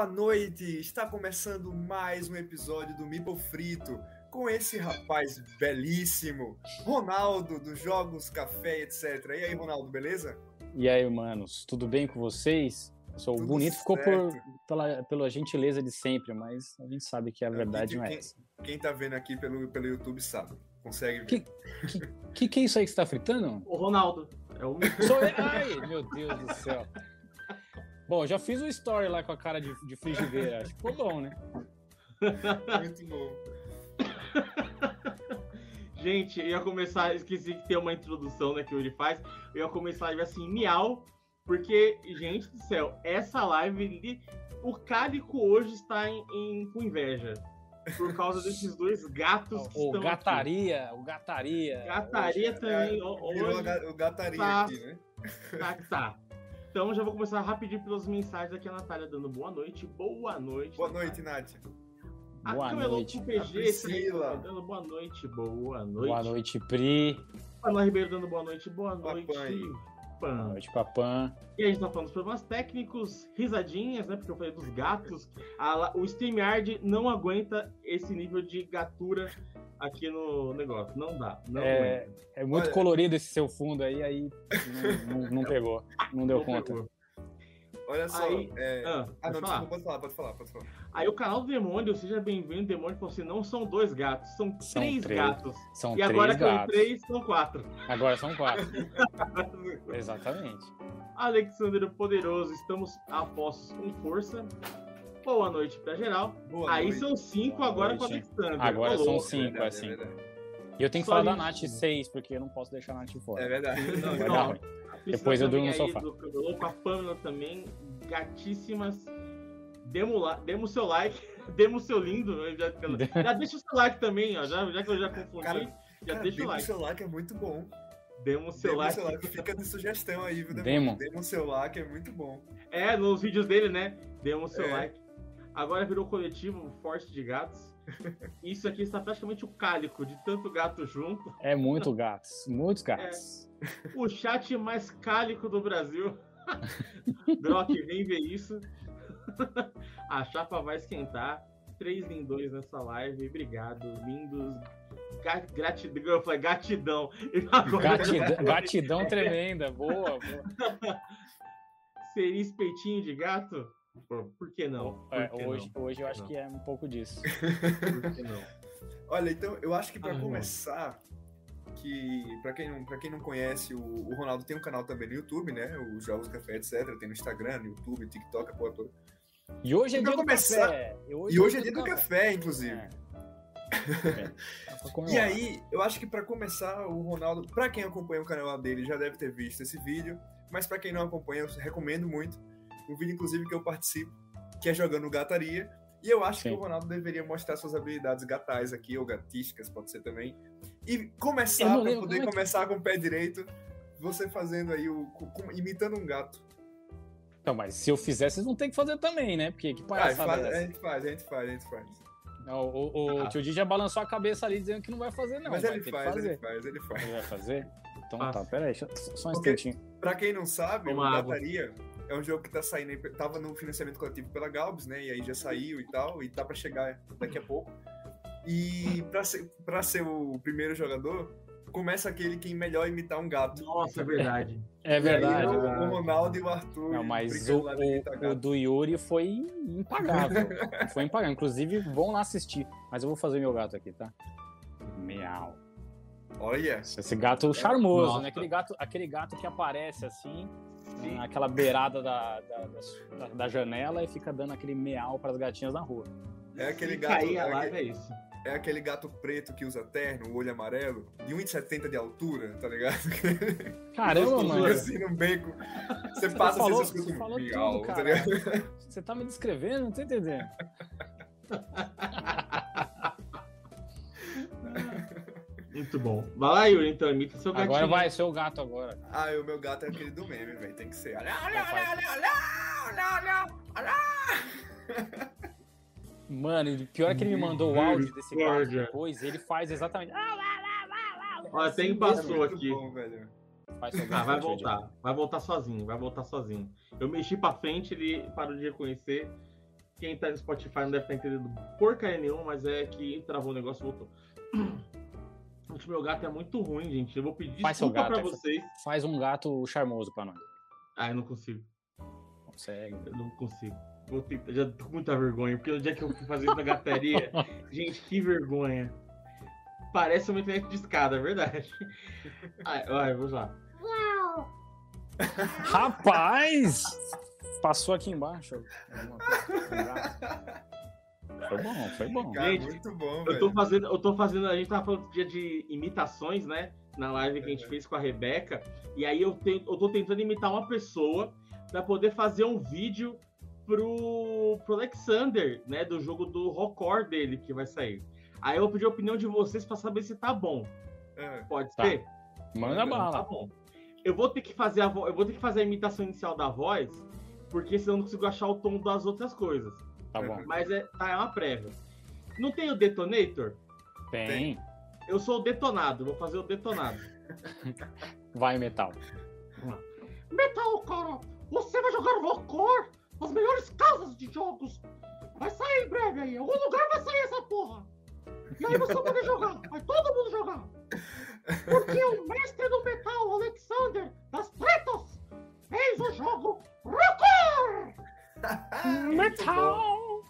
boa noite! Está começando mais um episódio do Mipo Frito com esse rapaz belíssimo, Ronaldo dos Jogos Café, etc. E aí, Ronaldo, beleza? E aí, manos, tudo bem com vocês? Sou Tudo bonito, ficou por, pela, pela gentileza de sempre, mas a gente sabe que a verdade não é quem, essa. quem tá vendo aqui pelo, pelo YouTube sabe. Consegue ver. Que, que que é isso aí que você tá fritando? O Ronaldo. É o Sou eu. Ai, meu Deus do céu. Bom, já fiz o story lá com a cara de, de frigideira. Acho que ficou bom, né? Muito bom. Gente, eu ia começar, esqueci que tem uma introdução né, que ele faz. Eu ia começar a live assim, miau, porque, gente do céu, essa live, li- o Cálico hoje está em, em- com inveja. Por causa desses dois gatos que O estão gataria, o gataria. aqui. Gataria também, ó, Virou a hoje o gataria tá. aqui, né? tá que tá. Então já vou começar rapidinho pelas mensagens aqui, a Natália dando boa noite. Boa noite. Boa Natália. noite, Nath. A Boa Camelô noite. com PG, A Priscila. dando boa noite. Boa noite. Boa noite, Pri. Ana Ribeiro dando boa noite, boa Papai. noite. Boa Pan. noite, Papã. E a gente tá falando dos problemas técnicos, risadinhas, né? Porque eu falei dos gatos. A o StreamYard não aguenta esse nível de gatura aqui no negócio. Não dá. Não É, é muito Olha- colorido esse seu fundo aí, aí não, não- não pegou. Não deu Não conta. pegou. Olha só. Aí- é- Ah, Ah, não, pode falar? desculpa, pode falar, pode falar, pode falar. Aí o canal do Demônio, seja bem-vindo, Demônio, falou assim: não são dois gatos, são, São três, três. gatos. São e três agora que eu entrei, são quatro. Agora são quatro. Exatamente. Alexandre Poderoso, estamos a postos com força. Boa noite pra geral. Boa Aí noite. são cinco Boa agora com o noite. Alexandre. Agora Ô, são cinco, assim. é verdade. E eu tenho que Só falar da. Nath 6, porque eu não posso deixar a Nath fora. É verdade. Não, não. A Depois eu durmo no sofá. Do com a Pamela também, gatíssimas. Demos la- demos seu like, demos seu lindo. né? Já, já deixa o seu like também, ó. Já, já que eu já confundi, Cara, já Cara, deixa o demo like. seu like é muito bom. Demos seu Demo like. seu like. Fica de sugestão aí, viu? Demo. Demo seu like é muito bom. É, nos vídeos dele, né? Demos seu É. like. Agora virou coletivo forte de gatos. Isso aqui está praticamente o cálico de tanto gato junto. É muito gatos. Muitos gatos. O chat mais cálico do Brasil. Brock, vem ver isso. A chapa vai esquentar. Três lindões nessa live. Obrigado, lindos. Gratidão, eu falei gatidão. E agora- Gatidão, gatidão tremenda. Boa, boa. Seria espeitinho de gato? Pô, Por que não? Por É, que hoje, não? hoje eu acho Não. que é um pouco disso. Por que não? Olha, então eu acho que pra Ah, não. começar, que pra quem não, pra quem não conhece, o, o Ronaldo tem um canal também no YouTube, né? Os Jogos Café, etc. Tem no Instagram, no YouTube, TikTok, a porra toda. E hoje é dia do começar- café. E hoje é dia do café, inclusive. É. É. E aí, eu acho que pra começar, o Ronaldo, pra quem acompanha o canal dele, já deve ter visto esse vídeo, mas pra quem não acompanha, eu recomendo muito. Um vídeo, inclusive, que eu participo, que é jogando gataria. E eu acho Sim. que o Ronaldo deveria mostrar suas habilidades gatais aqui, ou gatísticas, pode ser também. E começar, não lembro poder como é que- começar com o pé direito, você fazendo aí, o, com- imitando um gato. Então, mas se eu fizer, vocês vão ter que fazer também, né? Porque que Ah, palhaçada faz- é a gente faz, a gente faz, a gente faz. Não, O, o, o Ah. tio Di já balançou a cabeça ali dizendo que não vai fazer, não. mas ele faz, ele faz, ele faz. Ele vai fazer? Então Faço. tá, peraí, deixa- só um Porque- instantinho. Pra quem não sabe, o água. Gataria é um jogo que tá saindo, aí, tava no financiamento coletivo pela Galbs, né? E aí já saiu e tal, e tá pra chegar daqui a pouco. E pra ser, pra ser o primeiro jogador, começa aquele quem melhor imitar um gato. Nossa, é verdade. É E aí, verdade. o, o Ronaldo e o Arthur. Não, mas o, o, o do Yuri foi impagável. foi impagável. Inclusive, vão lá assistir. Mas eu vou fazer meu gato aqui, tá? Miau. Olha, Esse gato charmoso, Nossa. né? Aquele gato, aquele gato que aparece assim, naquela beirada da, da, da, da janela e fica dando aquele meau para as gatinhas na rua. é aquele gato. cair É aquele, é isso. é aquele gato preto que usa terno, o olho amarelo, de 1,70 de altura, tá ligado? Caramba, mano. Assim no beco. Você Você passa falou, assim, você escuta um miau, tá cara. ligado? Você tá me descrevendo? Não tô entendendo. Muito bom. Vai lá, Yuri, então, imita seu gatinho. Agora vai, seu gato agora. Ah, o meu gato é aquele do meme, velho. Tem que ser. Olha, olha, olha, olha, olha, olha, olha. Mano, pior é que ele me mandou o áudio desse gato depois, ele faz exatamente. Assim tem mesmo. passou Muito aqui. bom, Ah, vai voltar. Vai voltar sozinho, vai voltar sozinho. Eu mexi pra frente, ele parou de reconhecer. Quem tá no Spotify não deve estar entendendo porcaria nenhuma, mas é que travou o negócio e voltou. Meu gato é muito ruim, gente. Eu vou pedir Faz seu desculpa gato, pra é- vocês. Faz um gato charmoso pra nós. Ah, eu não consigo. Consegue. Eu não consigo. Vou tentar, já tô com muita vergonha, porque no dia que eu fui fazer isso na gataria, gente, que vergonha. Parece uma internet de escada, é verdade. Ai, ai, vamos lá. Rapaz! Passou aqui embaixo. Foi bom, foi bom. Cara, Gente, muito bom, Eu tô velho. fazendo, eu tô fazendo, a gente tava falando do dia de imitações, né? Na live que a gente fez com a Rebeca. E aí eu, te, eu tô tentando imitar uma pessoa pra poder fazer um vídeo pro, pro Alexander, né? Do jogo do Rockor dele que vai sair. Aí eu vou pedir a opinião de vocês pra saber se tá bom. É. Pode Tá. ser? Manda Tá bala. bom. Eu vou ter que fazer a vo- eu vou ter que fazer a imitação inicial da voz, porque senão eu não consigo achar o tom das outras coisas. Tá bom. Mas é, tá, é uma prévia. Não tem o detonator? Tem. Eu sou o detonado, vou fazer o detonado. Vai, metal. Metal, cara, você vai jogar Rockor nas melhores casas de jogos. Vai sair em breve aí, em algum lugar vai sair essa porra. E aí você vai poder jogar, vai todo mundo jogar. Porque o mestre do metal, Alexander, das tretas, fez o jogo Rockor! Metal!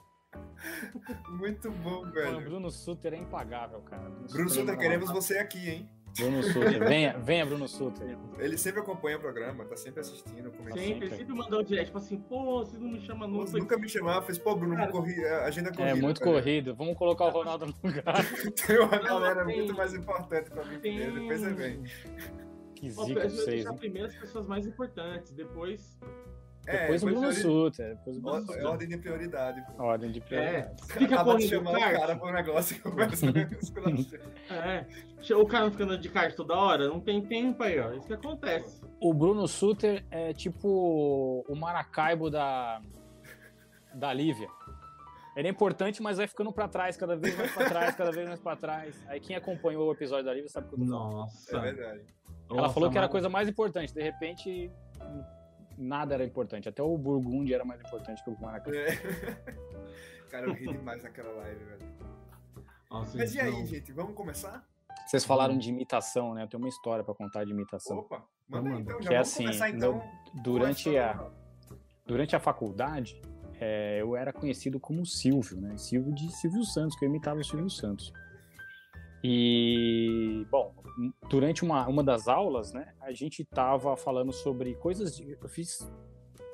Muito bom, Mano, o velho. Bruno Suter é impagável, cara. Bruno é Suter, uma- queremos você aqui, hein? Bruno Suter. Venha, venha, Bruno Suter. Ele sempre acompanha o programa, tá sempre assistindo, comentando. Sempre, ele sempre. sempre mandou direct, tipo assim, pô, vocês não me chamam Pô, nunca. Nunca me chamava, fez, pô, Bruno, Cara, corri, a agenda corrida. É muito velho. corrido. Vamos colocar o Ronaldo no lugar. Tem uma Não, galera tem- muito mais importante pra mim que ele, depois você vem. Que zica vocês, primeiro as pessoas mais importantes, depois. É, Depois o Bruno Suter. Depois o Bruno Suter. É ordem de prioridade, pô. Ordem de É, prioridade. fica Acaba de correndo chamar o cara pro negócio e começa a. É. O cara não fica andando de kart toda hora, não tem tempo aí, ó. Isso que acontece. O Bruno Suter é tipo o Maracaibo da, da Lívia. Ele é importante, mas vai ficando pra trás, cada vez mais pra trás, cada vez mais pra trás. Aí quem acompanhou o episódio da Lívia sabe o que eu tô falando. Nossa. É verdade. Ela Nossa, falou que era a coisa mais importante, de repente nada era importante. Até o Burgundy era mais importante que o Maracaibo. É. Cara, eu ri demais naquela live, velho. Nossa, Mas e aí, não. gente, vamos começar? Vocês falaram de imitação, né? Eu tenho uma história pra contar de imitação. Opa, manda aí, então. Que Já é vamos assim, começar, então. Durante a, durante a faculdade, é, eu era conhecido como Silvio, né? Silvio de Silvio Santos, que eu imitava o Silvio Santos. E, bom, durante uma, uma das aulas, né, a gente tava falando sobre coisas. De, eu fiz.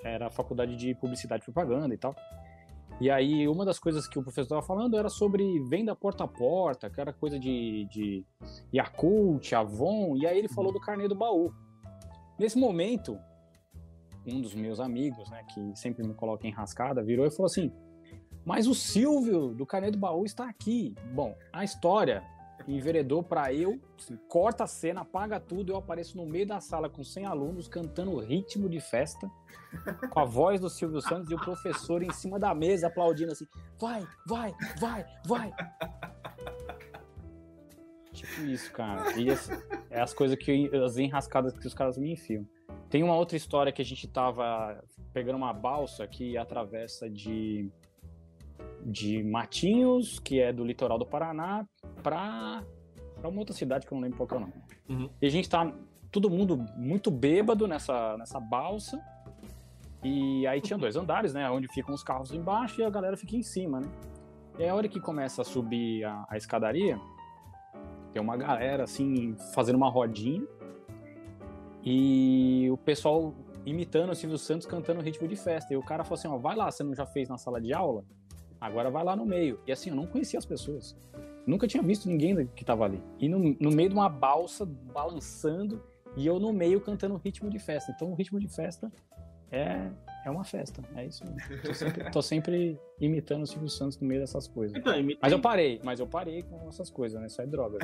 Era a faculdade de publicidade e propaganda e tal. E aí, uma das coisas que o professor estava falando era sobre venda porta a porta, que era coisa de, de Yakult, Avon, e aí ele falou do carnê do baú. Nesse momento, um dos meus amigos, né, que sempre me coloca em rascada, virou e falou assim: Mas o Silvio do carnê do baú está aqui. Bom, a história enveredou para eu, assim, corta a cena, apaga tudo, eu apareço no meio da sala com 100 alunos cantando ritmo de festa, com a voz do Silvio Santos e o professor em cima da mesa aplaudindo assim: vai, vai, vai, vai. Tipo isso, cara. E assim, é as coisas que as enrascadas que os caras me enfiam. Tem uma outra história que a gente tava pegando uma balsa que atravessa de de Matinhos, que é do litoral do Paraná, pra, pra uma outra cidade que eu não lembro qual que é o nome. Uhum. E a gente tá todo mundo muito bêbado nessa, nessa balsa. E aí tinha dois andares, né? Onde ficam os carros embaixo e a galera fica em cima, né? E aí a hora que começa a subir a, a escadaria, tem uma galera assim fazendo uma rodinha e o pessoal imitando o Silvio Santos cantando ritmo de festa. E o cara falou assim: ó, vai lá, você não já fez na sala de aula? Agora vai lá no meio. E assim, eu não conhecia as pessoas. Nunca tinha visto ninguém que tava ali. E no, no meio de uma balsa, balançando, e eu no meio cantando ritmo de festa. Então o ritmo de festa é, é uma festa. É isso. mesmo. Tô sempre, tô sempre imitando o Silvio Santos no meio dessas coisas. Então, imita Mas eu parei, mas eu parei com essas coisas, né? Isso é droga.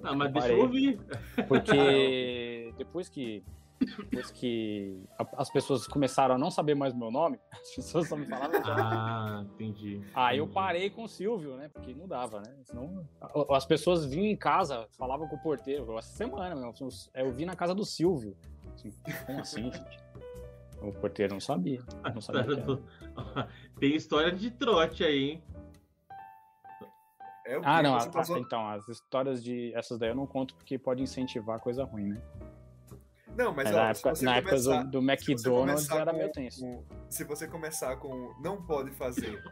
Não, mas deixa parei. eu ouvir. Porque depois que. Depois que a- as pessoas começaram a não saber mais o meu nome, as pessoas só me falavam. Ah, entendi. Aí eu parei com o Silvio, né? Porque não dava, né? Senão, as pessoas vinham em casa, falavam com o porteiro, essa semana mesmo, eu vi na casa do Silvio. Assim, como assim, gente? O porteiro não sabia. Não sabia era. Tem história de trote aí, hein? É o Ah, não, passou- então, as histórias de. Essas daí eu não conto porque pode incentivar coisa ruim, né? Não, mas Mas ó, na se época, você na época começar- do, do você McDonald's era com- meio tenso. com- se você começar com não pode fazer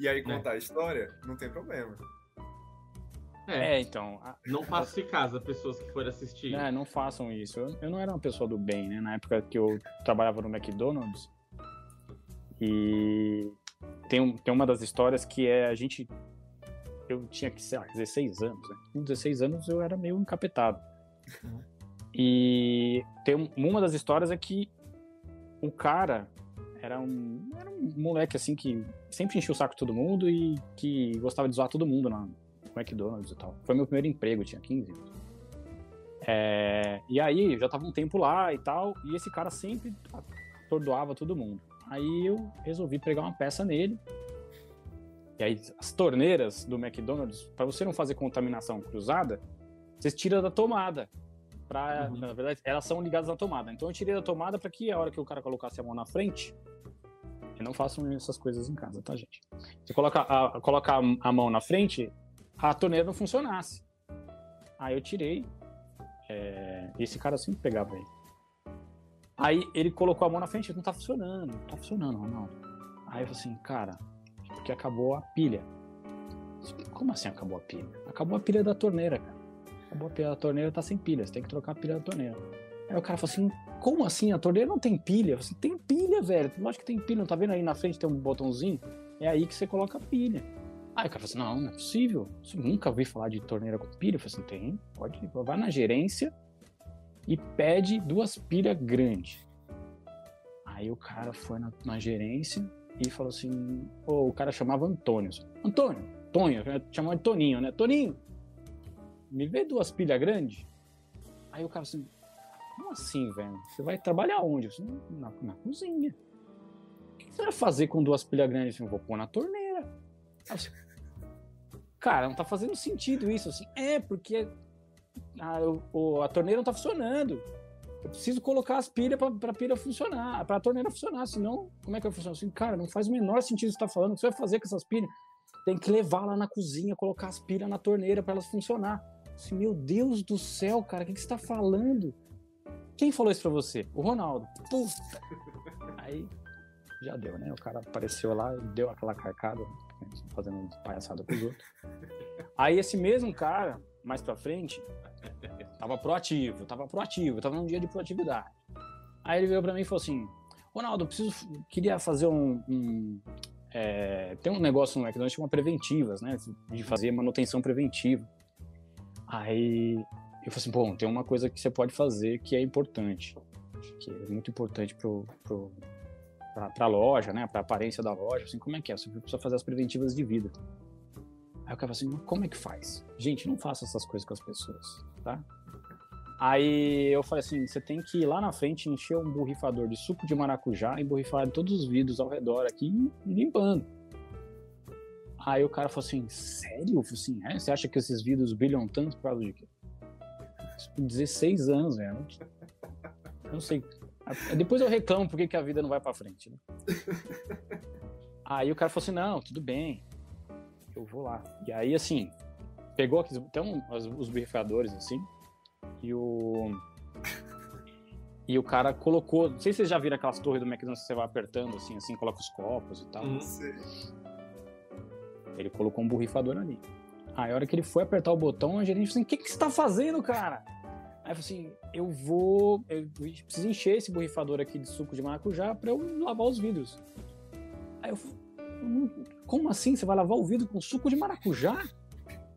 e aí contar a história, não tem problema. É, É, então. a- não faça de casa, pessoas que forem assistir. né, não façam isso. Eu, eu não era uma pessoa do bem, né? Na época que eu trabalhava no McDonald's. E tem, um- tem uma das histórias que é a gente. Eu tinha que, sei lá, 16 anos, né? Com 16 anos eu era meio encapetado. E tem um- uma das histórias é que o cara era um, era um moleque assim que sempre enchia o saco de todo mundo e que gostava de zoar todo mundo na, McDonald's e tal. Foi meu primeiro emprego, tinha 15 anos. É, e aí, eu já tava um tempo lá e tal, e esse cara sempre atordoava todo mundo. Aí eu resolvi pegar uma peça nele. E aí, as torneiras do McDonald's, para você não fazer contaminação cruzada, vocês tiram da tomada. Pra, Uhum. Na verdade, elas são ligadas na tomada. Então eu tirei da tomada para que a hora que o cara colocasse a mão na frente, e não façam essas coisas em casa, tá, gente? Você coloca a, coloca a, mão na frente, a torneira não funcionasse. Aí eu tirei. é, esse cara sempre pegava ele. Aí ele colocou a mão na frente, não tá funcionando, não tá funcionando, Ronaldo. Aí eu falei assim, cara, porque acabou a pilha. Como assim acabou a pilha? Acabou a pilha da torneira, cara. Acabou a torneira, tá sem pilha, você tem que trocar a pilha da torneira. Aí o cara falou assim, como assim? A torneira não tem pilha? Eu falei, assim, tem pilha, velho. Lógico que tem pilha, não tá vendo aí na frente tem um botãozinho? É aí que você coloca a pilha. Aí o cara falou assim, não, não é possível. Eu nunca ouvi falar de torneira com pilha. Eu falei assim, tem, pode ir. Vai na gerência e pede duas pilhas grandes. Aí o cara foi na, na gerência e falou assim, ô, o cara chamava Antônio. Antônio, Tonho, chamava de Toninho, né? Toninho, me vê duas pilhas grandes? Aí o cara assim, como assim, velho? Você vai trabalhar onde? Falei, na, na cozinha. O que você vai fazer com duas pilhas grandes? Falei, vou pôr na torneira. Assim, Cara, não tá fazendo sentido isso. Assim, é, porque a, o- a torneira não tá funcionando. Eu preciso colocar as pilhas pra, pra pilha funcionar, pra torneira funcionar, senão, como é que vai funcionar? Assim, cara, não faz o menor sentido você tá falando. O que você vai fazer com essas pilhas? Tem que levar lá na cozinha, colocar as pilhas na torneira pra elas funcionar. Assim, meu Deus do céu, cara, o que, que você tá falando? Quem falou isso pra você? O Ronaldo. Puta. Aí já deu, né? O cara apareceu lá, deu aquela carcada, fazendo palhaçada com os outros. Aí esse mesmo cara, mais pra frente, tava proativo, tava proativo, tava num dia de proatividade. Aí ele veio pra mim e falou assim: Ronaldo, eu preciso, queria fazer um. um, é, tem um negócio no McDonald's que chama preventivas, né? De fazer manutenção preventiva. Aí eu falei assim: bom, tem uma coisa que você pode fazer que é importante, que é muito importante pro, pro, pra, pra loja, né? Pra aparência da loja. Assim, como é que é? Você precisa fazer as preventivas de vida. Aí o cara falou assim, mas como é que faz? Gente, não faça essas coisas com as pessoas, tá? Aí eu falei assim, você tem que ir lá na frente encher um borrifador de suco de maracujá e borrifar todos os vidros ao redor aqui e limpando. Aí o cara falou assim, sério? Assim, é? Você acha que esses vidros brilham tanto por causa de quê? Isso com 16 anos, velho. Eu não sei. Depois eu reclamo porque que a vida não vai pra frente, né? Aí o cara falou assim, não, tudo bem. Eu vou lá. E aí, assim, pegou tem um, os, os assim, e o... E o cara colocou... Não sei se vocês já viram aquelas torres do McDonald's que você vai apertando, assim, assim, coloca os copos e tal. Uhum. Você- Ele colocou um borrifador ali. Aí a hora que ele foi apertar o botão, a gerente falou assim, o que, que você tá fazendo, cara? Aí eu falei assim, eu vou... Eu preciso encher esse borrifador aqui de suco de maracujá pra eu lavar os vidros. Aí eu falei, "Hum, como assim? Você vai lavar o vidro com suco de maracujá?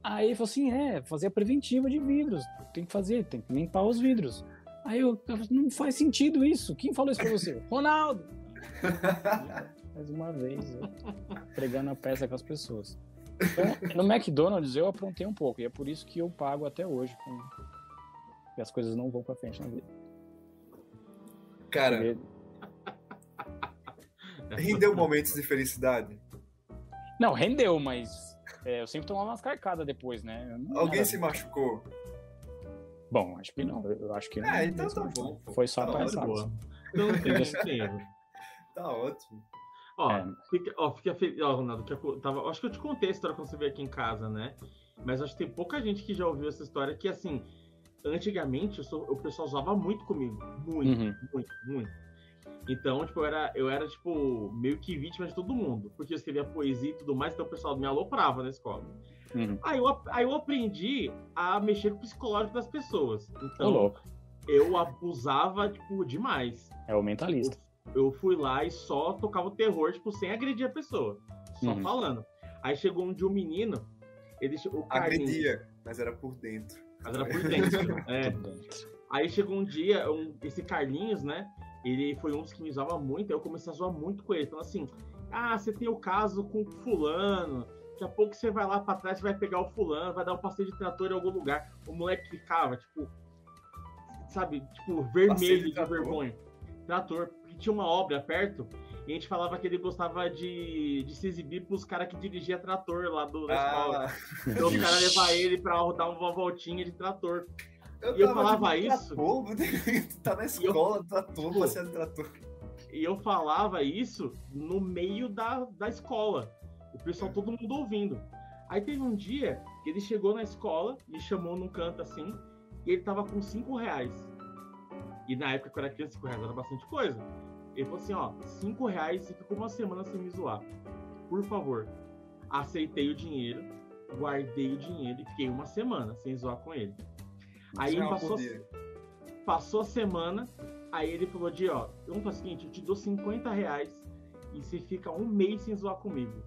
Aí ele falou assim, é, fazer a preventiva de vidros. Tem que fazer, tem que limpar os vidros. Aí eu, eu falei, não faz sentido isso. Quem falou isso pra você? Ronaldo! Mais uma vez, eu pregando a peça com as pessoas. Então, no McDonald's eu aprontei um pouco, e é por isso que eu pago até hoje. Com... E as coisas não vão pra frente na vida. Cara, Porque- rendeu momentos de felicidade? Não, rendeu, mas é, eu sempre tomava umas carcadas depois, né? Não Alguém era- se machucou? Bom, acho que não. Eu acho que não. É, então tá não foi. bom. Foi só Tá boa. Não tem, não. Tá ótimo. Ó, É. fica, ó, fica feliz. Ó, Ronaldo, que eu, tava, acho que eu te contei a história quando você veio aqui em casa, né? Mas acho que tem pouca gente que já ouviu essa história que, assim, antigamente sou- o pessoal zoava muito comigo. Muito, Uhum. muito, muito. Então, tipo, eu era, eu era, tipo, meio que vítima de todo mundo. Porque eu escrevia poesia e tudo mais, então o pessoal me aloprava na escola. Uhum. Aí eu, aí eu aprendi a mexer com o psicológico das pessoas. Então, louco. eu abusava, tipo, demais. É o mentalista. Eu fui lá e só tocava o terror, tipo, sem agredir a pessoa. Só Uhum. falando. Aí chegou um dia um menino, ele o Carlinhos, Agredia, mas era por dentro. mas era por dentro. é. Aí chegou um dia, um- esse Carlinhos, né? Ele foi um dos que me zoava muito, aí eu comecei a zoar muito com ele. Então, assim, ah, você tem o caso com fulano, daqui a pouco você vai lá pra trás, você vai pegar o fulano, vai dar um passeio de trator em algum lugar. O moleque ficava, tipo, sabe, tipo, vermelho de de, trator? vergonha. Trator, tinha uma obra perto, e a gente falava que ele gostava de, de se exibir pros caras que dirigia trator lá do, da escola. Ah, Então os caras levar ele pra dar uma voltinha de trator. eu, E eu tava, falava tipo, isso? Trator, tá na escola, trator, passeando trator. E eu falava isso no meio da, da escola. O pessoal, todo mundo ouvindo. Aí teve um dia que ele chegou na escola, me chamou num canto assim, e ele tava com 5 reais. E na época que eu era criança, 5 reais era bastante coisa. Ele falou assim, ó, 5 reais e ficou uma semana sem me zoar. Por favor. Aceitei o dinheiro, guardei o dinheiro e fiquei uma semana sem zoar com ele. Aí Não, passou, passou a semana, aí ele falou de, ó, vamos fazer o seguinte, eu te dou 50 reais e você fica um mês sem zoar comigo.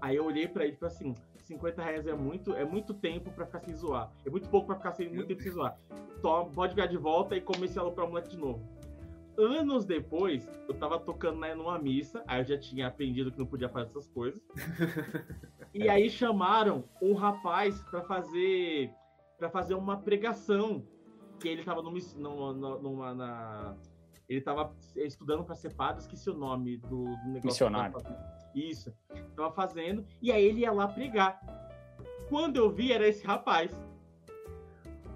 Aí eu olhei pra ele e falei assim, 50 reais é muito, é muito tempo pra ficar sem zoar. É muito pouco pra ficar sem, muito tempo sem zoar. Toma, pode vir de volta e comecei a aloprar o moleque de novo. Anos depois, eu tava tocando né, numa missa, aí eu já tinha aprendido que não podia fazer essas coisas. e aí chamaram um rapaz pra fazer para fazer uma pregação que ele tava numa, numa, numa na, ele tava estudando para ser padre, esqueci o nome do, do negócio. Missionário. Isso. Tava fazendo e aí ele ia lá pregar. Quando eu vi era esse rapaz.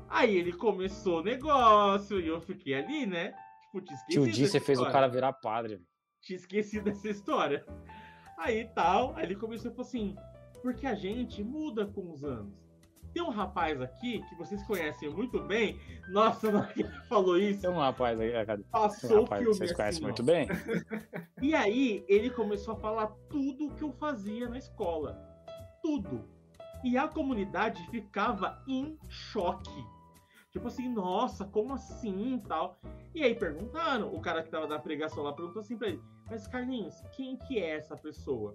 Aí ele começou o negócio e eu fiquei ali, né? Tipo, te esqueci. Tio Di, você fez o cara virar padre. tinha esquecido dessa história. Aí tal, aí ele começou e falou assim: porque a gente muda com os anos. Tem um rapaz aqui que vocês conhecem muito bem. Nossa, na hora que ele falou isso, Tem um rapaz aí? Tem um passou o rapaz que vocês conhecem assim, muito bem. E aí ele começou a falar tudo o que eu fazia na escola. Tudo. E a comunidade ficava em choque. Tipo assim, nossa, como assim e tal. E aí perguntaram, o cara que tava na pregação lá perguntou assim pra ele, mas Carlinhos, quem que é essa pessoa?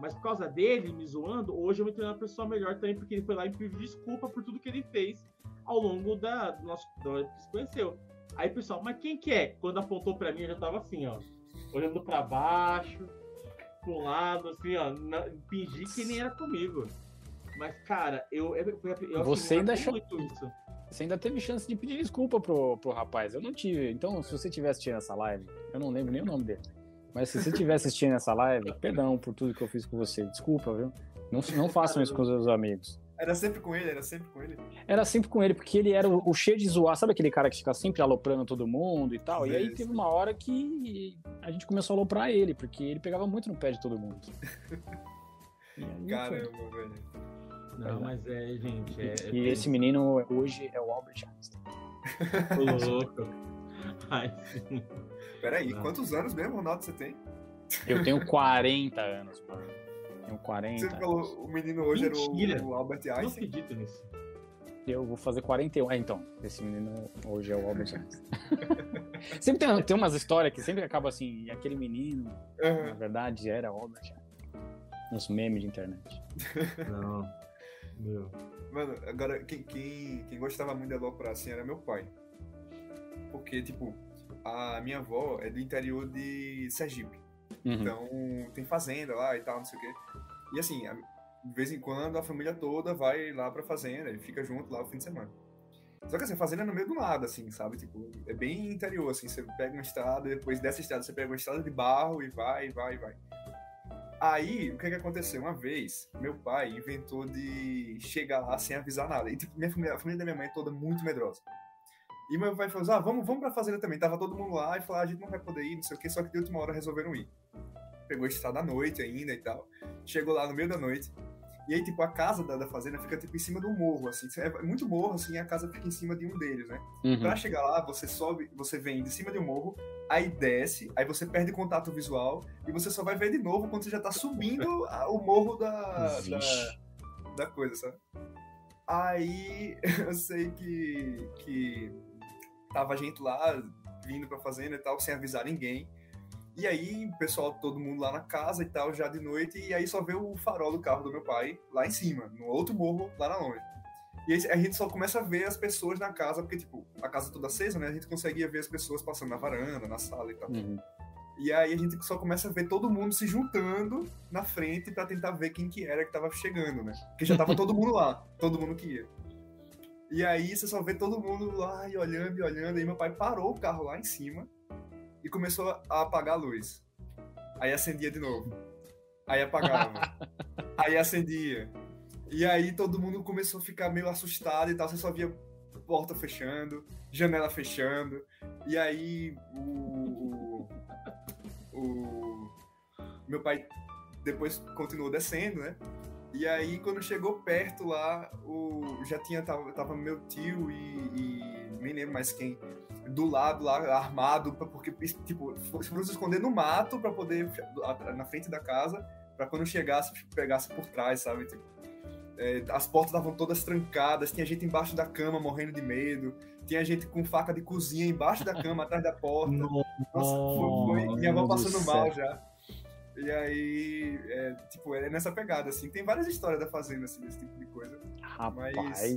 Mas por causa dele me zoando, hoje eu me tornei uma pessoa melhor também, porque ele foi lá e pediu desculpa por tudo que ele fez ao longo da do nosso da hora que se conheceu. Aí pessoal, mas quem que é? Quando apontou pra mim, eu já tava assim, ó, olhando pra baixo, pro lado, assim, ó, na, fingi que nem era comigo. Mas, cara, eu, eu, eu, eu Você assim, ainda marcou achou- muito isso. Você ainda teve chance de pedir desculpa pro, pro rapaz. Eu não tive. Então, se você tivesse assistindo essa live, eu não lembro nem o nome dele. Mas se você tivesse assistindo essa live, perdão por tudo que eu fiz com você. Desculpa, viu? Não, não façam isso com os seus amigos. Era sempre com ele, era sempre com ele. Era sempre com ele, porque ele era o, o cheio de zoar. Sabe aquele cara que fica sempre aloprando todo mundo e tal? E aí teve uma hora que a gente começou a aloprar ele, porque ele pegava muito no pé de todo mundo. Caramba, velho. Não, mas é, gente, é. é E esse menino hoje é o Albert Einstein. Ô, louco. Ai, sim. Peraí, Não. quantos anos mesmo, Ronaldo, você tem? Eu tenho 40 anos, mano. Tenho 40 Você anos. falou o menino hoje Mentira. era o, o Albert Não Einstein. acredito nisso. Eu vou fazer 41. É, então, esse menino hoje é o Albert Einstein. sempre tem, tem umas histórias que sempre acaba assim, e aquele menino, na Aham. verdade, era o Albert Einstein. Uns memes de internet. Não. Meu. Mano, agora, quem, quem, quem gostava muito de aloprar assim era meu pai. Porque, tipo, a minha avó é do interior de Sergipe. Uhum. Então, tem fazenda lá e tal, não sei o quê. E assim, a- de vez em quando a família toda vai lá pra fazenda e fica junto lá o fim de semana. Só que assim, a fazenda é no meio do nada, assim, sabe? Tipo, é bem interior, assim. Você pega uma estrada, depois dessa estrada você pega uma estrada de barro e vai, vai, vai. Aí, o que que aconteceu? Uma vez, meu pai inventou de chegar lá sem avisar nada. E, tipo, minha família, a família da minha mãe é toda muito medrosa. E meu pai falou, ah, vamos, vamos pra fazenda também. Tava todo mundo lá e falou, ah, a gente não vai poder ir, não sei o que, só que de última hora resolveram ir. Pegou estrada à noite ainda e tal. Chegou lá no meio da noite. E aí, tipo, a casa da, da fazenda fica, tipo, em cima do morro, assim. É muito morro, assim, e a casa fica em cima de um deles, né? Uhum. Pra chegar lá, você sobe, você vem de cima de um morro, aí desce, aí você perde contato visual, e você só vai ver de novo quando você já tá subindo a- o morro da, da, da coisa, sabe? Aí eu sei que, que tava gente lá vindo pra fazenda e tal, sem avisar ninguém. E aí, o pessoal, todo mundo lá na casa e tal, já de noite, e aí só vê o farol do carro do meu pai lá em cima, no outro morro, lá na longe. E aí a gente só começa a ver as pessoas na casa, porque, tipo, a casa toda acesa, né? A gente conseguia ver as pessoas passando na varanda, na sala e tal. Uhum. E aí a gente só começa a ver todo mundo se juntando na frente pra tentar ver quem que era que tava chegando, né? Porque já tava todo mundo lá, todo mundo que ia. E aí você só vê todo mundo lá e olhando e olhando, e meu pai parou o carro lá em cima e começou a apagar a luz. Aí acendia de novo. Aí apagava. aí acendia. E aí todo mundo começou a ficar meio assustado e tal, você só via porta fechando, janela fechando. E aí o, o, o- meu pai depois continuou descendo, né? E aí quando chegou perto lá, o, já tinha tava, tava meu tio e, e nem lembro mais quem do lado lá armado pra- porque tipo foram se esconder no mato pra poder na frente da casa pra quando chegasse pegasse por trás, sabe? Tipo, é, as portas estavam todas trancadas, tinha gente embaixo da cama morrendo de medo, tinha gente com faca de cozinha embaixo da cama, atrás da porta. Nossa, foi, foi- minha avó passando do mal já. E aí, é, tipo, é nessa pegada, assim. Tem várias histórias da fazenda, assim, desse tipo de coisa. Rapaz. aí,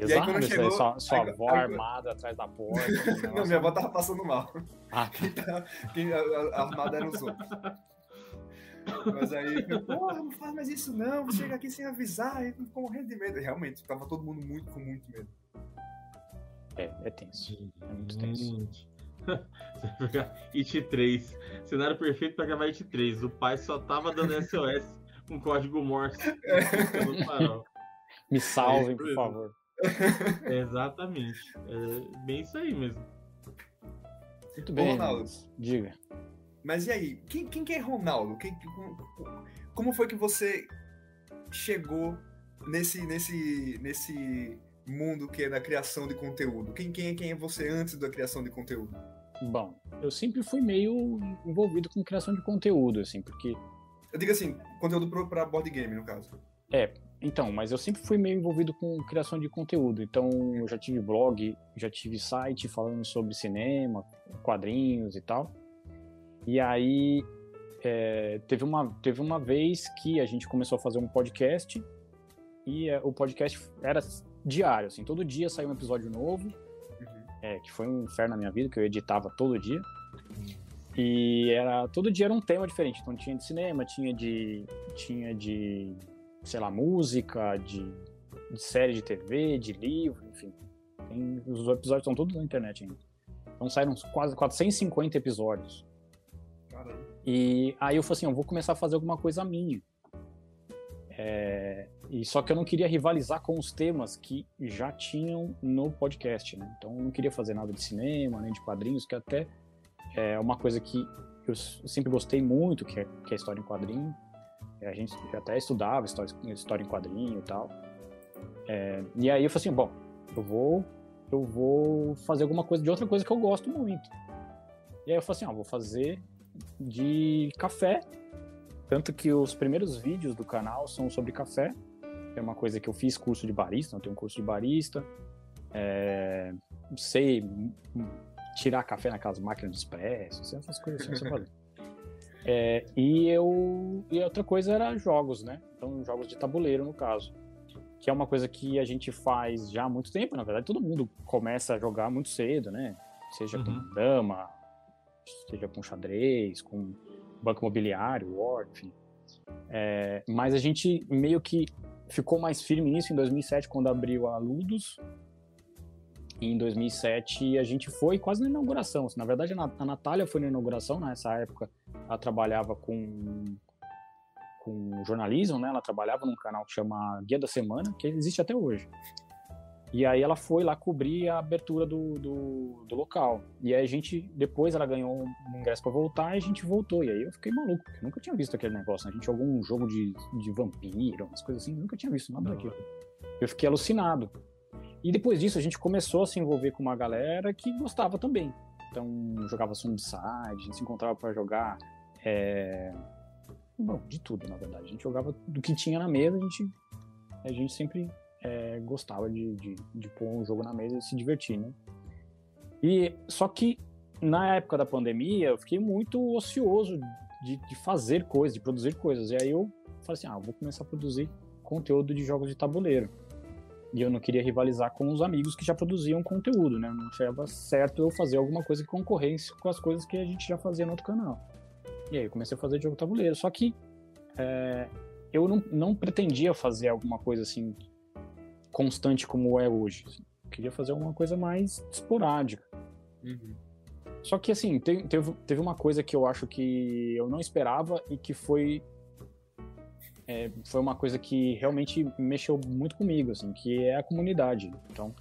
Pesado quando isso aí, chegou- sua, sua aí- avó aí- armada atrás da porta. Não, minha avó tava passando mal. Ah, Quem, tá, quem a, a- a armada eram os outros. Mas aí, porra, não faz mais isso não, você chega aqui sem avisar, aí ficou morrendo de medo. E realmente, tava todo mundo muito, com muito medo. é, é tenso. É muito tenso. It 3. Cenário perfeito pra gravar It 3. O pai só tava dando SOS com código Morse farol. Me salvem, É, por favor. Exatamente. É bem isso aí mesmo. Muito bem, Ronaldo. Luiz. diga. Mas e aí, quem, quem que é Ronaldo? Quem, como, como foi que você chegou nesse, nesse, nesse mundo que é da criação de conteúdo? Quem, quem, é- quem é você antes da criação de conteúdo? Bom, eu sempre fui meio envolvido com criação de conteúdo, assim, porque Eu digo assim, conteúdo pro, pra board game, no caso. Então, mas eu sempre fui meio envolvido com criação de conteúdo. Então, eu já tive blog, já tive site falando sobre cinema, quadrinhos e tal. E aí, é, teve, uma, teve uma vez que a gente começou a fazer um podcast e é, o podcast era diário, assim, todo dia saía um episódio novo, Uhum. é, que foi um inferno na minha vida, que eu editava todo dia. E era todo dia era um tema diferente. Então tinha de cinema, tinha de tinha de sei lá, música, de, de série de TV, de livro, enfim. Tem- os episódios estão todos na internet ainda. Então saíram quase 450 episódios. Caramba. E aí eu falei assim, eu vou começar a fazer alguma coisa minha. É, e só que eu não queria rivalizar com os temas que já tinham no podcast, né? Então eu não queria fazer nada de cinema, nem de quadrinhos, que até é uma coisa que eu sempre gostei muito, que é, que é história em quadrinho. É, A gente até estudava história, história em quadrinho e tal. É, e aí eu falei assim, bom, eu vou, eu vou fazer alguma coisa de outra coisa que eu gosto muito. E aí eu falei assim, ó, vou fazer de café. Tanto que os primeiros vídeos do canal são sobre café. É uma coisa que eu fiz curso de barista, eu tenho um curso de barista. É, sei tirar café naquelas máquinas de expresso, essas coisas assim. É, e eu e outra coisa era jogos, né? Então jogos de tabuleiro no caso, que é uma coisa que a gente faz já há muito tempo. Na verdade, todo mundo começa a jogar muito cedo, né? Seja Uhum. com dama, seja com xadrez, com banco imobiliário, war, enfim. É, mas a gente meio que ficou mais firme nisso em 2007 quando abriu a Ludus. Em 2007 a gente foi quase na inauguração. Na verdade, a Nat- a Natália foi na inauguração. Nessa época, ela trabalhava com, com jornalismo, né? Ela trabalhava num canal que chama Guia da Semana, que existe até hoje. E aí ela foi lá cobrir a abertura do, do, do local. E aí a gente, depois ela ganhou um ingresso para voltar e a gente voltou. E aí eu fiquei maluco, porque eu nunca tinha visto aquele negócio. Né? A gente jogou um jogo de, de vampiro, umas coisas assim, nunca tinha visto nada daquilo. Eu fiquei alucinado. E depois disso a gente começou a se envolver com uma galera que gostava também. Então jogava Zombicide, a gente se encontrava para jogar. É... Bom, de tudo, na verdade. A gente jogava do que tinha na mesa, a gente, a gente sempre é, gostava de, de, de pôr um jogo na mesa e se divertir, né? E só que na época da pandemia eu fiquei muito ocioso de, de fazer coisas, de produzir coisas. E aí eu falei assim, ah, vou começar a produzir conteúdo de jogos de tabuleiro. E eu não queria rivalizar com os amigos que já produziam conteúdo, né? Não achava certo eu fazer alguma coisa que concorrência com as coisas que a gente já fazia no outro canal. E aí eu comecei a fazer jogo tabuleiro. Só que é, eu não, não pretendia fazer alguma coisa assim constante como é hoje. Eu queria fazer alguma coisa mais esporádica. Uhum. Só que, assim, teve, teve uma coisa que eu acho que eu não esperava e que foi é, foi uma coisa que realmente mexeu muito comigo, assim, que é a comunidade. Então,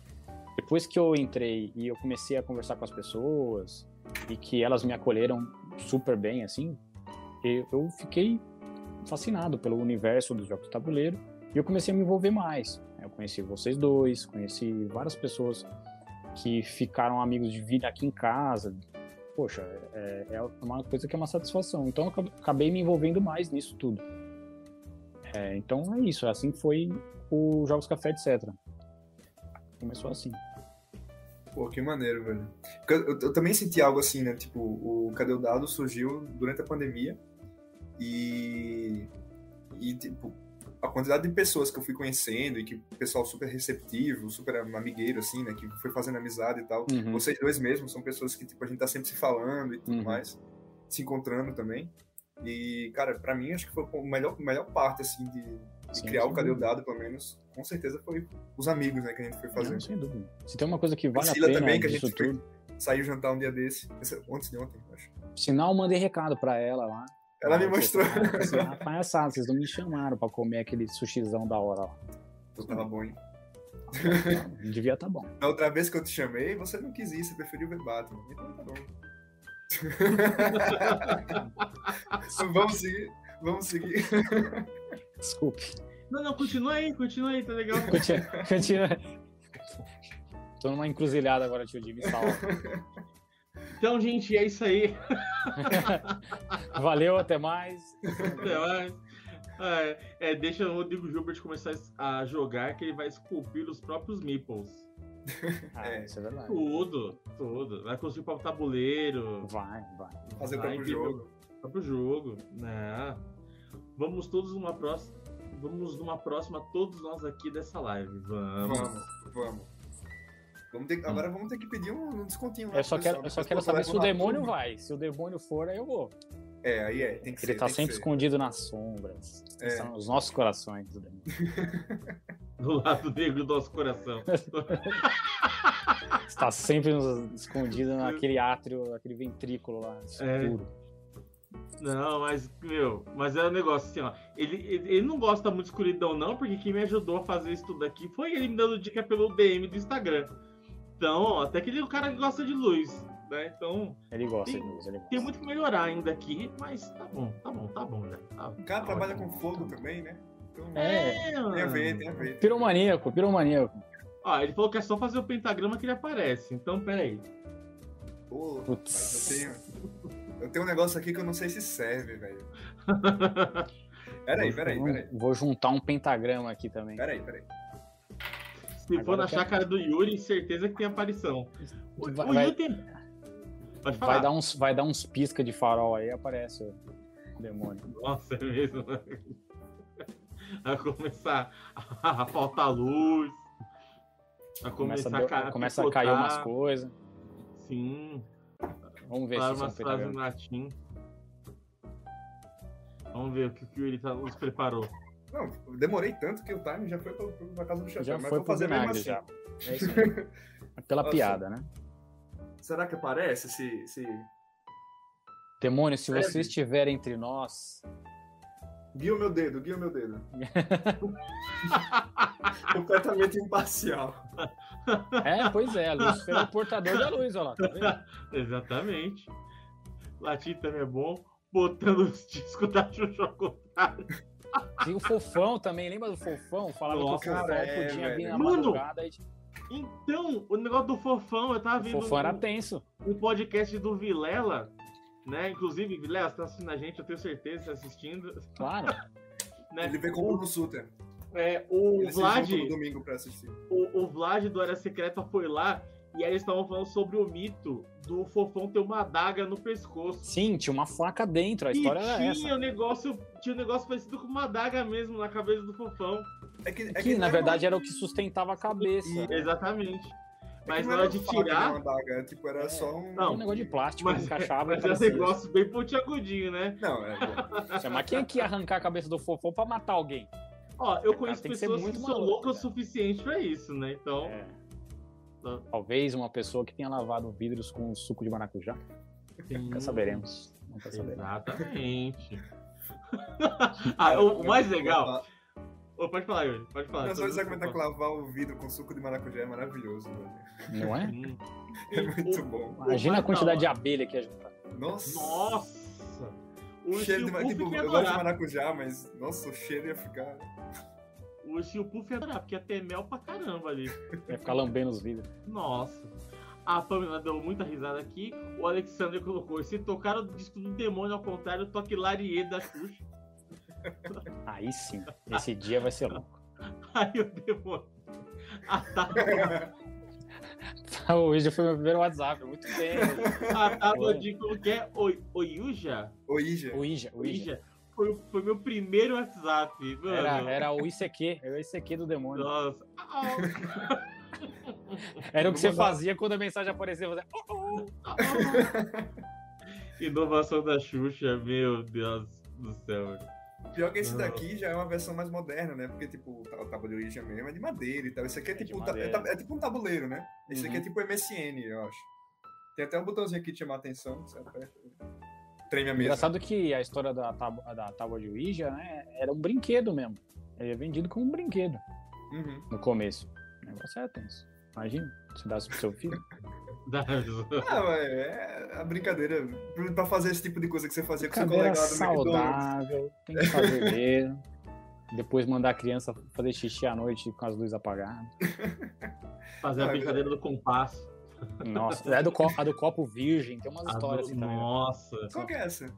depois que eu entrei e eu comecei a conversar com as pessoas e que elas me acolheram super bem, assim, eu fiquei fascinado pelo universo dos jogos de tabuleiro e eu comecei a me envolver mais. Eu conheci vocês dois, conheci várias pessoas que ficaram amigos de vida aqui em casa. Poxa, é, é uma coisa que é uma satisfação. Então eu acabei me envolvendo mais nisso tudo. É, então é isso, assim foi o Jogos Café, etc. Começou assim. Pô, que maneiro, velho. Eu, eu, também senti algo assim, né? Tipo, o Cadê o Dado surgiu durante a pandemia e. E, tipo, a quantidade de pessoas que eu fui conhecendo e que o pessoal super receptivo, super amigueiro, assim, né? Que foi fazendo amizade e tal. Uhum. Vocês dois mesmos são pessoas que, tipo, a gente tá sempre se falando e tudo uhum. mais, se encontrando também. E, cara, para mim, acho que foi a melhor, melhor parte, assim, de, de sim, criar o Cadê o Dado, pelo menos, com certeza foi os amigos, né, que a gente foi fazendo. Não, sem dúvida. Se tem uma coisa que vale Priscila a pena também, que a gente tudo... saiu jantar um dia desse, ontem de ontem, acho. Sinal, mandei recado para ela lá. Ela me mostrou. Assim, ah, palhaçada, vocês não me chamaram pra comer aquele sushizão da hora lá. Tu tava bom, hein? Devia estar tá bom. A outra vez que eu te chamei, você não quis ir, você preferiu ver Batman. Então tá bom. vamos seguir. Vamos seguir. Desculpe. Não, não, continua aí, continua aí, tá legal. Continua. continua. Tô numa encruzilhada agora, tio Jimmy, salva. Então, gente, é isso aí. Valeu, até mais. Até mais. É, é, deixa o Rodrigo Gilbert começar a jogar que ele vai esculpir os próprios meeples. Ah, é, isso é verdade. Tudo, tudo. Vai construir o próprio tabuleiro. Vai, vai. Fazer o próprio jogo. O próprio jogo, né? Vamos todos numa próxima. Vamos numa próxima, todos nós aqui dessa live. Vamos. Vamos, vamos. Vamos ter, agora vamos ter que pedir um, um descontinho. Eu só quero, eu só quero saber se o demônio tudo. vai. Se o demônio for, aí eu vou. É, aí é. Tem que Ele ser, tá sempre escondido nas sombras. É. São os nossos corações. Do lado negro do nosso coração. Está sempre escondido naquele átrio, naquele ventrículo lá, escuro. É. Não, mas, meu, mas é um negócio assim, ó. Ele, ele, ele, não gosta muito de escuridão, não, porque quem me ajudou a fazer isso tudo aqui foi ele me dando dica pelo DM do Instagram. Então, até que ele é um cara que gosta de luz, né? Então. Ele gosta tem, de luz, ele gosta. Tem muito que melhorar ainda aqui, mas tá bom, tá bom, tá bom, né? Tá, o cara tá trabalha com fogo também, né? Então, é, tem a ver, tem a ver. Piromaníaco, piromaníaco. Ó, ele falou que é só fazer o pentagrama que ele aparece, então peraí. Pô, Putz. eu tenho. Eu tenho um negócio aqui que eu não sei se serve, velho. peraí, peraí, peraí. Vou juntar um pentagrama aqui também. Peraí, peraí. Se Agora for na tem... chácara do Yuri, certeza que tem aparição. O, vai, o Yuri tem. Pode falar. Vai dar, uns, vai dar uns pisca de farol aí aparece o demônio. Nossa, é mesmo. Vai começar a faltar luz. Vai começar começa a, começa a cair umas coisas. Sim. Vamos ver Falar se umas frases em latim. Vamos ver o que o Yuri tá, nos preparou. Não, demorei tanto que o time já foi pra, pra casa do chefe. Já foi fazer mesmo assim. já. É isso aí. Pela Nossa. piada, né? Será que aparece se... se... Demônio, se você estiver entre nós, Guia o meu dedo, guia o meu dedo. Completamente imparcial. É, pois é, a Lúcifer é o portador da luz, olha lá, tá vendo? Exatamente. Latim também é bom. Botando os discos da Xuxa ao contrário. E o Fofão também, lembra do Fofão? Falava Nossa, que o Fofão cara, é, podia vir velho. na Mano, madrugada. E... Então, o negócio do Fofão, eu tava O vendo Fofão era um, tenso. um podcast do Vilela, né? Inclusive, Vilela, você tá assistindo a gente, eu tenho certeza que você tá assistindo. Claro. Né? Ele veio com o Bruno Suter. É, o Ele Vlad, domingo pra assistir. o, o Vlad do Área Secreta foi lá e aí eles estavam falando sobre o mito do Fofão ter uma adaga no pescoço. Sim, tinha uma faca dentro, a E história era tinha essa. um negócio, tinha um negócio parecido com uma adaga mesmo na cabeça do Fofão. É que, é Que, não na verdade uma- era o que sustentava a cabeça. E- Exatamente. É que Mas não na era hora de tirar, adaga, tipo, era É. só um. Era Não, um negócio de plástico mas- que encaixava mas e é um parecia. negócio bem pontiagudinho, né? Não, é. bom. Mas quem é que ia arrancar a cabeça do Fofão pra matar alguém? Ó, eu conheço tem que ser pessoas que muito são loucas o cara. suficiente pra isso, né? Então, É. Tá. Talvez uma pessoa que tenha lavado vidros com suco de maracujá. Nunca saberemos. Nunca saberemos. Exatamente. ah, o, o mais legal. Ô, pode falar, Yuri. Pode falar. Não, só esse argumentar tô- que lavar o vidro com suco de maracujá é maravilhoso, velho. Não é? É muito o- bom. Imagina a quantidade de da abelha que ia juntar. Nossa. Nossa! O cheiro de, Puff tipo, eu gosto de maracujá, mas nossa, o cheiro ia ficar. O Steel Puff ia adorar, porque ia ter mel pra caramba ali. Ia ficar lambendo os vidros. Nossa. A Pamela deu muita risada aqui. O Alexander colocou: se tocar o disco do demônio ao contrário, toque Larie da Xuxa. Aí sim. Esse dia vai ser louco. Aí o demônio. A tábua, Hoje foi meu primeiro WhatsApp. Muito bem. a tábua de como que é? Oi- Oiuja? O Ija. O Ija, o Ija. Oija. Foi, foi meu primeiro WhatsApp. Mano. Era, era o ICQ, era o ICQ do demônio. Nossa. Ah, Era o que você fazia quando a mensagem aparecia. Você... "Oh, oh". ah, ah. Inovação da Xuxa, meu Deus do céu. Pior que esse Não. daqui já é uma versão mais moderna, né? Porque, tipo, o tábua de origem mesmo é de madeira e tal. Esse aqui é, É tipo, é, é tipo um tabuleiro, né? Esse aqui é Uhum. tipo MSN, eu acho. Tem até um botãozinho aqui de chamar a atenção. Você aperta. Treme a mesa. Engraçado que a história da tábua, da tábua de Ouija, né, era um brinquedo mesmo. Ele é vendido como um brinquedo Uhum. no começo. O negócio era tenso. Imagina, se desse pro seu filho. Ah, mas é a brincadeira. Pra fazer esse tipo de coisa que você fazia com seu colega lá do McDonald's. saudável, tem que fazer mesmo. Depois mandar a criança fazer xixi à noite com as luzes apagadas. Fazer a Ah, brincadeira do compasso. Nossa, é do, co- a do copo virgem, tem umas A histórias do- assim também. né? Nossa. Qual que é essa?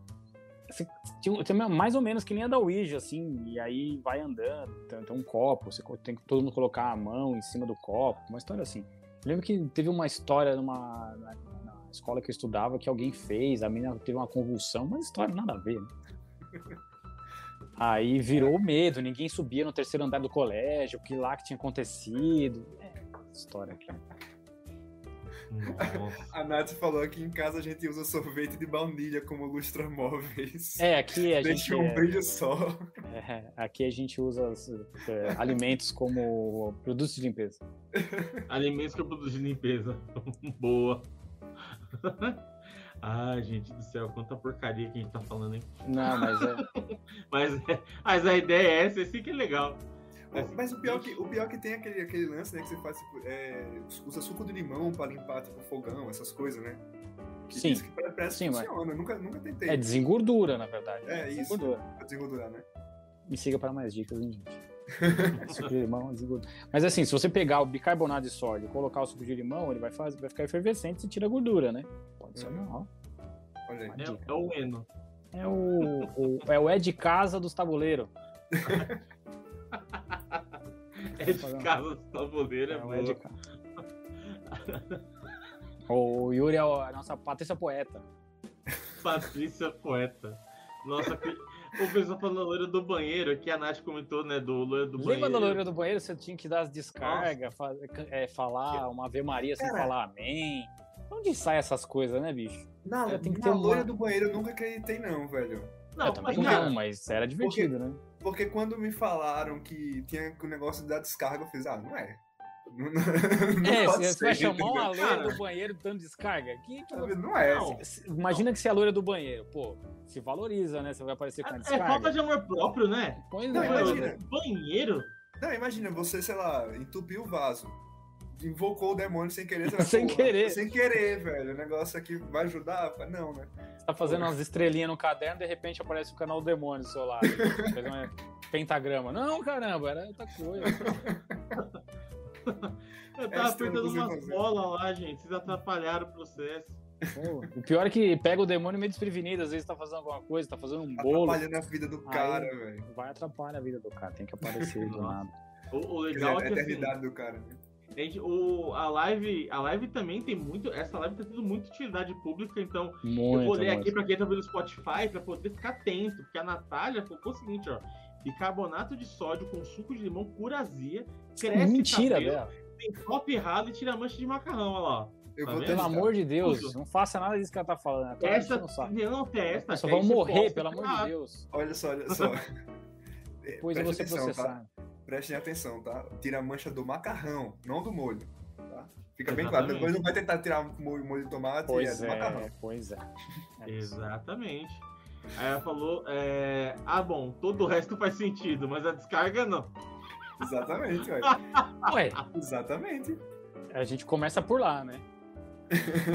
Tinha, tinha mais ou menos que nem a da Ouija, assim, e aí vai andando, tem, tem um copo, você tem que todo mundo colocar a mão em cima do copo, uma história assim. Eu lembro que teve uma história numa, na, na escola que eu estudava que alguém fez, a menina teve uma convulsão, uma história nada a ver, né? Aí virou medo, ninguém subia no terceiro andar do colégio, que lá que tinha acontecido. É, história aqui. Nossa. A Nath falou que em casa a gente usa sorvete de baunilha como lustramóveis. É, aqui a gente. Deixa um é- brilho só. É, aqui a gente usa é, alimentos como produtos de limpeza. Alimentos que eu produzo de limpeza. Boa. Ai, gente do céu, quanta porcaria que a gente tá falando, hein? Não, mas é. Mas, é- mas a ideia é essa, esse que é legal. Assim, Mas o pior, que, o pior que tem aquele, aquele lance, né? Que você faz, tipo, é, usa suco de limão pra limpar, tipo, fogão, essas coisas, né? Que Sim. que parece que Sim, mas- funciona. Nunca, nunca tentei. É desengordura, na verdade. É, isso. Desengordura. Pra desengordurar, né? Me siga para mais dicas, hein, gente. suco de limão, desengordura. Mas assim, se você pegar o bicarbonato de sódio e colocar o suco de limão, ele vai, fazer, vai ficar efervescente e tira a gordura, né? Pode ser Uhum. normal. Olha aí. É, é o Eno. É o, o- é o é de casa dos tabuleiros. É de casa do tabuleiro, é, É o é de boa. casa. O Yuri é a nossa Patrícia Poeta. Patrícia Poeta. Nossa, que- o pessoal falando da loira do banheiro, que a Nath comentou, né? Do loira do banheiro. Lembra da loira do banheiro? Você tinha que dar as descargas, fa- é, falar uma Ave Maria sem Cara. falar amém. Onde sai essas coisas, né, bicho? Na, tem que na ter uma- loira do banheiro eu nunca acreditei, não, velho. Não, eu também mas, não, mas era divertido, né? Porque quando me falaram que tinha o negócio da descarga, eu fiz, ah, não é. Não, não É, você vai ser, chamar uma loira do banheiro dando descarga? Que, que- Não é. Não. Imagina que você é a loira do banheiro. Pô, se valoriza, né? Você vai aparecer com a É, é descarga. falta de amor próprio, né? Pois Não, é. imagina. Banheiro? Não, imagina, você, sei lá, entupiu o vaso. Invocou o demônio sem querer. Você vai, Sem "Porra, querer." Sem querer, velho. O negócio aqui vai ajudar? Não, né? Você tá fazendo umas estrelinhas no caderno, de repente aparece o canal Demônio do seu lado. Fez um pentagrama. Não, caramba, era outra coisa. Eu tava eu não apertando umas bolas lá, gente. Vocês atrapalharam o processo. Pô, o pior é que pega o demônio meio desprevenido. Às vezes tá fazendo alguma coisa, tá fazendo um bolo. Atrapalhando a vida do cara, velho. Vai atrapalhar a vida do cara, tem que aparecer do nada. O, o legal a é que assim, eternidade do cara. né? A, gente, o, a, live, a live também tem muito. Essa live tá tendo muita utilidade pública, então Muito. eu vou ler muito. aqui pra quem tá vendo no Spotify pra poder ficar atento. Porque a Natália colocou o seguinte, ó. Bicarbonato de sódio com suco de limão cura azia, cresce Mentira, cabelo, velho. tem copo errado e tira mancha de macarrão, olha lá. Eu Tá vou? Pelo amor de Deus, Tudo. não faça nada disso que ela tá falando. Tá Essa, enchendo o saco. não, testa. Só vão morrer, posta. pelo amor de Deus. Olha só, olha só. Depois eu Prestem vou ser atenção, processado. Tá? Prestem atenção, tá? Tira a mancha do macarrão, não do molho. Tá? Fica bem Exatamente. claro. Depois não vai tentar tirar o molho, molho de tomate é Pois do macarrão. é, pois é. É. Exatamente. Aí ela falou, é, ah bom, todo o resto faz sentido, mas a descarga não. Exatamente, velho. Ué, Exatamente. a gente começa por lá, né?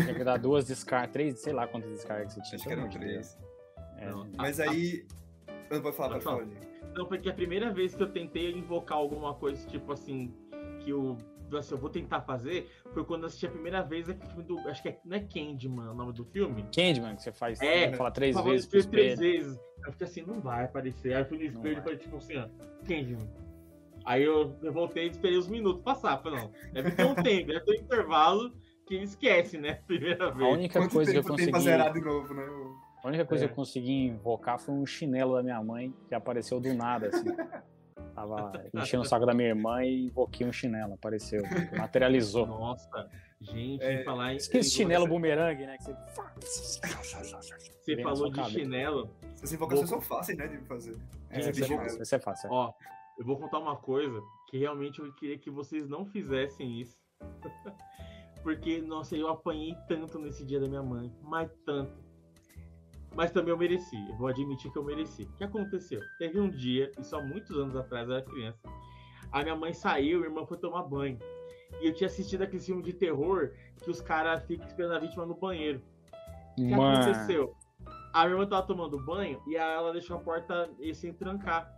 Tem que dar duas descargas, três, sei lá quantas descargas você tinha. Acho que eram três. É. Mas aí. Eu não vou falar, Pode pode falar. falar. Não, porque a primeira vez que eu tentei invocar alguma coisa, tipo assim, que eu, assim, eu vou tentar fazer, foi quando eu assisti a primeira vez aquele filme do. Acho que é, não é Candyman o nome do filme? Candyman, que você faz, É, fala três vezes pro três espelho. vezes. Eu fiquei assim, não vai aparecer. Aí eu fui no espelho e falei, tipo assim, ó, Candyman. Aí eu, eu voltei e esperei os minutos passar. Falei, não, deve ter um tempo, deve ter um intervalo que esquece, né? Primeira A vez. única Quanto coisa que eu tempo tem pra consegui. zerar de novo, né? A única coisa É. que eu consegui invocar foi um chinelo da minha mãe que apareceu do nada, assim. Tava enchendo o saco da minha irmã e invoquei um chinelo, apareceu, materializou. Nossa, gente, É, falar em. Esse em- chinelo bumerangue, né? Que você... Você vem falou de cabeça. chinelo. Essas invocações são fáceis, né? De fazer. É, de é chinelo. fácil, isso é fácil. é. Ó, eu vou contar uma coisa que realmente eu queria que vocês não fizessem isso. Porque, nossa, eu apanhei tanto nesse dia da minha mãe, mas tanto. Mas também eu mereci, eu vou admitir que eu mereci. O que aconteceu? Teve um dia, isso há muitos anos atrás, eu era criança. A minha mãe saiu, minha irmã foi tomar banho. E eu tinha assistido aquele filme de terror que os caras ficam esperando a vítima no banheiro. O que Mano, aconteceu? A minha irmã tava tomando banho e ela deixou a porta e sem trancar.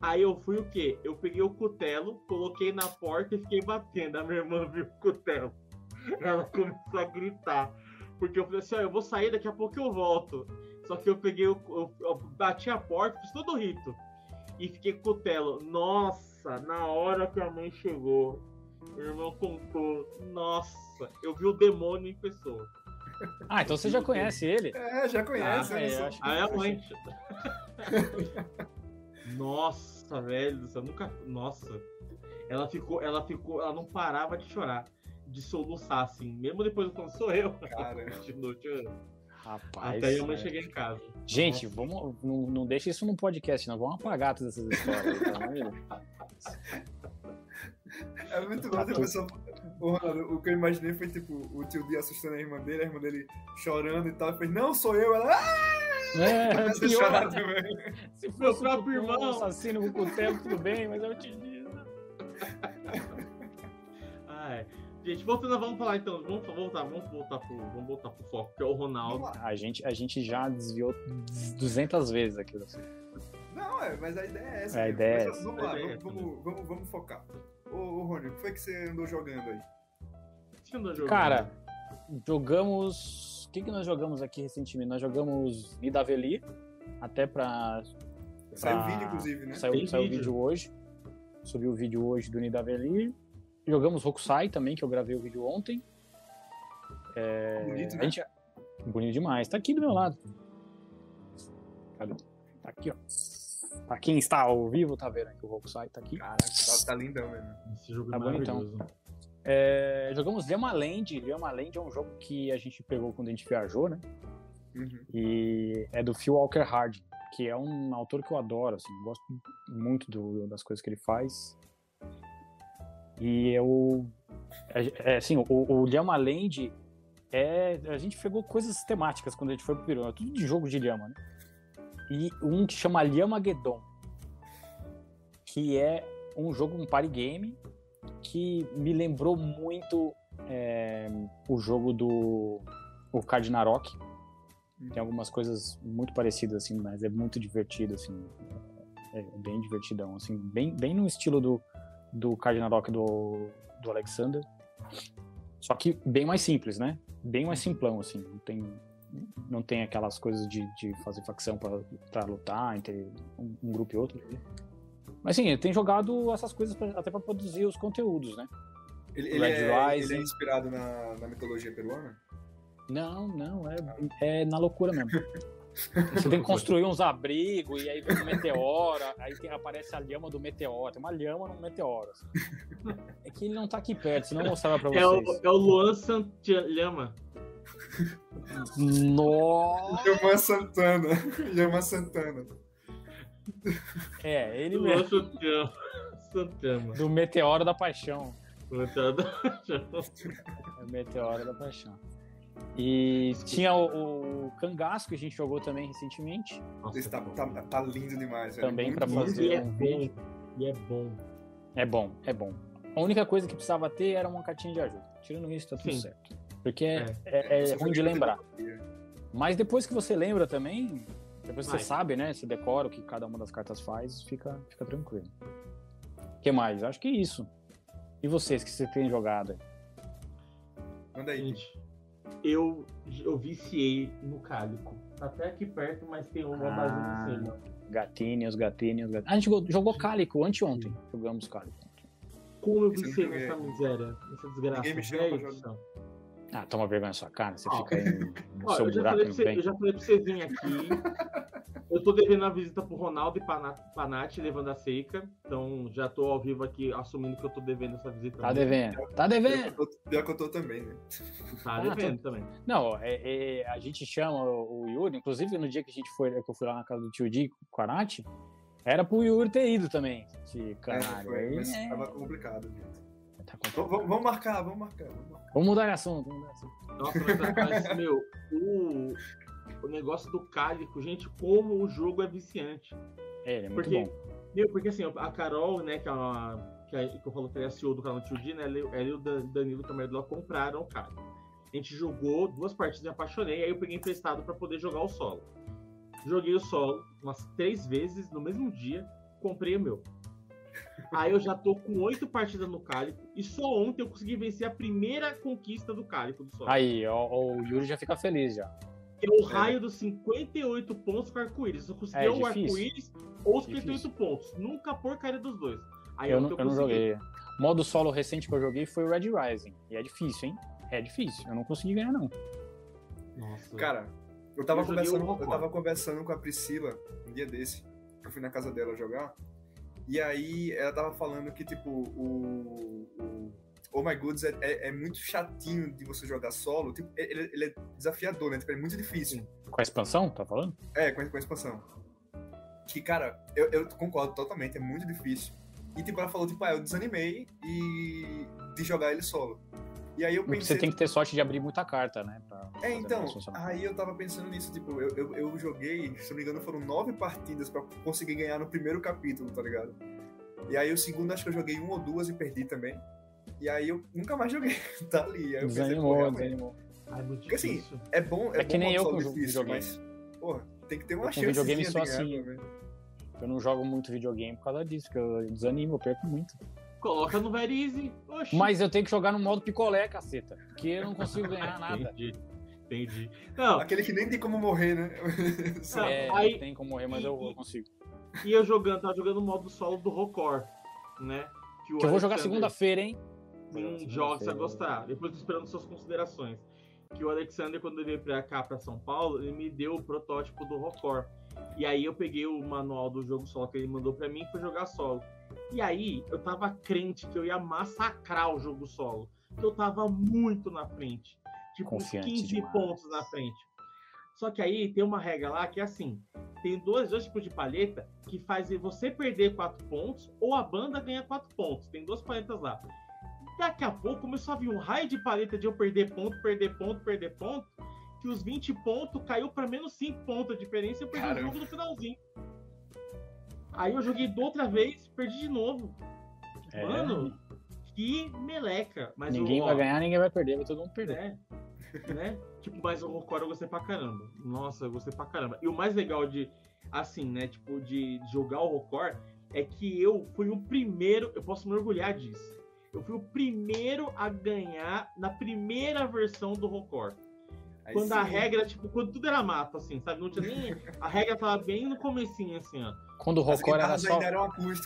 Aí eu fui o quê? Eu peguei o cutelo, coloquei na porta e fiquei batendo. A minha irmã viu o cutelo. Ela começou a gritar. Porque eu falei assim, ó, eu vou sair, daqui a pouco eu volto. Só que eu peguei, o, eu, eu bati a porta, fiz todo o rito. E fiquei com o cutelo. Nossa, na hora que a mãe chegou, meu irmão contou. Nossa, eu vi o demônio em pessoa. Ah, então você já conhece ele? É, já conhece. Ah, é, eu acho que- Aí a acho- mãe. Nossa, velho, céu, nunca. Nossa. Ela ficou, ela ficou, ela não parava de chorar, de soluçar, assim. Mesmo depois quando sou eu. Cara. Rapaz. Até eu não é. cheguei em casa. Gente, vamos, não, não deixa isso no podcast, não. Vamos apagar todas essas histórias. Deus. É muito Tá bom a tudo- pessoa. O, o que eu imaginei foi tipo o tio D assustando a irmã dele, a irmã dele chorando e tal. Ele fez, não, sou eu. Ela ah! É. Se Meu fosse próprio um irmão. assassino com cutelo, tudo bem, mas eu te digo. Ai. Gente, voltando, vamos falar então. Vamos voltar, vamos voltar pro, vamos voltar pro foco, que é o Ronaldo. A gente, a gente já desviou 200 vezes aqui. Não, é, mas a ideia é essa. É, a ideia é essa. Vamos lá, é vamos, vamos, vamos, vamos focar. Ô, ô Rony, o que foi que você andou jogando aí? Você andou jogando? Cara, jogamos. O que, que nós jogamos aqui recentemente? Nós jogamos Nidavellir, até pra. Saiu pra- vídeo, inclusive, né? Saiu, Tem saiu vídeo. vídeo hoje. Subiu o vídeo hoje do Nidavellir. Jogamos Rokusai também, que eu gravei o vídeo ontem. Bonito, A né? gente... Bonito demais. Tá aqui do meu lado. Cadê? Tá aqui, ó. Pra quem está ao vivo, tá vendo que o Rokusai tá aqui. Caraca, tá, tá lindão mesmo. Esse jogo Tá é bonitão. maravilhoso. É, jogamos Lema Land. Lema Land é um jogo que a gente pegou quando a gente viajou, né? Uhum. E é do Phil Walker Hard, que é um autor que eu adoro, assim, gosto muito do- das coisas que ele faz. E eu. É, é, assim, o, o Llama Land é. A gente pegou coisas temáticas quando a gente foi pro Peru. É tudo de jogo de Llama, né? E um que chama Llamageddon. Que é um jogo, um party game, que me lembrou muito é, o jogo do o Cardinarok. Tem algumas coisas muito parecidas, assim, mas é muito divertido, assim. É bem divertidão, assim, bem, bem no estilo do, do Cardinarok do, do Alexander. Só que bem mais simples, né? Bem mais simplão, assim. Não tem, não tem aquelas coisas de, de fazer facção para lutar entre um, um, grupo e outro. Mas sim, ele tem jogado essas coisas pra, até para produzir os conteúdos, né? Ele, ele, é, ele é, inspirado na, na mitologia peruana? Não, não, é, é na loucura mesmo. Você tem que construir uns abrigos e aí vem um meteoro, aí tem, aparece a lhama do meteoro. Tem uma lhama no meteoro. Assim. É que ele não tá aqui perto, senão eu mostrava pra vocês. É o, é o Luan Santilhama. Nossa! Lhama Santana. Lhama Santana. É, ele Luan mesmo. Santana. Santana. Do meteoro da paixão. Meteoro da Paixão. É o meteoro da paixão. E tinha o, o Cangaço que a gente jogou também recentemente. Nossa, Esse tá, tá, tá lindo demais. velho. Também bom. fazer. E é um bom. vídeo. E é bom. É bom, é bom. A única coisa que precisava ter era uma cartinha de ajuda. Tirando isso, tá tudo Sim. certo. Porque é, É. é, é ruim de lembrar. Mas depois que você lembra também, depois que você sabe, né? Você decora o que cada uma das cartas faz, fica, fica tranquilo. O que mais? Acho que é isso. E vocês que você tem jogado? aí? Manda aí. Gente, eu, eu viciei no cálico. Tá Até aqui perto, mas tem uma Ah. base em cima. Gatinhos, gatinhos, gatinhos. Ah, a gente jogou, jogou Cálico anteontem. Jogamos Cálico. Como eu viciei nessa miséria, nessa desgraça. Ninguém me chama pra velho do jogar. Ah, toma vergonha na sua cara. Você fica aí no Ó, seu buraco pra você, vem. eu já falei pra você vir aqui. Eu tô devendo a visita pro Ronaldo e Pana- Panatti, levando a Seika. Então já tô ao vivo aqui assumindo que eu tô devendo essa visita. Tá devendo. Tá devendo. tô- Pior que eu tô também, né? Tá Ah, devendo também. Não, é, é, a gente chama o Yuri, inclusive no dia que a gente foi, que eu fui lá na casa do tio Di com a Nath, era pro Yuri ter ido também. De É, caralho. foi, aí mas é- tava complicado, gente. Tá Vamos, vamos- vamos marcar, vamos marcar, vamos marcar. Vamos mudar de assunto. Vamos mudar de assunto. Nossa, mas, mas, meu, o, o negócio do cálico, gente, como o jogo é viciante. É, ele é muito Porque- bom. Meu, porque assim, a Carol, né, que, é uma, que, é- que eu falo que ela é CEO do canal Tio Di, né, ela, ela e o Dan- Danilo, que é dela, compraram o cálico. A gente jogou duas partidas, me apaixonei, aí eu peguei emprestado pra poder jogar o solo. Joguei o solo umas três vezes no mesmo dia, comprei o meu. Aí eu já tô com oito partidas no cálico, e só ontem eu consegui vencer a primeira conquista do cálico do solo. Aí, ó, ó, o Yuri já fica feliz já. Que é o raio dos 58 pontos com arco-íris. Eu consegui É, ou o arco-íris ou os 58 Difícil. pontos. Nunca a porcaria dos dois. Aí Eu, ontem não, eu não joguei. O modo solo recente que eu joguei foi o Red Rising. E é difícil, hein? É difícil. Eu não consegui ganhar, não. Nossa. Cara, eu tava, Eu conversando, eu tava conversando com a Priscila um dia desse. Eu fui na casa dela jogar. E aí ela tava falando que, tipo, o. o Oh My Goods é, é, é muito chatinho de você jogar solo. Tipo, ele, ele é desafiador, né? Tipo, é muito difícil. Com a expansão, tá falando? É, com a, com a expansão. Que, cara, eu, eu concordo totalmente, é muito difícil. E, tipo, ela falou, tipo, ah, eu desanimei e de jogar ele solo. E aí eu pensei. você tem que ter sorte de abrir muita carta, né? pra É, então, aí eu tava pensando nisso, tipo, eu, eu, eu joguei, se não me engano, foram nove partidas pra conseguir ganhar no primeiro capítulo, tá ligado? E aí o segundo acho que eu joguei uma ou duas e perdi também. E aí eu nunca mais joguei, tá ali. Aí eu pensei, Desanimou, realmente, desanimou. Muito Porque assim, é bom, é, É que bom nem eu com difícil, videogame. mas, porra, tem que ter uma Eu chance videogame de sou ganhar, assim. Eu não jogo muito videogame por causa disso, que eu desanimo, eu perco muito. Coloca no Very Easy. Oxi. Mas eu tenho que jogar no modo picolé, caceta. Porque eu não consigo ganhar nada. Entendi. Entendi. Não, Aquele que nem tem como morrer, né? É, aí- tem como morrer, mas eu, eu consigo. e eu jogando, tava jogando o modo solo do Rocor, né? o Que eu vou jogar segunda-feira, hein? Hum, joga, você vai gostar. Depois tô esperando suas considerações. Que o Alexander, quando ele veio pra cá, pra São Paulo, ele me deu o protótipo do Rocor. E aí eu peguei o manual do jogo solo que ele mandou pra mim e fui jogar solo. E aí eu tava crente que eu ia massacrar o jogo solo. Que eu tava muito na frente. Tipo, uns Confiante 15 demais. pontos na frente. Só que aí tem uma regra lá que é assim: tem dois, dois tipos de palheta que fazem você perder 4 pontos ou a banda ganha 4 pontos. Tem duas paletas lá. Daqui a pouco começou a vir um raio de paleta de eu perder ponto, perder ponto, perder ponto, que os 20 pontos caiu para menos 5 pontos a diferença e eu perdi Caramba. o jogo no finalzinho. Aí eu joguei outra vez, perdi de novo. É. Mano, que meleca. Mas ninguém vai ganhar, ninguém vai perder, vai todo mundo perder. É, né? tipo, mas o Rockcore eu gostei pra caramba. Nossa, eu gostei pra caramba. E o mais legal de, assim, né, tipo, de jogar o Rockcore é que eu fui o primeiro, eu posso me orgulhar disso. Eu fui o primeiro a ganhar na primeira versão do Rockcore. quando sim. a regra, tipo, quando tudo era mato, assim, sabe? Não tinha nem. A regra tava bem no comecinho, assim, ó. Quando o Rockcore era só.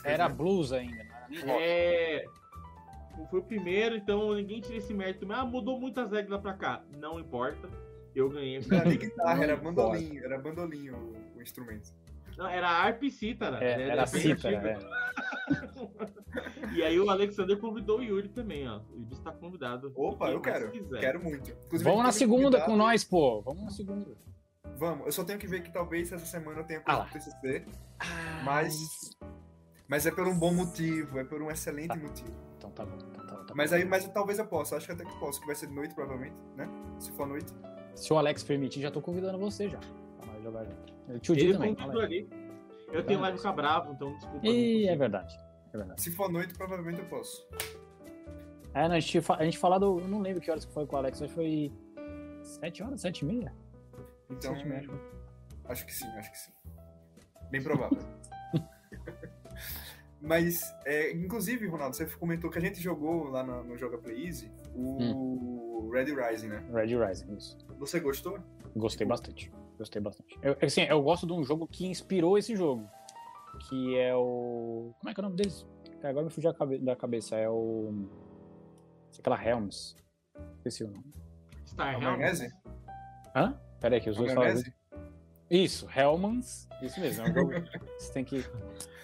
Era né? blues ainda, não era rock. É foi o primeiro, então ninguém tira esse mérito. Mas ah, mudou muitas regras pra cá. Não importa. Eu ganhei. Não era nem guitarra, era bandolim, era bandolim o, o instrumento. Não, era harp e cítara. É, era, era cítara, é. E aí o Alexander convidou o Yuri também, ó. O Yuri está convidado. Opa, eu quero. Quero muito. Inclusive, Vamos na segunda convidado. com nós, pô. Vamos na segunda. Vamos. Eu só tenho que ver que talvez essa semana eu tenha coisa ah TCC. Ah, mas... Mas é por um bom motivo, é por um excelente tá. motivo. Então tá bom. Então tá, tá mas aí, mas talvez eu possa, acho que até que posso, que vai ser de noite, provavelmente, né? Se for noite. Se o Alex permitir, já tô convidando você já. Pra jogar junto. Eu te Ele também. Ali. Eu tenho live ficar bravo, então desculpa. E é verdade. é verdade. Se for noite, provavelmente eu posso. É, a gente, a gente falado, eu não lembro que horas que foi com o Alex, mas foi 7 horas, 7 e meia? Então, 7 meia, acho. acho que sim, acho que sim. Bem provável. Mas, é, inclusive, Ronaldo, você comentou que a gente jogou lá no, no Joga Play Easy o hum. Red Rising, né? Red Rising, isso. Você gostou? Gostei bastante. Gostei bastante. Eu, assim, eu gosto de um jogo que inspirou esse jogo. Que é o. Como é que é o nome deles? Agora me fugiu da cabeça. É o. Aquela Helms. Esqueci o nome. Star Helms? Hã? Pera aí, que os dois falam. Isso, Helmans. Isso mesmo. É um jogo. Você tem que.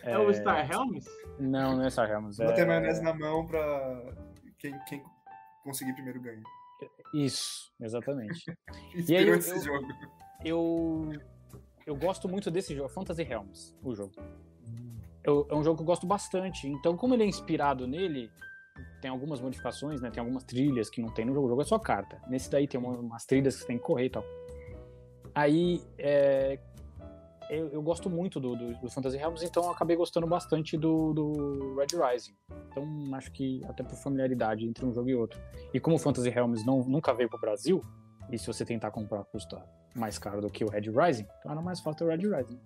É, é o Star Helms? Não, não é Star Helms. Não é... ter maionese na mão pra quem, quem conseguir primeiro ganha. Isso, exatamente. e aí eu, esse eu, jogo. Eu, eu gosto muito desse jogo, Fantasy Helms, o jogo. Eu, é um jogo que eu gosto bastante. Então, como ele é inspirado nele, tem algumas modificações, né? Tem algumas trilhas que não tem no jogo. O jogo é só carta. Nesse daí tem umas trilhas que você tem que correr e tal. Aí, é, eu, eu, gosto muito do, do, do, Fantasy Realms, então eu acabei gostando bastante do, do Red Rising. Então acho que até por familiaridade entre um jogo e outro. E como o Fantasy Realms não, nunca veio pro Brasil, e se você tentar comprar custa mais caro do que o Red Rising, então era mais fácil o Red Rising.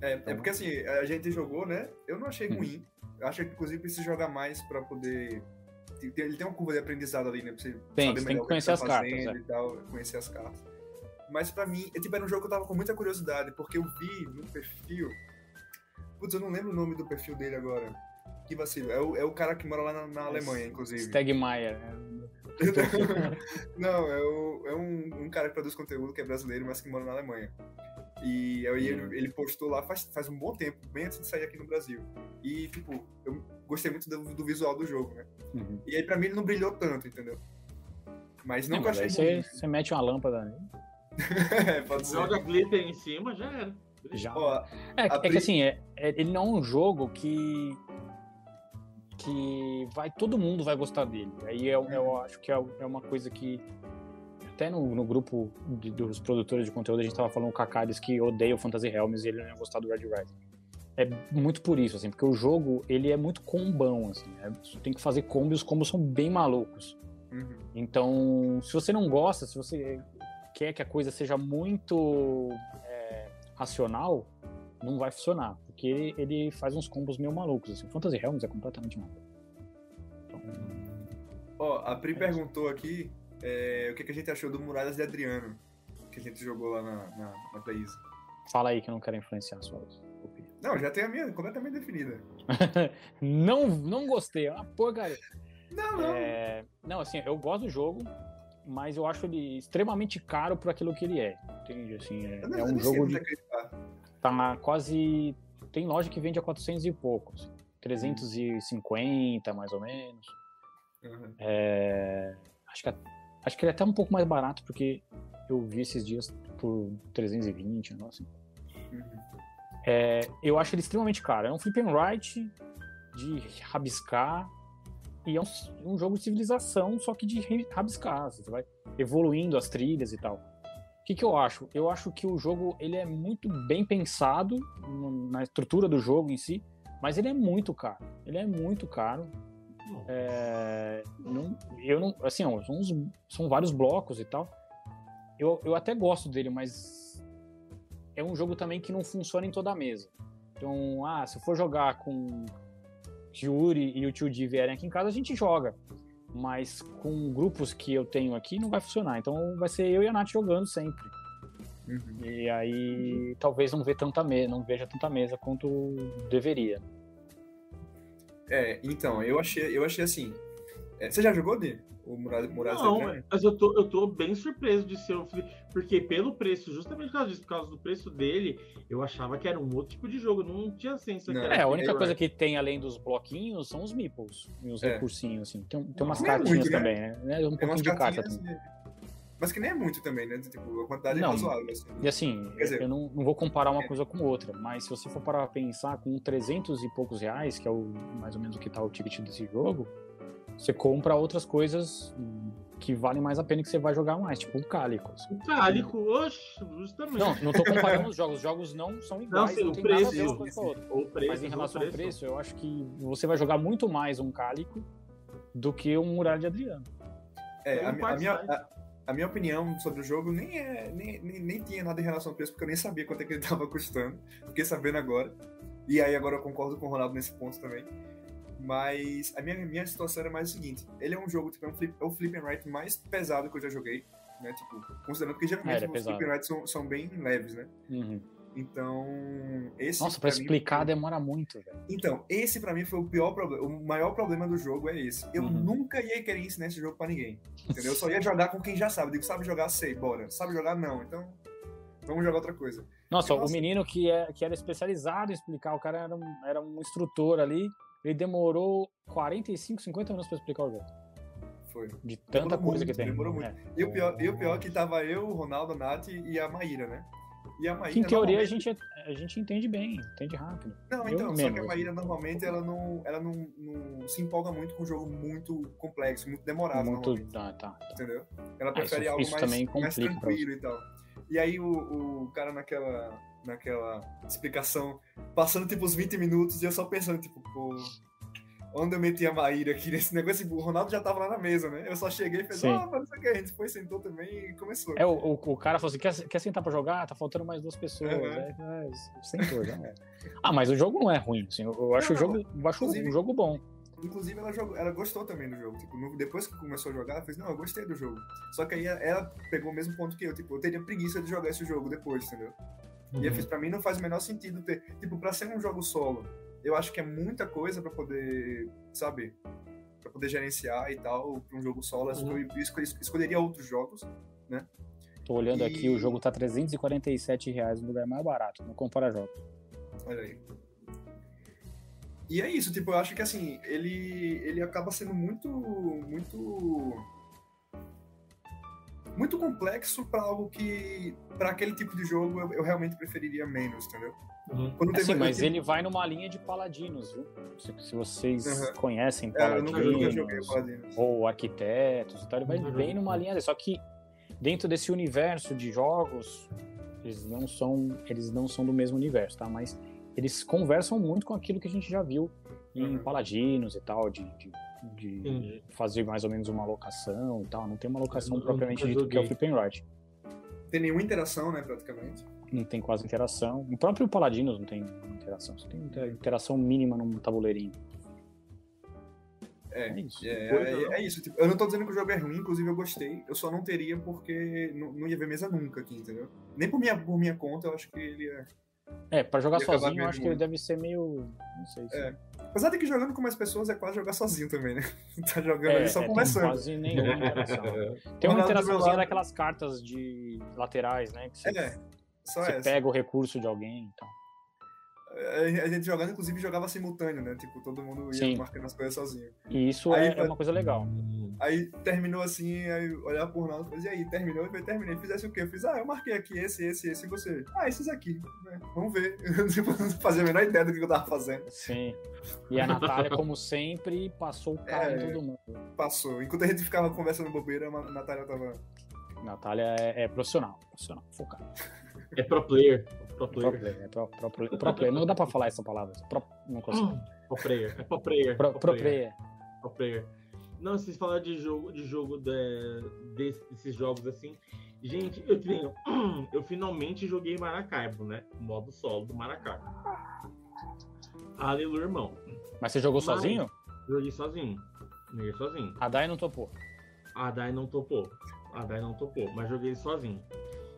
É, então, é porque assim, a gente jogou, né? Eu não achei hum. ruim. Eu acho que inclusive precisa jogar mais para poder. Ele tem uma curva de aprendizado ali, né? Pra você tem, saber você tem que conhecer que tá as cartas. É. E tal, conhecer as cartas. Mas para mim, é, tipo, era um jogo que eu tava com muita curiosidade, porque eu vi no perfil. Putz, eu não lembro o nome do perfil dele agora. Que vacilo. É o, é o cara que mora lá na, na Alemanha, inclusive. Stegmaier. não, é, o, é um, um, cara que produz conteúdo que é brasileiro, mas que mora na Alemanha. E aí ele, ele, postou lá faz, faz um bom tempo, bem antes de sair aqui no Brasil. E, tipo, eu gostei muito do, do visual do jogo, né? Uhum. E aí pra mim ele não brilhou tanto, entendeu? Mas não, achei você, você mete uma lâmpada ali. Pode Joga glitter em cima, já era. Já. é, é, que assim, é, é, ele não é um jogo que que vai todo mundo vai gostar dele. Aí eu, eu uhum. acho que é, é uma coisa que até no, no grupo de, dos produtores de conteúdo a gente tava falando o Kakaris que odeia o Fantasy Realms e ele não ia gostar do Red Rising. É muito por isso, assim, porque o jogo ele é muito combão, assim, né? tem que fazer combos, os combos são bem malucos. Uhum. Então, se você não gosta, se você quer que a coisa seja muito é, racional, não vai funcionar. Porque ele, ele, faz uns combos meio malucos. Assim. O Fantasy Realms é completamente maluco. Então, Ó, a Pri é perguntou aqui é, o que, que, a gente achou do Muralhas de Adriano, que a gente jogou lá na, na, na. Fala aí que eu não quero influenciar a sua opinião. Não, já tem a minha completamente definida. não, não gostei, é uma porcaria. Não, não. É, não, assim, eu gosto do jogo, mas eu acho ele extremamente caro por aquilo que ele é. Entende? Assim, é, é um jogo de. Tá quase. Tem loja que vende a 400 e poucos. 350, mais ou menos. Uhum. É, acho, que, acho que ele é até um pouco mais barato, porque eu vi esses dias por 320, um assim. Uhum. É, eu acho ele extremamente caro. É um flip and write de rabiscar e é um, um, jogo de civilização, só que de rabiscar. Você vai evoluindo as trilhas e tal. O que, que eu acho? Eu acho que o jogo ele é muito bem pensado na estrutura do jogo em si, mas ele é muito caro. Ele é muito caro. É, não, eu não, assim, ó, são, uns, são, vários blocos e tal. Eu, eu até gosto dele, mas é um jogo também que não funciona em toda a mesa. Então, ah, se eu for jogar com Yuri e o tio Di vierem aqui em casa, a gente joga. Mas com grupos que eu tenho aqui, não vai funcionar. Então vai ser eu e a Nath jogando sempre. Uhum. E aí talvez não, vê tanta mesa, não veja tanta mesa quanto deveria. É, então, eu achei, eu achei assim. É, você já jogou de o Não, mas eu tô, eu tô bem surpreso de ser um porque pelo preço, justamente por causa disso, por causa do preço dele, eu achava que era um outro tipo de jogo, não tinha senso. É, a única coisa que tem além dos bloquinhos são os meeples e os é. recursinhos, assim. Tem, tem umas não é cartinhas é muito, também, né? né? Um pouquinho de carta também. Mas que nem é muito também, né? Tipo, a quantidade é não, é razoável. Assim. E assim, dizer, eu não, não, vou comparar uma é. coisa com outra, mas se você for parar pra pensar com 300 e poucos reais, que é o, mais ou menos o que tá o ticket desse jogo, você compra outras coisas que valem mais a pena que você vai jogar mais, tipo o Cálico. Assim. O Cálico, oxe, justamente. Não, não tô comparando os jogos, os jogos não são iguais, não, sim, não tem preço, nada a ver com. O preço, Mas em relação preço. ao preço, eu acho que você vai jogar muito mais um Cálico do que um Muralha de Adriano. É, a, a, minha, a, a minha opinião sobre o jogo nem, é, nem, nem, nem, tinha nada em relação ao preço, porque eu nem sabia quanto é que ele estava custando. Fiquei sabendo agora. E aí agora eu concordo com o Ronaldo nesse ponto também. Mas a minha, minha situação era mais o seguinte: ele é um jogo, tipo, é um flip, é o flip and write mais pesado que eu já joguei. Né? Tipo, considerando que geralmente é, os flip and writes são, são bem leves, né? Uhum. Então, esse. Nossa, pra, pra explicar mim, demora muito, velho. Então, esse para mim foi o pior problema. O maior problema do jogo é esse. Eu uhum. nunca ia querer ensinar esse jogo para ninguém. Entendeu? Eu só ia jogar com quem já sabe. Eu digo, sabe jogar, sei, bora. Sabe jogar, não. Então, vamos jogar outra coisa. Nossa, o menino que, é, que era especializado em explicar, o cara era um, era um instrutor ali. Ele demorou 45, 50 minutos para explicar o jogo. Foi. De tanta demorou coisa muito, que tem. Demorou muito. É. E, o pior, e o pior é que tava eu, o Ronaldo, a Nath e a Maíra, né? E a Maíra. Que em teoria a, gente, a gente entende bem, entende rápido. Não, então, eu só menos. que a Maíra normalmente ela não, ela não, não se empolga muito com um jogo muito complexo, muito demorado. Muito. Ah, tá, tá. Entendeu? Ela ah, prefere ah, isso, algo isso mais, mais tranquilo e tal. E aí o, o cara naquela naquela explicação, passando tipo uns 20 minutos e eu só pensando, tipo, pô, onde eu meti a Maíra aqui nesse negócio, o Ronaldo já tava lá na mesa, né? Eu só cheguei e falei, ah, mas isso aqui, a gente foi, sentou também e começou. É, o, o, o cara falou assim, quer, quer sentar pra jogar? Tá faltando mais duas pessoas. Uhum. É, é, sentou, já é. Ah, mas o jogo não é ruim, assim, eu, eu acho, não, o, jogo, eu acho o jogo bom. Inclusive, ela, jogou, ela gostou também do jogo. Tipo, no, depois que começou a jogar, ela fez, não, eu gostei do jogo. Só que aí ela pegou o mesmo ponto que eu. Tipo, eu teria preguiça de jogar esse jogo depois, entendeu? Uhum. E eu fiz, pra mim não faz o menor sentido ter. Tipo, pra ser um jogo solo, eu acho que é muita coisa pra poder, sabe? Pra poder gerenciar e tal, pra um jogo solo. Uhum. Eu, escolheria outros jogos, né? Tô olhando e... aqui, o jogo tá 347 reais no lugar mais barato, não compara jogos. Olha aí. E é isso, tipo, eu acho que assim, ele, ele acaba sendo muito. muito. Muito complexo para algo que. para aquele tipo de jogo eu, eu realmente preferiria menos, entendeu? Uhum. Assim, mas ele vai numa linha de paladinos, viu? Se, se vocês uhum. conhecem paladinos, é, eu nunca, nunca paladinos, ou arquitetos e tal, ele vai uhum. bem numa linha. Só que dentro desse universo de jogos, eles não são, eles não são do mesmo universo, tá? Mas eles conversam muito com aquilo que a gente já viu em uhum. Paladinos e tal, de, de, de fazer mais ou menos uma locação e tal. Não tem uma locação eu propriamente dito que é o Flip and Write. Tem nenhuma interação, né, praticamente. Não tem quase interação. O próprio Paladinos não tem interação. Você tem interação mínima num tabuleirinho. É, é isso. É, é, é isso. Tipo, eu não tô dizendo que o jogo é ruim, inclusive eu gostei. Eu só não teria porque não, não ia ver mesa nunca aqui, entendeu? Nem por minha, por minha conta eu acho que ele é é, pra jogar sozinho eu acho que ele deve ser meio. Não sei se. É. Apesar de que jogando com mais pessoas é quase jogar sozinho também, né? tá jogando é, ali só é, conversando. Tem quase nenhuma interação. tem uma interaçãozinha daquelas cartas de laterais, né? Que você, é, só você pega o recurso de alguém e então. tal. A gente jogando, inclusive, jogava simultâneo, né? Tipo, todo mundo ia Sim. marcando as coisas sozinho. E isso Aí é, é vai- uma coisa legal. Aí terminou assim, aí olhava por nós e falei, e aí, terminou? Eu falei, terminei. Fizesse o quê? Eu fiz, ah, eu marquei aqui esse, esse, esse, e você. Ah, esses aqui. né? Vamos ver. tipo, não fazia a menor ideia do que eu tava fazendo. Sim. E a Natália, como sempre, passou o carro em É. todo mundo. Passou. Enquanto a gente ficava conversando bobeira, a Natália tava. Natália é, é profissional, profissional, focada. É pro player. Pro Pro player. player, é pro, pro player. Pro player. Não dá pra falar essa palavra. Pro, não consigo. Pro player. É pro player. Pro, pro player. Pro player. Não, vocês falaram de jogo, de jogo de- desse- desses jogos assim. Gente, eu tenho. Eu finalmente joguei Maracaibo, né? O modo solo do Maracaibo. Aleluia, irmão. Mas você jogou Mas- sozinho? Joguei sozinho. Joguei sozinho. A Dai não topou. A Dai não topou. A Dai não topou, mas joguei sozinho.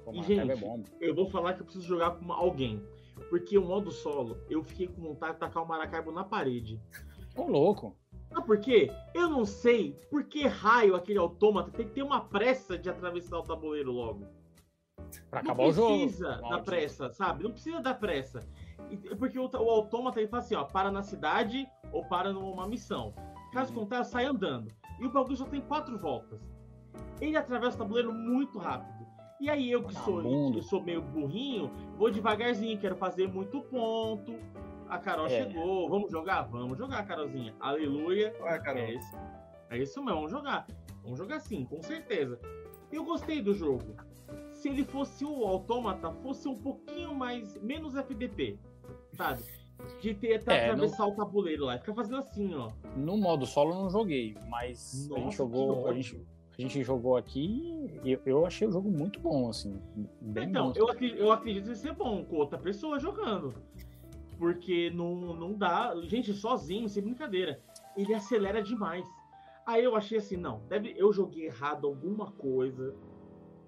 Pô, E, é gente, bom. Eu vou falar que eu preciso jogar com alguém. Porque o modo solo, eu fiquei com vontade de tacar o Maracaibo na parede. Ô, louco. Sabe por quê? Eu não sei por que raio aquele autômata tem que ter uma pressa de atravessar o tabuleiro logo. Pra não acabar o jogo. precisa da pressa, sabe? Não precisa da pressa. Porque o, o autômata ele fala assim, ó, para na cidade ou para numa missão. Caso Uhum. contrário, sai andando. E o bagulho só tem quatro voltas. Ele atravessa o tabuleiro muito rápido. E aí eu que sou, eu sou meio burrinho, vou devagarzinho, quero fazer muito ponto. A Carol É. chegou, vamos jogar? Vamos jogar, Carolzinha. Aleluia. Ué, Carol. É isso. É isso mesmo, vamos jogar. Vamos jogar sim, com certeza. Eu gostei do jogo. Se ele fosse o autômata, fosse um pouquinho mais. menos FDP, sabe? De ter até É, atravessar o tabuleiro lá. Fica fazendo assim, ó. No modo solo eu não joguei, mas a Nossa, gente jogou. A gente, a gente jogou aqui e eu, eu achei o jogo muito bom, assim. Bem Então, bom. eu acredito, eu acredito ser bom com outra pessoa jogando. Porque não, não dá. Gente, sozinho, sem brincadeira. Ele acelera demais. Aí eu achei assim, não, deve, eu joguei errado alguma coisa.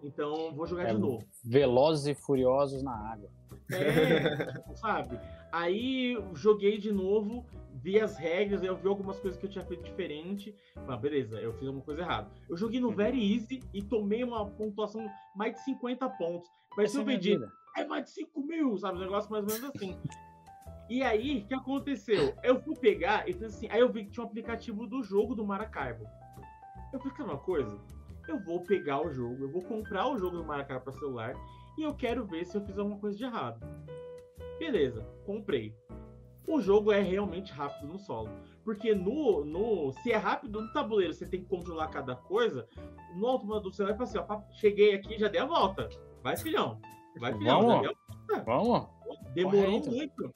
Então vou jogar É, de novo. Velozes e Furiosos na água. É, sabe? Aí joguei de novo, vi as regras, eu vi algumas coisas que eu tinha feito diferente. Mas beleza, eu fiz alguma coisa errada. Eu joguei no Very Easy e tomei uma pontuação mais de 50 pontos. Mas se é eu pedi, vida. é mais de 5 mil, sabe? Um negócio mais ou menos assim. E aí, o que aconteceu? Eu fui pegar, e fiz assim, aí eu vi que tinha um aplicativo do jogo do Maracaibo. Eu falei, uma coisa, eu vou pegar o jogo, eu vou comprar o jogo do Maracaibo para celular e eu quero ver se eu fiz alguma coisa de errado. Beleza, comprei. O jogo é realmente rápido no solo. Porque no, no. Se é rápido no tabuleiro, você tem que controlar cada coisa. No automático do celular, fala assim: ó, cheguei aqui, já dei a volta. Vai, filhão. Vai, filhão. Vamos. Já Vamos? Demorou Correto. muito.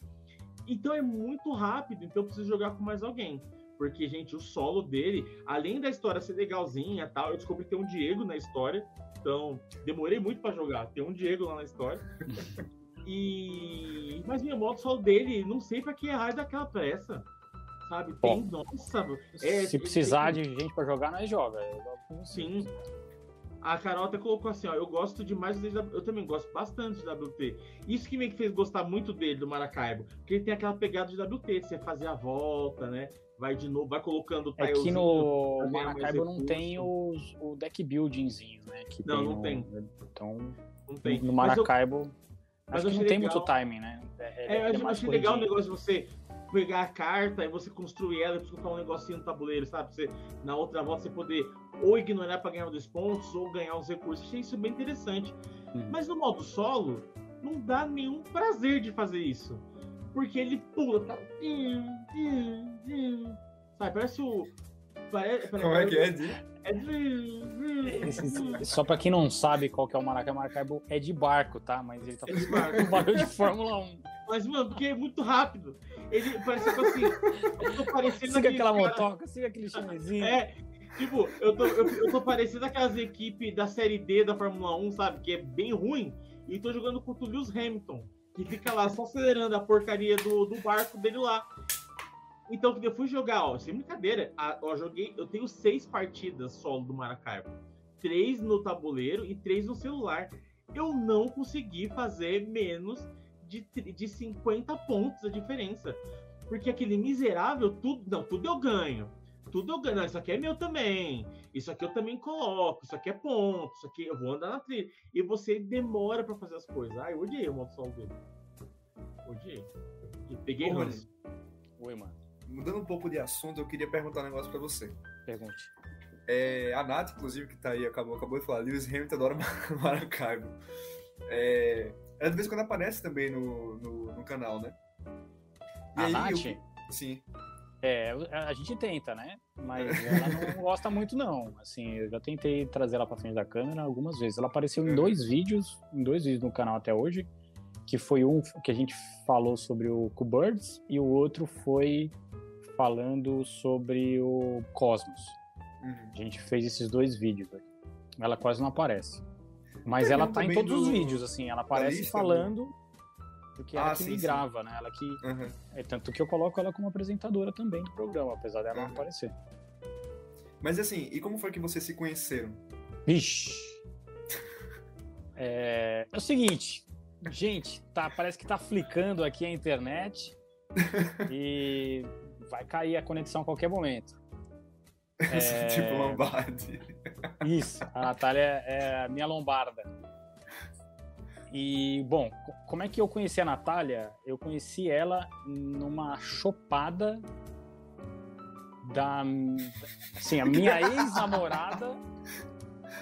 Então é muito rápido, então eu preciso jogar com mais alguém. Porque, gente, o solo dele, além da história ser legalzinha e tal, eu descobri que tem um Diego na história. Então, demorei muito pra jogar. Tem um Diego lá na história. E. Mas minha moto solo dele, não sei pra que raio daquela pressa. Sabe? Tem. Nossa, é, Se precisar de gente pra jogar, nós joga. Você. Sim. A Carol até colocou assim, ó, eu gosto demais eu também gosto bastante de WT. Isso que me fez gostar muito dele, do Maracaibo, porque ele tem aquela pegada de WT, você fazer a volta, né? Vai de novo, vai colocando o É que tilezinho no Maracaibo não tem os, o deck buildingzinho, né? Que Não, tem não no- tem. Então, Não tem. no Maracaibo, mas acho que não tem legal. muito timing, né? É, É, ele eu achei, mais achei legal o negócio de você pegar a carta e você construir ela e colocar um negocinho no tabuleiro, sabe? Você, na outra volta você poder ou ignorar para ganhar os pontos ou ganhar os recursos. Achei isso bem interessante. Uhum. Mas no modo solo, não dá nenhum prazer de fazer isso. Porque ele pula, tá? Sabe, parece o. Como é que é, Di? é? Só pra quem não sabe qual que é o Maracaibo, o Maracaibo é de barco, tá? Mas ele tá É de fazendo barco. um barulho de Fórmula 1. Mas, mano, porque é muito rápido. Ele parece tipo assim. Eu tô parecendo Siga aquela cara- motoca, siga aquele chinesinho. É, tipo, eu tô, eu, eu tô parecendo aquelas equipes da série D da Fórmula 1, sabe? Que é bem ruim. E tô jogando contra o Lewis Hamilton, que fica lá só acelerando a porcaria do, do barco dele lá. Então, eu fui jogar, ó, sem brincadeira. A, ó, joguei, eu tenho seis partidas solo do Maracaibo. Três no tabuleiro e três no celular. Eu não consegui fazer menos de, de 50 pontos a diferença. Porque aquele miserável, tudo. Não, tudo eu ganho. Tudo eu ganho. Não, isso aqui é meu também. Isso aqui eu também coloco. Isso aqui é ponto. Isso aqui eu vou andar na trilha. E você demora pra fazer as coisas. Ah, eu odiei o modo solo dele. Odiei. E peguei ranço. Oi, mano. Mudando um pouco de assunto, eu queria perguntar um negócio pra você. Pergunte. É, a Nath, inclusive, que tá aí, acabou, acabou de falar, Lewis Hamilton adora Mar- Maracaibo. É, ela de vez em quando aparece também no, no, no canal, né? E A aí, Nath? eu- sim. É, a gente tenta, né? Mas ela não gosta muito, não. Assim, eu já tentei trazer ela pra frente da câmera algumas vezes. Ela apareceu em Uhum. dois vídeos, em dois vídeos no canal até hoje, que foi um que a gente falou sobre o Q-Birds e o outro foi falando sobre o Cosmos. Uhum. A gente fez esses dois vídeos. aí. Ela quase não aparece. Mas Teve ela um tá em todos os do- vídeos, assim. Ela aparece falando, porque ela Ah, que sim, me sim. grava, né? Ela que Uhum. é tanto que eu coloco ela como apresentadora também do programa, apesar dela não Uhum. aparecer. Mas assim, e como foi que vocês se conheceram? Vixe. É, é o seguinte, gente, tá, parece que tá flicando aqui a internet e vai cair a conexão a qualquer momento. É, tipo Lombardi. Isso, a Natália é a minha lombarda. E, bom, co- como é que eu conheci a Natália? Eu conheci ela numa chopada da. Assim, a minha ex-namorada.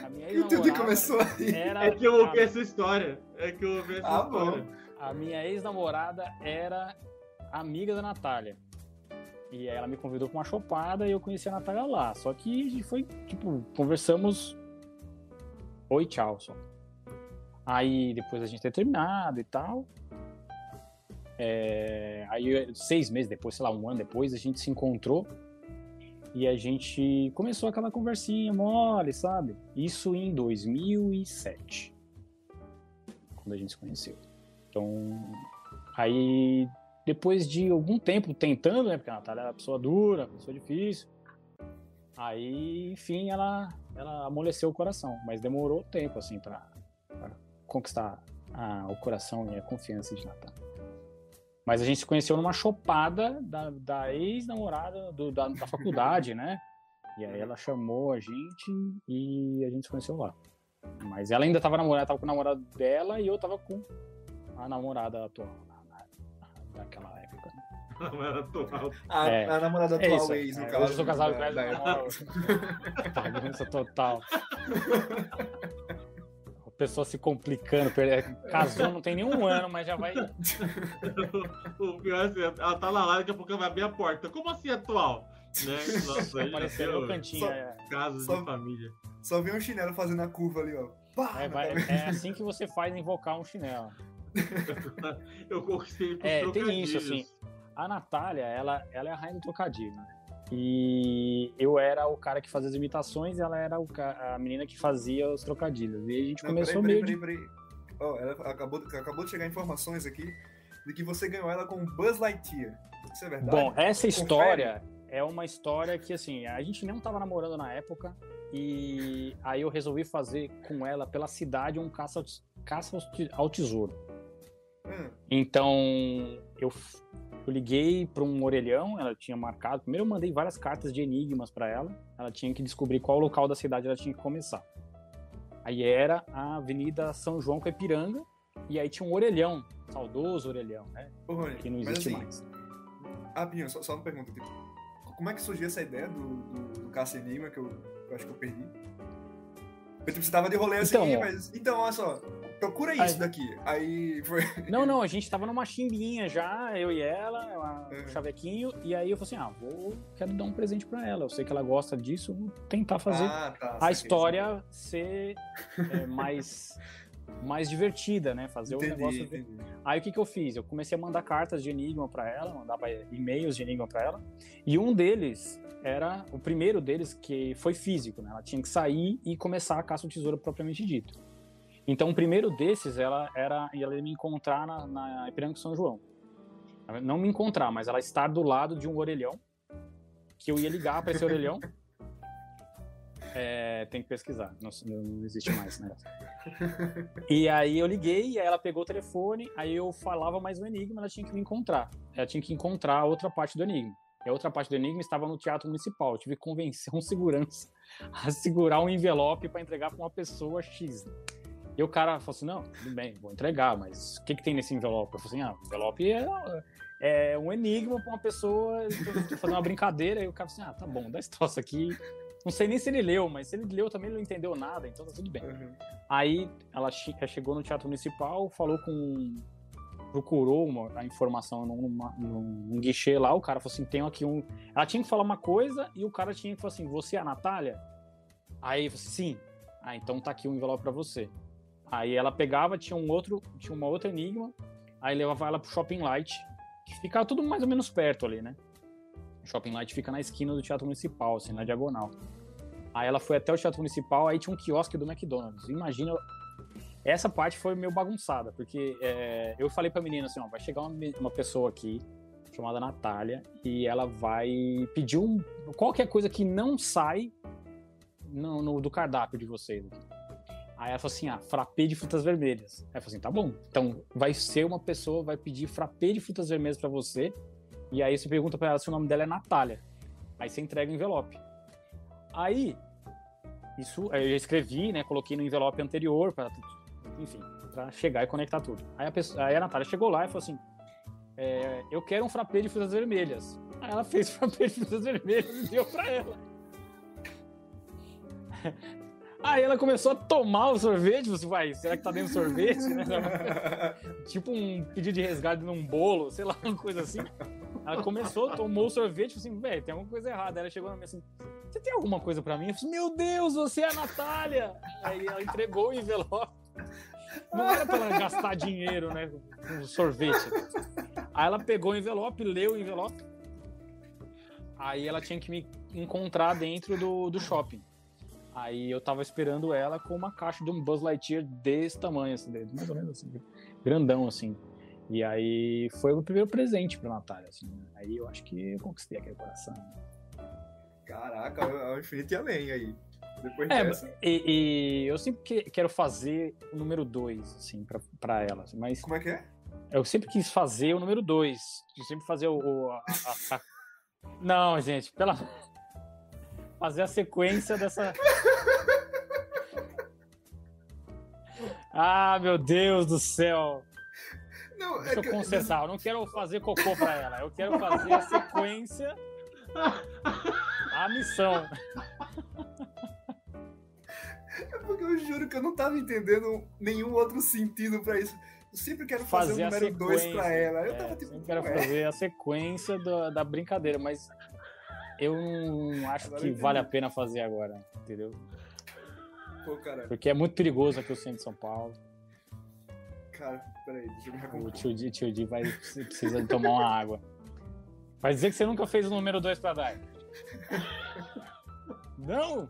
A minha E tudo ex-namorada começou aí. era. É que eu ouvi a- essa história. É que eu ouvi essa Ah, bom. história. a minha ex-namorada era amiga da Natália. E aí ela me convidou pra uma chopada e eu conheci a Natália lá. Só que foi, tipo, conversamos. Oi, tchau, só. Aí depois a gente ter terminado e tal. é, Aí seis meses depois, sei lá, um ano depois, a gente se encontrou. E a gente começou aquela conversinha mole, sabe? Isso em 2007. Quando a gente se conheceu. Então, aí depois de algum tempo tentando, né? Porque a Natália é uma pessoa dura, uma pessoa difícil. Aí, enfim, ela, ela amoleceu o coração, mas demorou tempo, assim, pra conquistar a- o coração e a confiança de Natália. Mas a gente se conheceu numa chopada da, da ex-namorada da, da faculdade, né? E aí ela chamou a gente e a gente se conheceu lá. Mas ela ainda tava namorando, tava com o namorado dela e eu tava com a namorada atual, na- na- daquela época. Não era atual. A, É. a namorada É atual isso, ex, no é, caso. eu sou casado com ela, eu época. Bagunça total. A pessoa se complicando, casou, não tem nenhum ano, mas já vai. o pior é assim, ela tá lá, lá, daqui a pouco ela vai abrir a porta. Como assim atual? Né? Nossa, aparecer no cantinho. Só- é. casos Só- de família. Só vê um chinelo fazendo a curva ali, ó. Pá, É, vai- é assim que você faz invocar um chinelo. Eu conquistei com É, tem isso, trocadilhos. A Natália, ela, ela é a rainha do trocadilho, né? E eu era o cara que fazia as imitações e ela era o ca- a menina que fazia os trocadilhos. E a gente Não, começou peraí, meio peraí, de... peraí, peraí. Ó, ela acabou, acabou de chegar informações aqui de que você ganhou ela com Buzz Lightyear. Isso é verdade? Bom, essa Confere. história é uma história que, assim, a gente não tava namorando na época e aí eu resolvi fazer com ela pela cidade um caça, ao- caça ao tesouro. Hum, Então, eu, eu liguei para um orelhão, ela tinha marcado. Primeiro, eu mandei várias cartas de enigmas para ela. Ela tinha que descobrir qual local da cidade ela tinha que começar. Aí era a Avenida São João com Ipiranga, e aí tinha um orelhão, saudoso orelhão, né? Ô, Rony, Que não existe assim, mais. Ah, Pinho, só, só uma pergunta. Tipo, como é que surgiu essa ideia do, do, do Caça Enigma que eu, eu acho que eu perdi? Eu, tipo, você tava de rolê assim, Então, ó. mas. Então, olha só, procura Aí- isso daqui. Aí foi. Não, não, a gente tava numa chimbinha já, eu e ela, uma- É. um chavequinho, e aí eu falei assim: ah, vou, quero dar um presente pra ela. Eu sei que ela gosta disso, vou tentar fazer Ah, tá. a história ser é, mais, mais divertida, né? Fazer saquei. o negócio. Entendi, entendi. Aí o que, que eu fiz? Eu comecei a mandar cartas de enigma pra ela, mandava e-mails de enigma pra ela, e um deles era o primeiro deles que foi físico, né? Ela tinha que sair e começar a caça ao tesouro propriamente dito. Então, o primeiro desses ela era ela ia me encontrar na, na Ipiranga de São João. Não me encontrar, mas ela estar do lado de um orelhão que eu ia ligar para esse orelhão. É, tem que pesquisar, não, não existe mais né? E aí eu liguei, e aí ela pegou o telefone, aí eu falava mais um enigma, ela tinha que me encontrar. Ela tinha que encontrar a outra parte do enigma. E a outra parte do enigma estava no Teatro Municipal. Eu tive que convencer um segurança a segurar um envelope para entregar para uma pessoa X. E o cara falou assim: não, tudo bem, vou entregar, mas o que, que tem nesse envelope? Eu falei assim: ah, o envelope é, é um enigma pra uma pessoa fazer uma brincadeira. E o cara falou assim: ah, tá bom, dá esse troço aqui. Não sei nem se ele leu, mas se ele leu também ele não entendeu nada, então tá tudo bem. Uhum. Aí ela chegou no Teatro Municipal, falou com. procurou uma, a informação num, num, guichê lá, o cara falou assim: tem aqui um. Ela tinha que falar uma coisa e o cara tinha que falar assim: você é a Natália? Aí eu falei assim: sim. Ah, então tá aqui um envelope para você. Aí ela pegava, tinha um outro, tinha uma outra enigma, aí levava ela pro Shopping Light, que ficava tudo mais ou menos perto ali, né? O Shopping Light fica na esquina do Teatro Municipal, assim, na diagonal. Aí ela foi até o Teatro Municipal, aí tinha um quiosque do McDonald's. Imagina, essa parte foi meio bagunçada, porque é, eu falei pra menina assim, ó, vai chegar uma, uma pessoa aqui, chamada Natália, e ela vai pedir um, qualquer coisa que não sai no, no do cardápio de vocês aqui. Aí ela falou assim: ah, frappé de frutas vermelhas. Aí eu falei assim: tá bom. Então vai ser uma pessoa, vai pedir frappé de frutas vermelhas para você. E aí você pergunta para ela se o nome dela é Natália. Aí você entrega o envelope. Aí, isso eu já escrevi, né? Coloquei no envelope anterior, para enfim, para chegar e conectar tudo. Aí a, pessoa, aí a Natália chegou lá e falou assim: é, eu quero um frappé de frutas vermelhas. Aí ela fez frappé de frutas vermelhas e deu para ela. Aí ela começou a tomar o sorvete, você vai, será que tá dentro do sorvete? Né? tipo um pedido de resgate num bolo, sei lá, uma coisa assim. Ela começou, tomou o sorvete, falou assim, velho, tem alguma coisa errada. Aí ela chegou na minha assim, você tem alguma coisa pra mim? Eu falei, meu Deus, você é a Natália! Aí ela entregou o envelope. Não era pra ela gastar dinheiro, né, com sorvete. Aí ela pegou o envelope, leu o envelope. Aí ela tinha que me encontrar dentro do, do shopping. Aí eu tava esperando ela com uma caixa de um Buzz Lightyear desse tamanho, assim, mais ou menos assim, grandão, assim. E aí foi o primeiro presente pra Natália, assim. Né? Aí eu acho que eu conquistei aquele coração. Caraca, é o infinito e além aí. Depois é, dessa... e, e, eu sempre que, quero fazer o número 2, assim, pra, pra ela. Assim, mas Como é que é? Eu sempre quis fazer o número 2. Sempre fazer o. o a, a, a... Não, gente, pela fazer a sequência dessa. Ah, meu Deus do céu! Não, Deixa é eu confessar, eu não quero fazer cocô pra ela, eu quero fazer a sequência, a missão. É porque eu juro que eu não tava entendendo nenhum outro sentido pra isso. Eu sempre quero fazer, fazer o número 2 pra ela. Eu é, tava tipo. Eu quero fazer a sequência da brincadeira, mas eu não acho agora que vale a pena fazer agora, entendeu? Pô. Porque é muito perigoso aqui o centro de São Paulo. Cara, peraí, deixa eu me recompor. O tio Di, tio Di vai, precisa de tomar uma água. Vai dizer que você nunca fez o número 2 pra dar. não!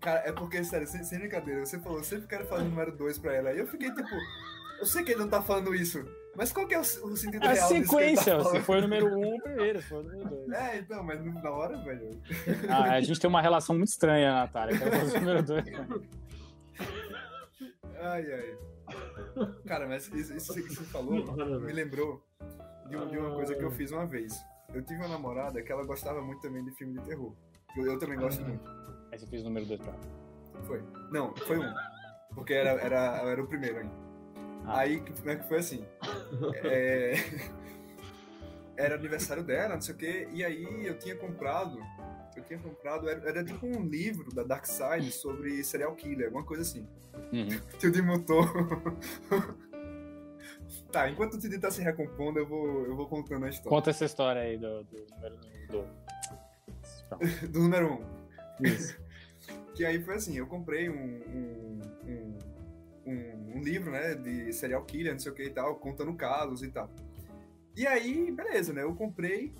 Cara, é porque, sério, sem, sem brincadeira, você falou, eu sempre quero fazer o número 2 pra ela. Aí eu fiquei tipo, eu sei que ele não tá falando isso, mas qual que é o, o sentido a real sequência, tá se foi o número 1, um, primeiro, se foi o número 2. É, então, mas na hora, velho. Ah, a gente tem uma relação muito estranha, Natália. Quero fazer o número 2. Ai, ai. Cara, mas isso, isso que você falou me lembrou de, de, uma coisa que eu fiz uma vez. Eu tive uma namorada que ela gostava muito também de filme de terror. Eu, eu também gosto muito. Aí você fez o número 2 pra? Foi. Não, foi um. Porque era, era, era o primeiro ainda. Ah. Aí, como é que foi assim? é... Era aniversário dela, não sei o quê, e aí eu tinha comprado. Eu tinha comprado, era, era tipo um livro da Dark Side sobre serial killer, alguma coisa assim. Uhum. Tio Di mutou. tá, enquanto o Tio tá se recompondo, eu vou, eu vou contando a história. Conta essa história aí do, do número do... do número um. Isso. que aí foi assim, eu comprei um, um, um um, um, livro, né, de serial killer, não sei o que e tal, contando casos e tal. E aí, beleza, né, eu comprei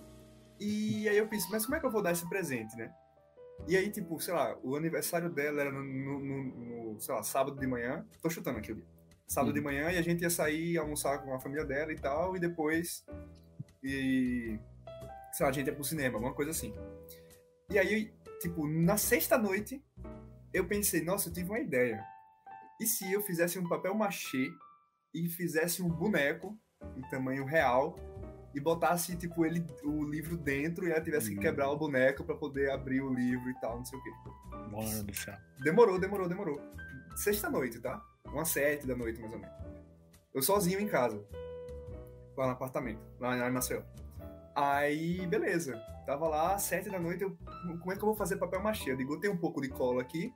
e aí eu pensei, mas como é que eu vou dar esse presente, né? E aí, tipo, sei lá, o aniversário dela era no, no, no, no sei lá, sábado de manhã, tô chutando aqui. Sábado de manhã e a gente ia sair almoçar com a família dela e tal, e depois, e, sei lá, a gente ia pro cinema, alguma coisa assim. E aí, tipo, na sexta noite, eu pensei, nossa, eu tive uma ideia e se eu fizesse um papel machê e fizesse um boneco em tamanho real e botasse, tipo, ele, o livro dentro e ela tivesse que quebrar o boneco pra poder abrir o livro e tal, não sei o quê. Mano do céu. Demorou, demorou, demorou. Sexta-noite, tá? Umas sete da noite, mais ou menos. Eu sozinho em casa. Lá no apartamento, lá em Maceió. Aí, beleza. Tava lá, sete da noite, eu, como é que eu vou fazer papel machê? Eu digo, tem um pouco de cola aqui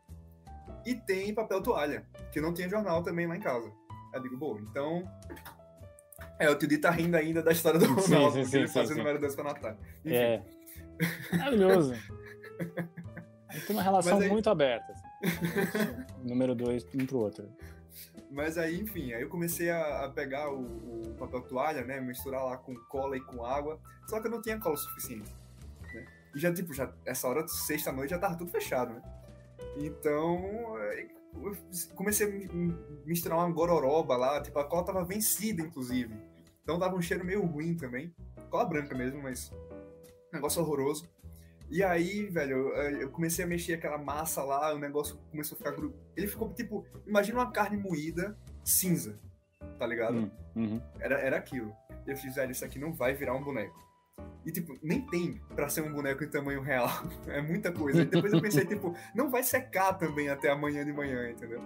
e tem papel toalha, que não tinha jornal também lá em casa. Aí eu digo, bom, então... É, o Tudi tá rindo ainda da história do Sim, Ronaldo, sim, sim, ele sim, fazendo sim. número 2 pra Natália. Enfim, É. Maravilhoso. Tem uma relação aí- muito aberta. assim. Número dois, um pro outro. Mas aí, enfim, aí eu comecei a, a pegar o, o papel toalha, né? Misturar lá com cola e com água. Só que eu não tinha cola suficiente. Né? E já, tipo, já, essa hora, sexta-noite, já tava tudo fechado, né? Então, comecei a mi- misturar uma gororoba lá. Tipo, a cola tava vencida, inclusive. Então dava um cheiro meio ruim também. Cola branca mesmo, mas negócio horroroso. E aí, velho, eu- eu comecei a mexer aquela massa lá, o negócio começou a ficar gru... Ele ficou tipo, imagina uma carne moída cinza, tá ligado? Hum, uhum. Era, era aquilo. Eu fiz, velho, isso aqui não vai virar um boneco. E, tipo, nem tem pra ser um boneco em tamanho real. É muita coisa. E depois eu pensei, tipo, não vai secar também até amanhã de manhã, entendeu?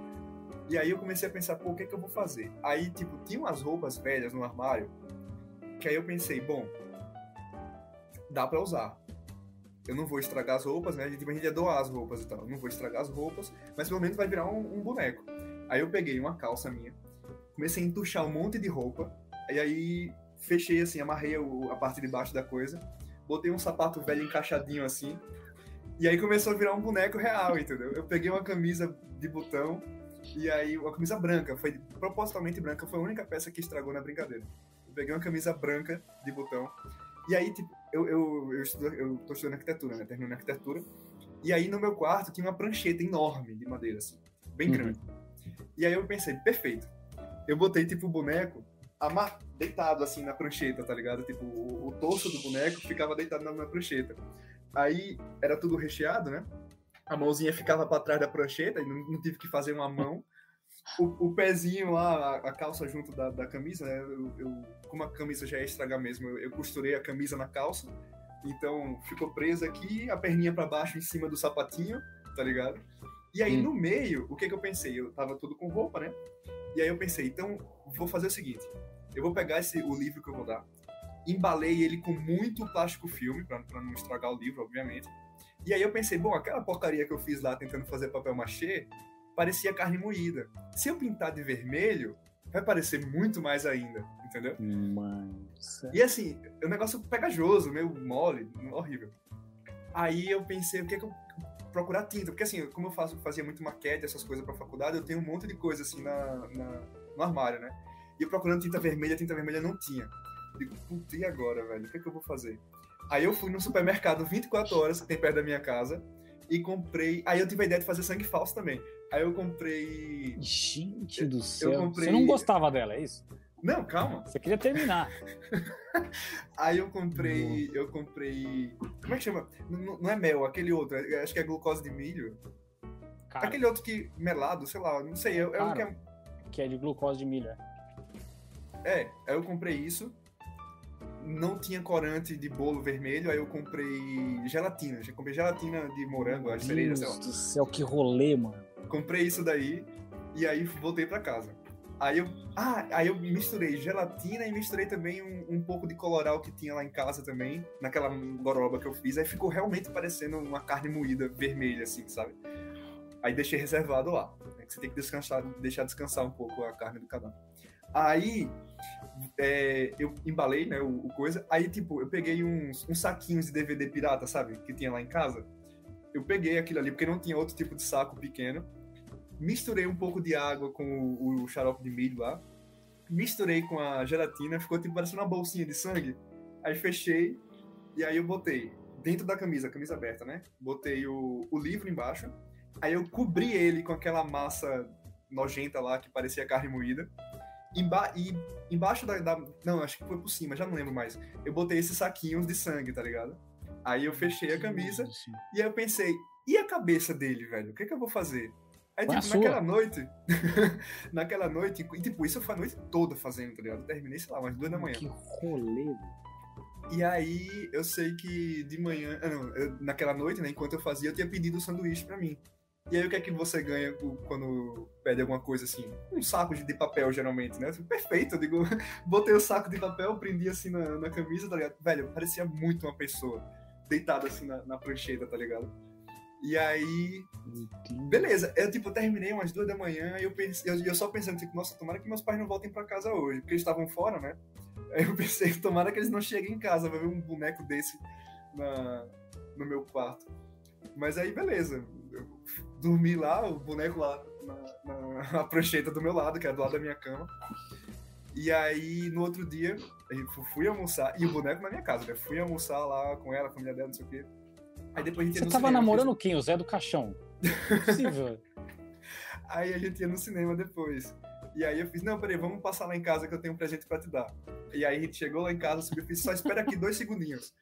E aí eu comecei a pensar, pô, o que é que eu vou fazer? Aí, tipo, tinha umas roupas velhas no armário, que aí eu pensei, bom, dá pra usar. Eu não vou estragar as roupas, né? A gente, a gente ia doar as roupas e tal. Eu não vou estragar as roupas, mas pelo menos vai virar um, um boneco. Aí eu peguei uma calça minha, comecei a entuchar um monte de roupa, e aí fechei assim, amarrei o- a parte de baixo da coisa, botei um sapato velho encaixadinho assim, e aí começou a virar um boneco real, entendeu? Eu peguei uma camisa de botão, e aí uma camisa branca, foi propositalmente branca, foi a única peça que estragou na brincadeira. Eu peguei uma camisa branca de botão, e aí, tipo, eu, eu, eu, estudo, eu tô estudando arquitetura, né? Terminando arquitetura. E aí no meu quarto tinha uma prancheta enorme de madeira, assim, bem Uhum. grande. E aí eu pensei, perfeito. Eu botei, tipo, o boneco amar... deitado, assim, na prancheta, tá ligado? Tipo, o, o torso do boneco ficava deitado na, na prancheta. Aí era tudo recheado, né? A mãozinha ficava pra trás da prancheta e não, não tive que fazer uma mão. O, o pezinho lá, a, a calça junto da, da camisa, né? Eu, eu- como a camisa já ia estragar mesmo, eu, eu costurei a camisa na calça. Então ficou presa aqui, a perninha pra baixo em cima do sapatinho, tá ligado? E aí Hum. no meio, o que que eu pensei? Eu tava tudo com roupa, né? E aí eu pensei, então vou fazer o seguinte: eu vou pegar esse, o livro que eu vou dar, embalei ele com muito plástico filme, pra, pra não estragar o livro, obviamente. E aí eu pensei, bom, aquela porcaria que eu fiz lá tentando fazer papel machê parecia carne moída. Se eu pintar de vermelho, vai parecer muito mais ainda, entendeu? Céu. E assim, é um negócio pegajoso, meio mole, horrível. Aí eu pensei, o que é que eu procurar tinta? Porque assim, como eu faço, fazia muito maquete, essas coisas pra faculdade, eu tenho um monte de coisa assim na, na- no armário, né? E eu procurando tinta vermelha, tinta vermelha não tinha. Eu digo, puta, e agora, velho? O que é que eu vou fazer? Aí eu fui no supermercado 24 horas, que tem perto da minha casa, e comprei. Aí eu tive a ideia de fazer sangue falso também. Aí eu comprei. Gente do céu. comprei- Você não gostava dela, é isso? Não, calma. Você queria terminar. Aí eu comprei. Eu comprei. Como é que chama? Não, não é mel, aquele outro. é- Acho que é glucose de milho. Cara, Aquele outro que. melado, sei lá, não sei. É, é o que é. que é de glucose de milho. é. É, aí eu comprei isso. Não tinha corante de bolo vermelho, aí eu comprei gelatina. Já comprei gelatina de morango, acho cereja, sei lá. Deus do céu, que rolê, mano. Comprei isso daí e aí voltei pra casa. Aí eu, ah, aí eu misturei gelatina e misturei também um, um pouco de coloral que tinha lá em casa também, naquela goroba que eu fiz. Aí ficou realmente parecendo uma carne moída vermelha, assim, sabe? Aí deixei reservado lá. né, Você tem que descansar, deixar descansar um pouco a carne do cadáver. Aí é, eu embalei, né, o, o coisa. Aí, tipo, eu peguei uns, uns saquinhos de DVD pirata, sabe? Que tinha lá em casa. Eu peguei aquilo ali, porque não tinha outro tipo de saco pequeno. Misturei um pouco de água com o, o xarope de milho lá. Misturei com a gelatina, ficou tipo parecendo uma bolsinha de sangue. Aí fechei e aí eu botei dentro da camisa, camisa aberta, né? Botei o, o livro embaixo. Aí eu cobri ele com aquela massa nojenta lá que parecia carne moída. Emba e embaixo da, da- Não, acho que foi por cima, já não lembro mais. Eu botei esses saquinhos de sangue, tá ligado? Aí eu fechei a camisa e aí eu pensei, e a cabeça dele, velho? O que, que eu vou fazer? Aí, Põe a tipo, naquela noite. naquela noite, e tipo, isso foi a noite toda fazendo, tá ligado? Eu terminei, sei lá, umas duas da manhã. Que rolê. E aí eu sei que de manhã, ah, não, eu- naquela noite, né, enquanto eu fazia, eu tinha pedido um sanduíche pra mim. E aí o que é que você ganha quando pede alguma coisa assim? Um saco de, papel, geralmente, né? Digo, Perfeito, eu digo, botei o saco de papel, prendi assim na, na camisa, tá ligado? Velho, parecia muito uma pessoa deitada assim na, na prancheta, tá ligado? E aí, beleza, eu tipo, terminei umas duas da manhã e eu, pensei, eu, eu só pensando, tipo, nossa, tomara que meus pais não voltem pra casa hoje, porque eles estavam fora, né? Aí eu pensei, tomara que eles não cheguem em casa, vai ver um boneco desse na, no meu quarto. Mas aí, beleza. Eu dormi lá, o boneco lá na, na, prancheta do meu lado, que era do lado da minha cama. E aí, no outro dia, eu fu- fui almoçar, e o boneco na minha casa, né? Fui almoçar lá com ela, a família dela, não sei o quê. Aí depois a gente Você tava cinema, namorando quem? O Zé do Caixão? Impossível. Aí a gente ia no cinema depois. E aí eu fiz, não, peraí, vamos passar lá em casa que eu tenho um presente pra te dar. E aí a gente chegou lá em casa, subiu, eu fiz, só espera aqui dois segundinhos.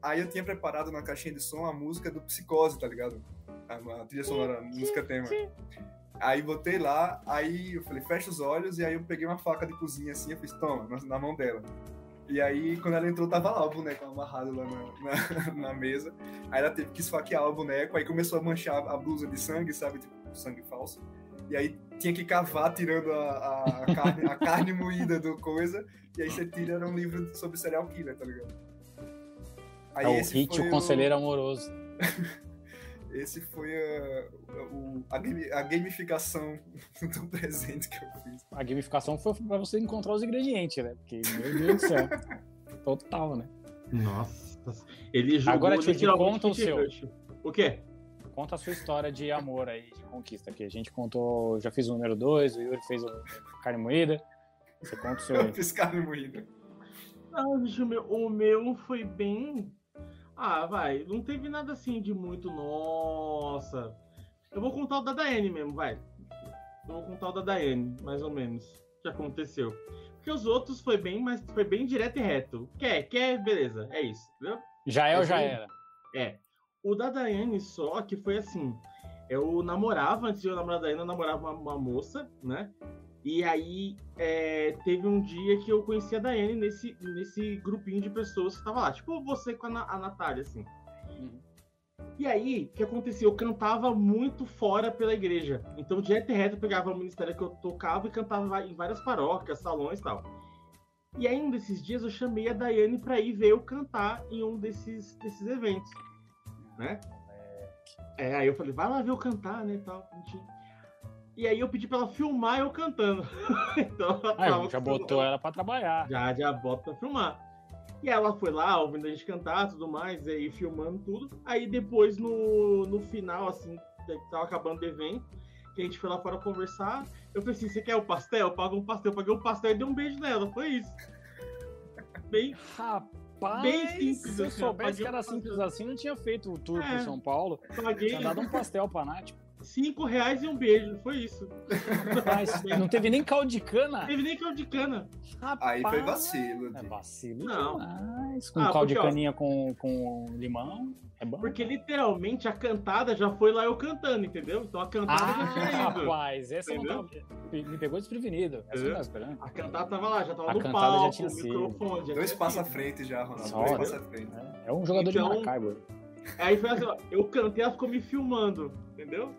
Aí eu tinha preparado na caixinha de som a música do Psicose, tá ligado? A, a trilha sonora, a música tema. Aí botei lá, aí eu falei, fecha os olhos, e aí eu peguei uma faca de cozinha assim, eu fiz, toma, na, na mão dela. E aí, quando ela entrou, tava lá o boneco amarrado lá na, na, na mesa. Aí ela teve que esfaquear o boneco, aí começou a manchar a blusa de sangue, sabe? Tipo, sangue falso. E aí tinha que cavar tirando a, a, carne, a carne moída do coisa. E aí você tira era um livro sobre serial killer, tá ligado? Aí É o Hit, o Conselheiro Amoroso. Esse foi a, o- a, game- a gamificação do presente que eu fiz. A gamificação foi pra você encontrar os ingredientes, né? Porque, meu Deus do céu. Total, né? Nossa. Ele jogou Agora, Tio, conta o seu. O quê? Conta a sua história de amor aí, de conquista aqui. A gente contou, já fiz o número 2, o Yuri fez o carne moída. Você conta o seu Eu aí. fiz carne moída. Bicho, meu, o meu foi bem. Ah, vai. Não teve nada assim de muito. Nossa. Eu vou contar o da Daiane mesmo, vai. Eu vou contar o da Daiane, mais ou menos. O que aconteceu. Porque os outros foi bem, mas foi bem direto e reto. Quer, quer, beleza. É isso, entendeu? Já é ou já era? É. O da Daiane só que foi assim. Eu namorava, antes de eu namorar a Daiane, eu namorava uma, uma moça, né? E aí é, teve um dia que eu conheci a Daiane nesse, nesse grupinho de pessoas que tava lá. Tipo você com a, a Natália, assim. Uhum. E aí, o que aconteceu? Eu cantava muito fora pela igreja. Então, direto e reto, eu pegava o ministério que eu tocava e cantava em várias paróquias, salões e tal. E aí, um desses dias, eu chamei a Daiane pra ir ver eu cantar em um desses, desses eventos, né? É, aí eu falei, vai lá ver eu cantar, né, tal. E aí eu pedi pra ela filmar eu cantando. então, ela já botou ela pra trabalhar. já, já bota pra filmar. E ela foi lá, ouvindo a gente cantar tudo mais, aí filmando tudo. Aí depois, no, no final, assim, que tava acabando o evento, que a gente foi lá fora conversar, eu falei assim, você quer o pastel? Paga um pastel. Eu paguei o pastel e dei um beijo nela, foi isso. Bem, Rapaz, Bem simples, se eu assim, soubesse paguei que era um simples assim, não tinha feito o tour É. por São Paulo. paguei Tinha dado um pastel pra Nath. Cinco reais e um beijo, foi isso. Mas não teve nem caldo de Não cana. teve nem caldo de cana. Aí foi Rapaz, vacilo. É vacilo Não. demais. Com Ah, caldo de porque, ó, caninha com, com limão. É bom. Porque literalmente a cantada já foi lá eu cantando, entendeu? Então a cantada Ah, já tinha ido. rapaz, essa não tava... me pegou desprevenido. Essa tava esperando. A cantada tava lá, já tava A no cantada já palco, tinha o microfone. já Dois passos à frente já, Ronaldo. Só, Dois né? passos à frente. É um jogador Então- de Maracaibo. Aí foi assim, ó, eu cantei, ela ficou me filmando, entendeu?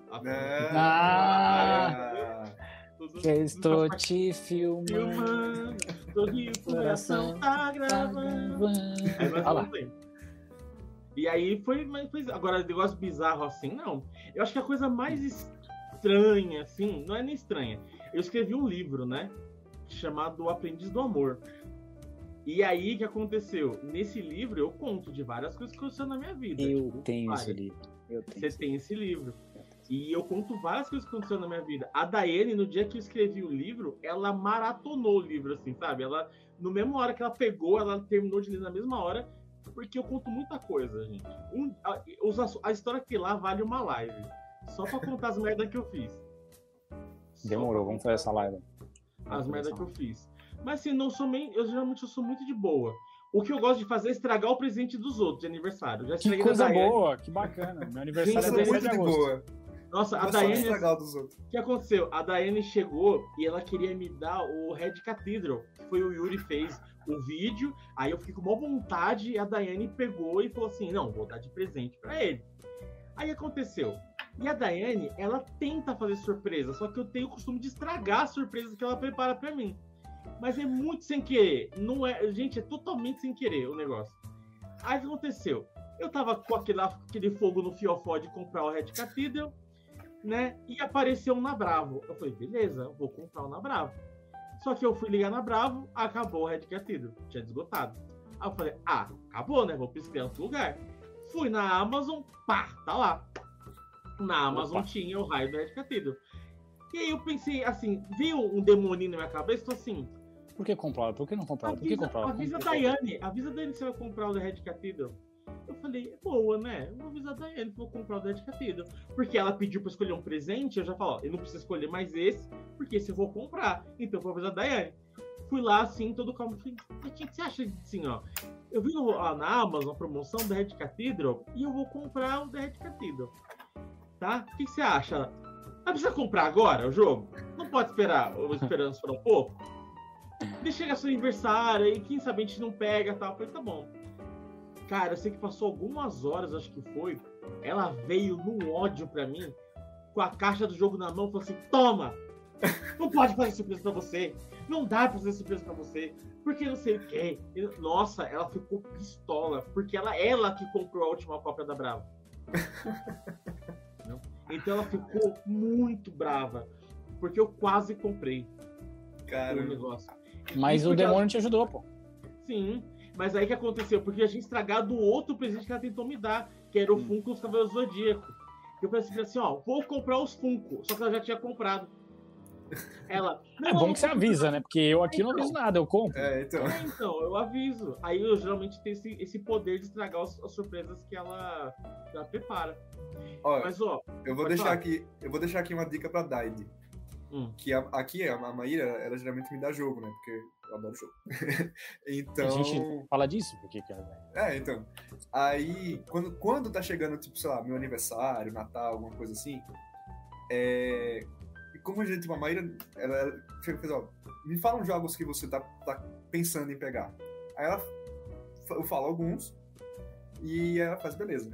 Ah, tudo- Que tudo estou te filmando. filmando, sorriu, o coração tá gravando. Aí nós Olha lá. E aí foi, mas foi. Agora, negócio bizarro assim, não. Eu acho que a coisa mais estranha, assim, não é nem estranha. Eu escrevi um livro, né? Chamado O Aprendiz do Amor. E aí, o que aconteceu? Nesse livro, eu conto de várias coisas que aconteceram na minha vida. Eu Tipo, tenho várias. esse livro. Eu tenho. Você esse tem esse livro. E eu conto várias coisas que aconteceram na minha vida. A Daiane, no dia que eu escrevi o livro, ela maratonou o livro, assim, sabe? Ela, no mesmo hora que ela pegou, ela terminou de ler na mesma hora, porque eu conto muita coisa, gente. Um- a, a história que lá vale uma live. Só pra contar as merdas que eu fiz. Demorou, vamos fazer essa live. as merdas que eu fiz. Mas assim, não sou meio. Eu geralmente eu sou muito de boa. O que eu gosto de fazer é estragar o presente dos outros de aniversário. Já Que coisa boa, que bacana. Meu eu aniversário é sou 17 muito de de agosto. boa. Nossa, a Gosto só de Daiane. O que aconteceu? A Daiane chegou e ela queria me dar o Red Cathedral, que foi o Yuri fez o vídeo, aí eu fiquei com boa vontade e a Daiane pegou e falou assim: não, vou dar de presente para ele. Aí aconteceu. E a Daiane, ela tenta fazer surpresa, só que eu tenho o costume de estragar as surpresas que ela prepara para mim. Mas é muito sem querer. Não é, gente, é totalmente sem querer o negócio. Aí o que aconteceu? Eu tava com aquele, aquele fogo no fiofó de comprar o Red Cathedral, né? E apareceu um na Bravo. Eu falei, beleza, vou comprar o um na Bravo. Só que eu fui ligar na Bravo, acabou o Red Cathedral. Tinha desgotado. Aí eu falei, ah, acabou, né? Vou pesquisar outro lugar. Fui na Amazon, pá, tá lá. Na Amazon Opa. tinha o raio do Red Cathedral. E aí eu pensei, assim, veio um demoninho na minha cabeça, tô assim. Por que comprar? Por que não comprar? Por que comprar? Avisa a Daiane, avisa a Daiane que você vai comprar o The Red Cathedral. Eu falei, é boa, né? Eu vou avisar a Daiane que vou comprar o Red Cathedral. Porque ela pediu pra escolher um presente, eu já falo, ó, eu não preciso escolher mais esse, porque esse eu vou comprar. Então eu vou avisar a Daiane. Fui lá, assim, todo calmo. Falei, o que você acha assim, ó? Eu vi no, ó, na Amazon a promoção do Red Cathedral e eu vou comprar o The Red Cathedral tá? O que, você acha? Não precisa comprar agora o jogo? Não pode esperar, esperando esperar um pouco? Deixa chegar seu aniversário aí, quem sabe a gente não pega tal. Eu falei, tá bom. Cara, eu sei que passou algumas horas, acho que foi. Ela veio num ódio pra mim, com a caixa do jogo na mão, falou assim: toma! Não pode fazer surpresa pra você. Não dá pra fazer surpresa pra você. Porque não sei o quê. Nossa, ela ficou pistola. Porque ela, ela que comprou a última cópia da Brava. Então ela ficou muito brava. Porque eu quase comprei Cara. o negócio. Mas o demônio ela... te ajudou, pô. Sim. Mas aí que aconteceu? Porque a gente estragado o outro presente que ela tentou me dar, que era o hum. Funko dos Cavaleiros Zodíaco. Eu pensei assim, ó, vou comprar os Funko. Só que ela já tinha comprado. Ela. é bom que você avisa, né? Porque eu aqui então, não aviso nada, eu compro. É, então. É, então, eu aviso. Aí eu geralmente tenho esse, esse poder de estragar as, as surpresas que ela, que ela prepara. Olha, Mas, ó. Eu vou deixar falar. aqui. Eu vou deixar aqui uma dica pra Daide. Hum. Que a, aqui a, a Maíra, ela geralmente me dá jogo, né? Porque eu adoro jogo. então. A gente fala disso, porque que É, então. Aí, quando, quando tá chegando, tipo, sei lá, meu aniversário, Natal, alguma coisa assim, é, como a gente, tipo, a Maíra, ela, ela fez, ó, me fala uns jogos que você tá, tá pensando em pegar. Aí ela, eu falo alguns, e ela faz, beleza.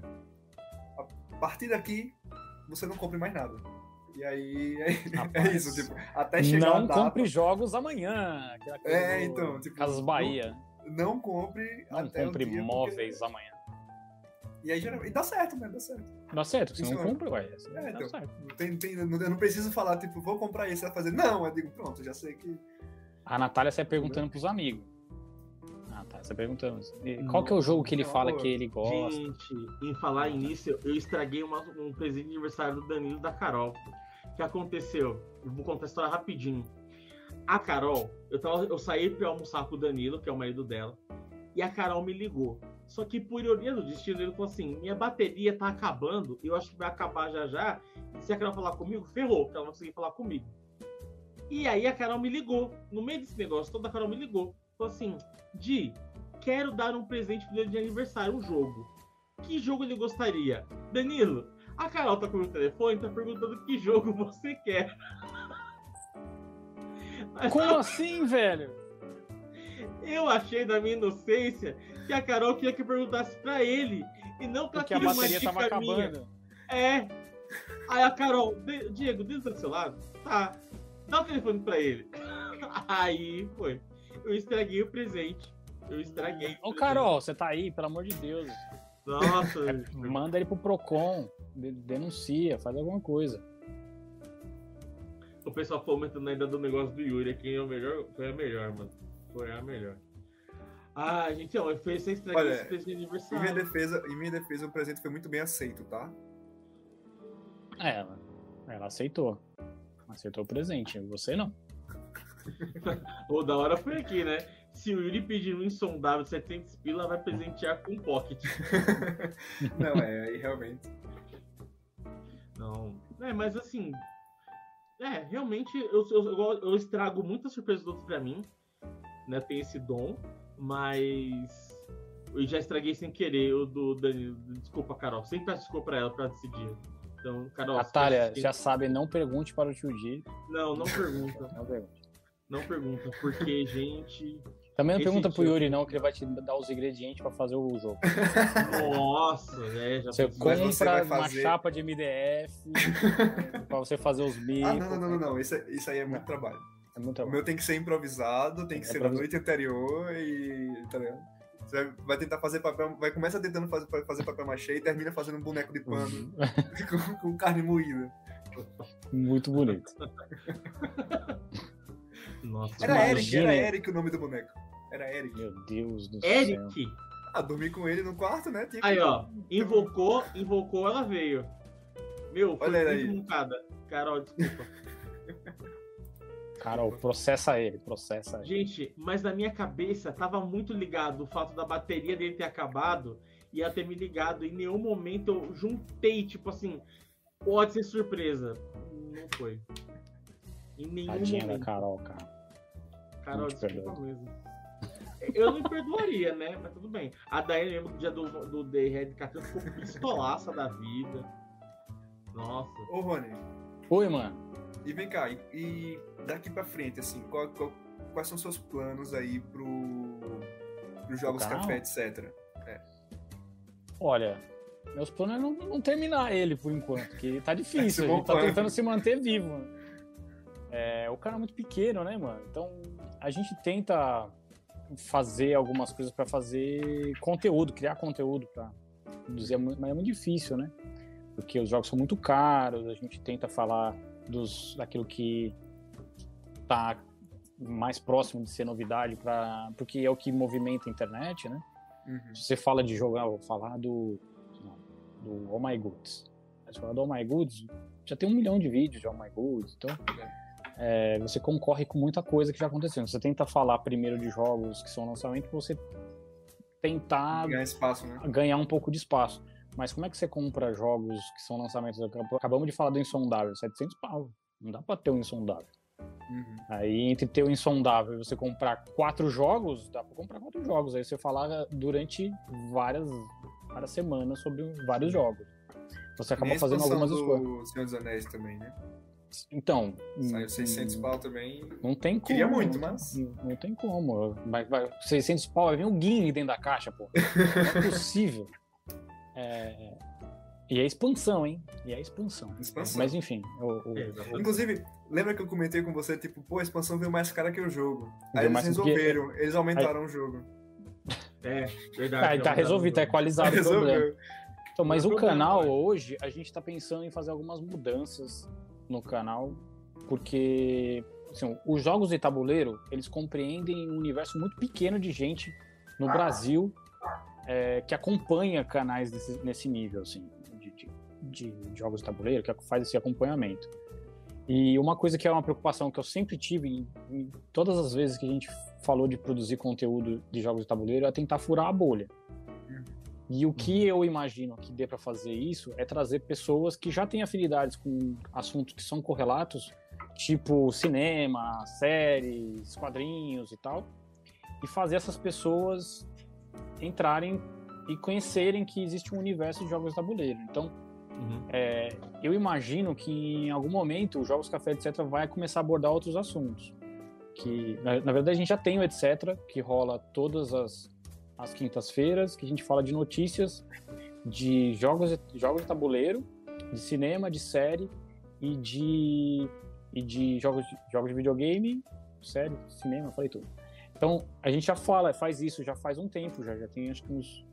A partir daqui, você não compre mais nada. E aí é, é isso, tipo, até chegar Não data, compre jogos amanhã. É, então, tipo. Casas Bahia. Não, não compre não até compre móveis porque... amanhã. E aí geralmente. E dá certo, né? Dá certo. Dá certo, você não compra, ué. É, então, certo. Tem, tem, eu não preciso falar, tipo, vou comprar esse, vai fazer. Não, eu digo, pronto, já sei que. A Natália sai perguntando pros amigos. Ah, tá. Você perguntando. Qual que é o jogo que ele fala que ele gosta? Gente, em falar início, eu estraguei uma, um presente de aniversário do Danilo da Carol. O que aconteceu? Eu vou contar a história rapidinho. A Carol, eu, tava, eu saí pra almoçar com o Danilo, que é o marido dela, e a Carol me ligou. Só que, por ironia do destino, ele falou assim: minha bateria tá acabando, eu acho que vai acabar já já. E se a Carol falar comigo, ferrou, porque ela não conseguiu falar comigo. E aí a Carol me ligou. No meio desse negócio, toda a Carol me ligou. Falou assim: Di, quero dar um presente pro dia de aniversário, um jogo. Que jogo ele gostaria? Danilo, a Carol tá com o telefone, tá perguntando que jogo você quer. Como assim, velho? Eu achei da minha inocência que a Carol queria que perguntasse pra ele e não pra Porque a bateria tava acabando. É. Aí a Carol, Diego, do seu lado? Tá. Dá o telefone pra ele. Aí foi. Eu estraguei o presente. Eu estraguei. Ô, Carol, você tá aí, pelo amor de Deus. Nossa. É, manda ele pro Procon, denuncia, faz alguma coisa. O pessoal fomentando ainda do negócio do Yuri, quem é o melhor, foi a melhor, mano. Foi a melhor. Ah, gente, ó, eu fiz esse presente de aniversário. Em minha, defesa, em minha defesa, o presente foi muito bem aceito, tá? É, ela, ela aceitou. Aceitou o presente, você não. o da hora foi aqui, né? Se o Yuri pedir um insondável de 700 pila, vai presentear com um pocket. não, é, aí realmente. Não. É, mas assim. É, realmente eu, eu, eu, eu estrago muitas surpresas do outro pra mim. Né? Tem esse dom. Mas eu já estraguei sem querer o do Danilo. Desculpa, Carol. Sempre peço desculpa pra ela pra decidir. Então, Carol. Natália, já sabe, não pergunte para o tio Di. Não, não pergunta. não pergunta. Não pergunta, porque, gente. Também não pergunta pro Yuri, não, que ele vai te dar os ingredientes pra fazer o jogo. Nossa, é, já Você. Mas você compra vai uma fazer- chapa de MDF pra você fazer os bicos. Ah, não, não, não, não, não. Isso, é- isso aí é muito trabalho. É muito O meu tem que ser improvisado, tem que É ser na noite anterior e. Tá ligado? Você vai- tentar fazer papel. Vai começa tentando fazer, fazer papel machê e termina fazendo um boneco de pano Uhum. com, com carne moída. Muito bonito. Nossa, Era. Eric, era Eric o nome do boneco. Era Eric. Meu Deus do céu. Eric. Ah, dormi com ele no quarto, né? Tinha que- Aí, ó. Invocou, invocou, ela veio. Meu, foi Olha muito aí. Carol, desculpa. Carol, processa ele, processa ele. Gente, mas na minha cabeça tava muito ligado o fato da bateria dele ter acabado e ela ter me ligado. Em nenhum momento eu juntei, tipo assim, pode ser surpresa. Não foi. Em nenhum Tadinha da momento. Carol, cara. Carol, desculpa mesmo. Eu não perdoaria, né? Mas tudo bem. A Daiane mesmo no dia do, do Day Red Catan ficou pistolaça da vida. Nossa. Ô, Rony, Oi, mano. E vem cá, e, e daqui pra frente, assim, qual- qual- quais são seus planos aí pro, pros jogos café, etc? Olha, meus planos é não, não terminar ele por enquanto, que tá difícil. Esse é a gente tá plano. tentando se manter vivo. É, o canal é muito pequeno, né, mano? Então a gente tenta fazer algumas coisas pra fazer conteúdo, criar conteúdo pra produzir, é mas é muito difícil, né? Porque os jogos são muito caros, a gente tenta falar dos, daquilo que tá mais próximo de ser novidade, pra, porque é o que movimenta a internet, né? Uhum. Se você fala de jogar, vou falar do, do Oh My Goods. Aí Você fala do Oh My Goods, já tem um milhão de vídeos de Oh My Goods, então é, você concorre com muita coisa que já aconteceu. Você tenta falar primeiro de jogos que são lançamento você tentar Ganhar espaço, né? ganhar um pouco de espaço. Mas como é que você compra jogos que são lançamentos? Acabamos de falar do Insondável, 700 pau. Não dá pra ter um Insondável. Uhum. Aí, entre ter o Insondável e você comprar quatro jogos, dá pra comprar quatro jogos. Aí você falar durante várias, várias semanas sobre vários jogos. Você acaba Nem fazendo algumas escolhas. Senhor dos Anéis também, né? Então. Saiu 600 hum, pau também. Não tem como. Queria muito, mas- Não, não tem como. Vai, vai, 600 pau, vai vir um guinho dentro da caixa, pô. Não é possível. É, E é expansão, hein? E é expansão. Expansão. Mas enfim. O, o- É. Inclusive, lembra que eu comentei com você, tipo, pô, a expansão veio mais cara que o jogo. Aí Veio eles resolveram, eles aumentaram o jogo. É, verdade. Tá, tá resolvido, tá equalizado o problema. Então, mas o problema, canal hoje, a gente tá pensando em fazer algumas mudanças no canal, porque assim, os jogos de tabuleiro, eles compreendem um universo muito pequeno de gente no Brasil é, que acompanha canais desse- nesse nível, assim, de, de- de jogos de tabuleiro, que faz esse acompanhamento. E uma coisa que é uma preocupação que eu sempre tive em, em todas as vezes que a gente falou de produzir conteúdo de jogos de tabuleiro é tentar furar a bolha. E o que eu imagino que dê para fazer isso é trazer pessoas que já têm afinidades com assuntos que são correlatos, tipo cinema, séries, quadrinhos e tal, e fazer essas pessoas entrarem e conhecerem que existe um universo de jogos de tabuleiro. Então, Uhum. é, eu imagino que em algum momento os Jogos Café, etc., vai começar a abordar outros assuntos. Que, na, na verdade, a gente já tem o etc., que rola todas as, as quintas-feiras, que a gente fala de notícias de jogos, de- jogos de tabuleiro, de cinema, de série e de, e de jogos, de jogos de videogame, série, cinema, falei tudo. Então, a gente já fala, faz isso já faz um tempo, já, já tem acho que uns,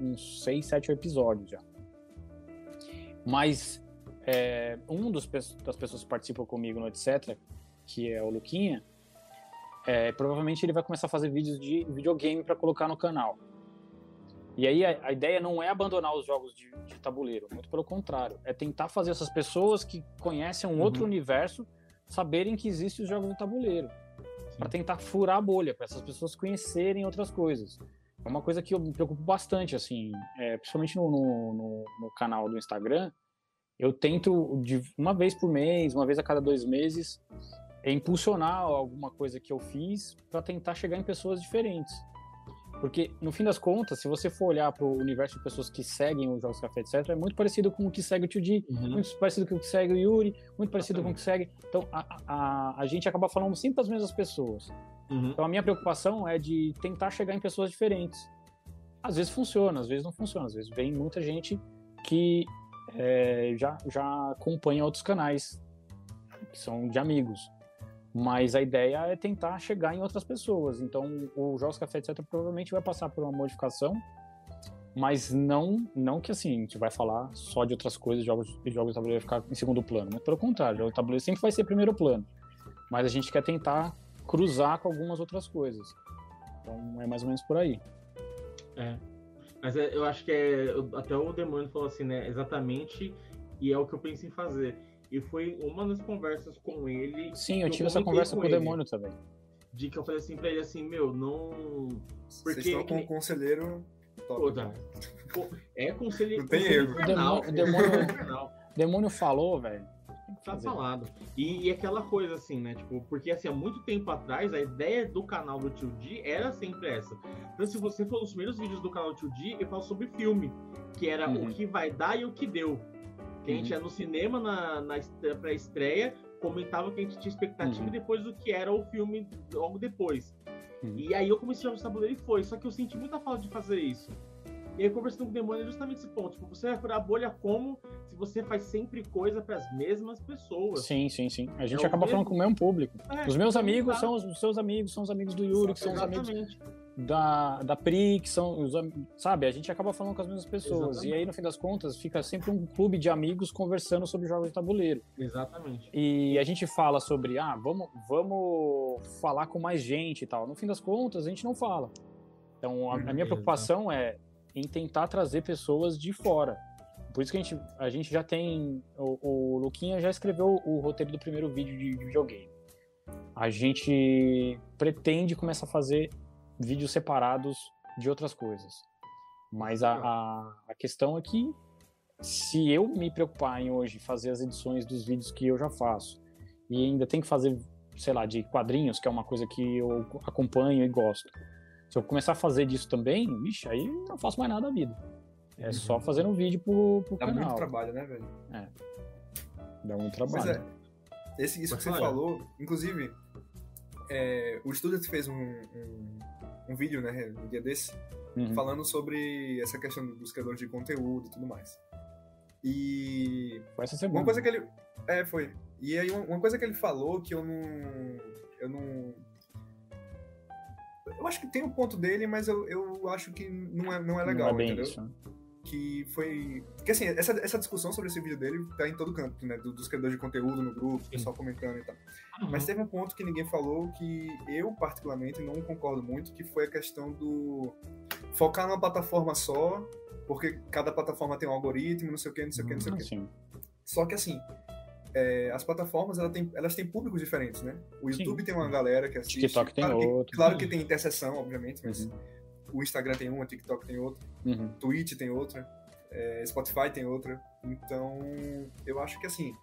uns 6, 7 episódios já. Mas é, um dos, das pessoas que participam comigo no etc., que é o Luquinha, é, provavelmente ele vai começar a fazer vídeos de videogame para colocar no canal. E aí a, a ideia não é abandonar os jogos de, de tabuleiro, muito pelo contrário, é tentar fazer essas pessoas que conhecem um outro Uhum. universo saberem que existem os jogos de tabuleiro, para tentar furar a bolha, para essas pessoas conhecerem outras coisas. É uma coisa que eu me preocupo bastante, assim, é, principalmente no, no, no- canal do Instagram, eu tento, de uma vez por mês, uma vez a cada dois meses, é impulsionar alguma coisa que eu fiz para tentar chegar em pessoas diferentes. Porque, no fim das contas, se você for olhar para o universo de pessoas que seguem os Jogos Café, etc., é muito parecido com o que segue o Tio Di, Uhum. muito parecido com o que segue o Yuri, muito parecido com o que segue. Então, a, a, a gente acaba falando sempre as mesmas pessoas. Uhum. Então a minha preocupação é de tentar chegar em pessoas diferentes. Às vezes funciona, às vezes não funciona. Às vezes vem muita gente que é, já, já acompanha outros canais, que são de amigos. Mas a ideia é tentar chegar em outras pessoas. Então o Jogos Café, etc., provavelmente vai passar por uma modificação mas não não que assim a gente vai falar só de outras coisas, jogos jogos de tabuleiro ficar em segundo plano, mas pelo contrário, jogos de tabuleiro sempre vai ser primeiro plano. Mas a gente quer tentar cruzar com algumas outras coisas. Então é mais ou menos por aí. É. Mas é, eu acho que é até o demônio falou assim, né, exatamente, e é o que eu pensei em fazer. E foi uma das conversas com ele. Sim, eu tive essa conversa com, com o demônio também. De que eu falei assim pra ele assim, meu, não. Porque. Vocês estão com o conselheiro Pô, tá. é conselheiro. Não tem erro. O demônio, demônio, demônio falou, velho. Tá falado. E, e, aquela coisa assim, né? Tipo, porque assim, há muito tempo atrás, a ideia do canal do Tio D era sempre essa. Então, se você for nos primeiros vídeos do canal do Tio D, eu falo sobre filme, que era uhum. o que vai dar e o que deu. Que a gente uhum. ia no cinema na, na pré-estreia, comentava que a gente tinha expectativa uhum. depois do que era o filme logo depois. Uhum. E aí eu comecei a jogar tabuleiro e foi. Só que eu senti muita falta de fazer isso. E aí, conversando com o demônio, é justamente esse ponto. Tipo, você vai furar a bolha como se você faz sempre coisa para as mesmas pessoas. Sim, sim, sim. A gente é acaba falando com o mesmo público. É, os meus amigos são os, seus amigos, são os amigos do Yuri, que são os amigos da, da Pri, que são os sabe? A gente acaba falando com as mesmas pessoas. Exatamente. E aí, no fim das contas, fica sempre um clube de amigos conversando sobre jogos de tabuleiro. Exatamente. E a gente fala sobre, ah, vamos, vamos falar com mais gente e tal. No fim das contas, a gente não fala. Então, a, a minha preocupação é em tentar trazer pessoas de fora. Por isso que a gente, a gente já tem. O, o Luquinha já escreveu o roteiro do primeiro vídeo de, de videogame. A gente pretende começar a fazer vídeos separados de outras coisas. Mas a, a, a, questão é que se eu me preocupar em hoje fazer as edições dos vídeos que eu já faço e ainda tem que fazer, sei lá, de quadrinhos, que é uma coisa que eu acompanho e gosto. Se eu começar a fazer disso também, vixe, aí não faço mais nada da vida. É uhum. só fazendo um vídeo pro, pro Dá canal. Dá muito trabalho, né, velho? É. Dá muito trabalho. Pois é. Esse, isso Mas que você falou, inclusive, é, o Student fez um, um, um, vídeo, né, um dia desse, uhum. falando sobre essa questão dos criadores de conteúdo e tudo mais. E. Foi essa semana. Uma coisa que ele. É, foi. E aí, uma coisa que ele falou que eu não. Eu não. Eu acho que tem o um ponto dele, mas eu, eu acho que não é, não é legal, não é entendeu? Isso. Que foi. Porque assim, essa, essa discussão sobre esse vídeo dele tá em todo canto, né? Dos criadores de conteúdo no grupo, o pessoal comentando e tal. Uhum. Mas teve um ponto que ninguém falou que eu, particularmente, não concordo muito, que foi a questão do focar numa plataforma só, porque cada plataforma tem um algoritmo, não sei o que, não sei o que, não sei o que. Só que assim, é, as plataformas elas têm, elas têm públicos diferentes, né? O YouTube Sim. tem uma galera que assiste. TikTok tem claro outro. Que, claro que tem interseção, obviamente, mas. Uhum o Instagram tem uma, TikTok tem outra, uhum. Twitch tem outra, é, Spotify tem outra. Então, eu acho que assim.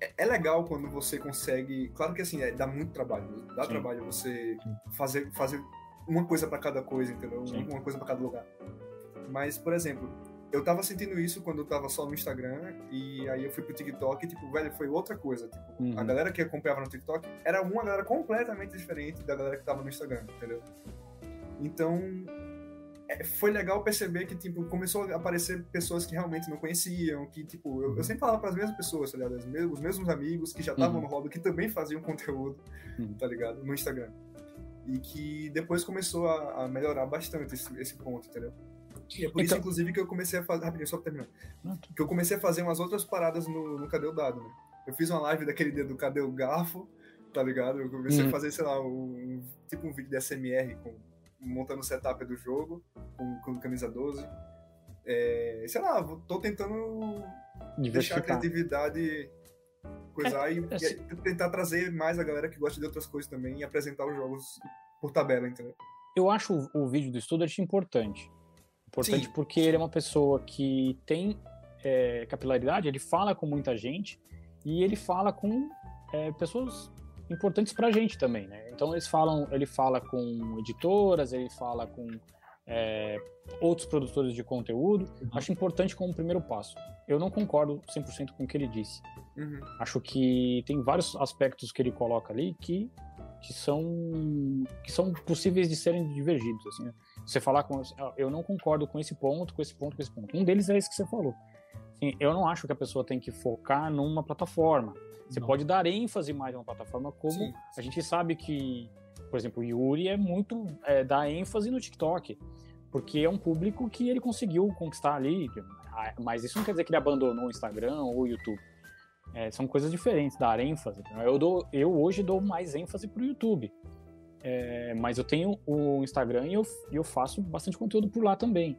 É, é legal quando você consegue. Claro que assim, é, dá muito trabalho. Dá Sim. trabalho você fazer, fazer uma coisa para cada coisa, entendeu? Sim. Uma coisa para cada lugar. Mas, por exemplo, eu tava sentindo isso quando eu tava só no Instagram e aí eu fui pro TikTok e, tipo, velho, foi outra coisa. Tipo, uhum. a galera que acompanhava no TikTok era uma galera completamente diferente da galera que tava no Instagram, entendeu? Então, é, foi legal perceber que, tipo, começou a aparecer pessoas que realmente não conheciam, que, tipo, eu, eu sempre falava para as mesmas pessoas, tá ligado? Os mesmos, os mesmos amigos que já estavam uhum. no hobby, que também faziam conteúdo, uhum. tá ligado? No Instagram. E que depois começou a, a melhorar bastante esse, esse ponto, entendeu? E é por então... isso, inclusive, que eu comecei a fazer. Rapidinho, só pra terminar. Que eu comecei a fazer umas outras paradas no, no Cadê o Dado, né? Eu fiz uma live daquele dia do Cadê o Garfo, tá ligado? Eu comecei uhum. a fazer, sei lá, um, tipo um vídeo de SMR com montando o setup do jogo com, com camisa 12. É, sei lá, tô tentando deixar a criatividade coisar é, e, assim, e, tentar trazer mais a galera que gosta de outras coisas também e apresentar os jogos por tabela, entendeu? Eu acho o, o vídeo do Student importante. Importante Sim. porque ele é uma pessoa que tem é, capilaridade, ele fala com muita gente e ele fala com é, pessoas importantes para a gente também, né? Então eles falam, ele fala com editoras, ele fala com é, outros produtores de conteúdo, uhum. acho importante como primeiro passo. Eu não concordo 100% com o que ele disse. Uhum. Acho que tem vários aspectos que ele coloca ali que, que, são, que são possíveis de serem divergidos. Assim, né? Você falar com. Eu não concordo com esse ponto, com esse ponto, com esse ponto. Um deles é esse que você falou. Assim, eu não acho que a pessoa tem que focar numa plataforma. Você não. pode dar ênfase mais a uma plataforma, como Sim. a gente sabe que, por exemplo, o Yuri é muito. É, dá ênfase no TikTok porque é um público que ele conseguiu conquistar ali, ah, mas isso não quer dizer que ele abandonou o Instagram ou o YouTube. É, são coisas diferentes, dar ênfase. Eu, dou, eu hoje dou mais ênfase para o YouTube, é, mas eu tenho o Instagram e eu, eu faço bastante conteúdo por lá também.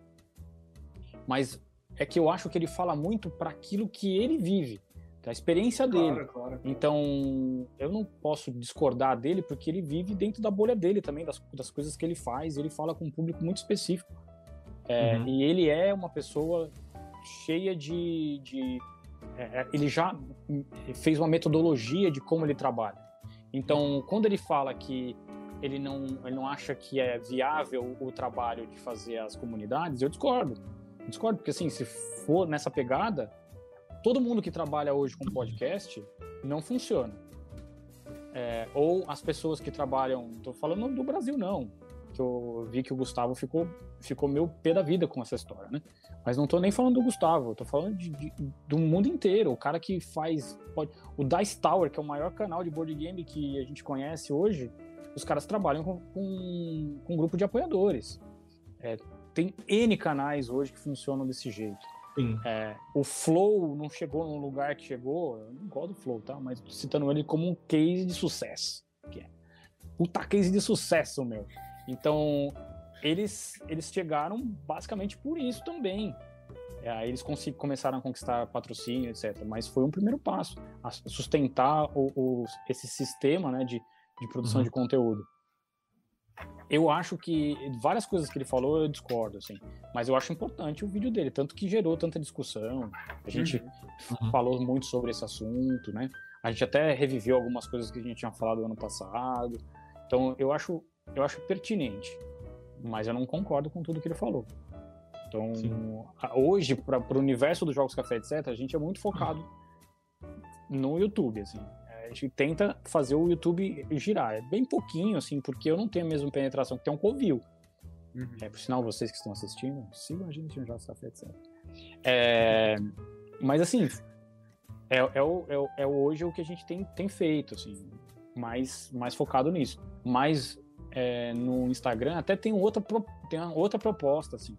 Mas é que eu acho que ele fala muito para aquilo que ele vive da experiência dele. Claro, claro. Então, eu não posso discordar dele porque ele vive dentro da bolha dele também, das, das coisas que ele faz. Ele fala com um público muito específico. É, uhum. E ele é uma pessoa cheia de. de é, é ele já fez uma metodologia de como ele trabalha. Então, quando ele fala que ele não, ele não acha que é viável o trabalho de fazer as comunidades, eu discordo. Discordo, porque assim, se for nessa pegada, todo mundo que trabalha hoje com podcast não funciona. É, ou as pessoas que trabalham, tô falando do Brasil não, que eu vi que o Gustavo ficou ficou meu pé da vida com essa história, né? Mas não tô nem falando do Gustavo, tô falando de, de, do mundo inteiro. O cara que faz pode, o Dice Tower, que é o maior canal de board game que a gente conhece hoje, os caras trabalham com, com, com um grupo de apoiadores. É, tem N canais hoje que funcionam desse jeito. É, o Flow não chegou no lugar que chegou, eu não gosto do Flow, tá? Mas citando ele como um case de sucesso. Que é. Puta case de sucesso, meu. Então, eles, eles chegaram basicamente por isso também. É, aí eles começaram a conquistar patrocínio, etc. Mas foi um primeiro passo, a sustentar o, o esse sistema né, de, de produção uhum. de conteúdo eu acho que várias coisas que ele falou eu discordo, assim, mas eu acho importante o vídeo dele, tanto que gerou tanta discussão. A gente uhum. uhum. falou muito sobre esse assunto, né? A gente até reviveu algumas coisas que a gente tinha falado ano passado. Então eu acho, eu acho pertinente, mas eu não concordo com tudo que ele falou. Então Sim. hoje para o universo dos jogos café etc, a gente é muito focado no YouTube, assim gente tenta fazer o YouTube girar. É bem pouquinho, assim, porque eu não tenho a mesma penetração que tem um Covil. Uhum. É, por sinal, vocês que estão assistindo, sigam a gente no Café, etc. É, mas, assim, é, é, o, é, é hoje o que a gente tem, tem feito, assim, mais, mais focado nisso. Mas é, no Instagram até tem outra, tem outra proposta, assim.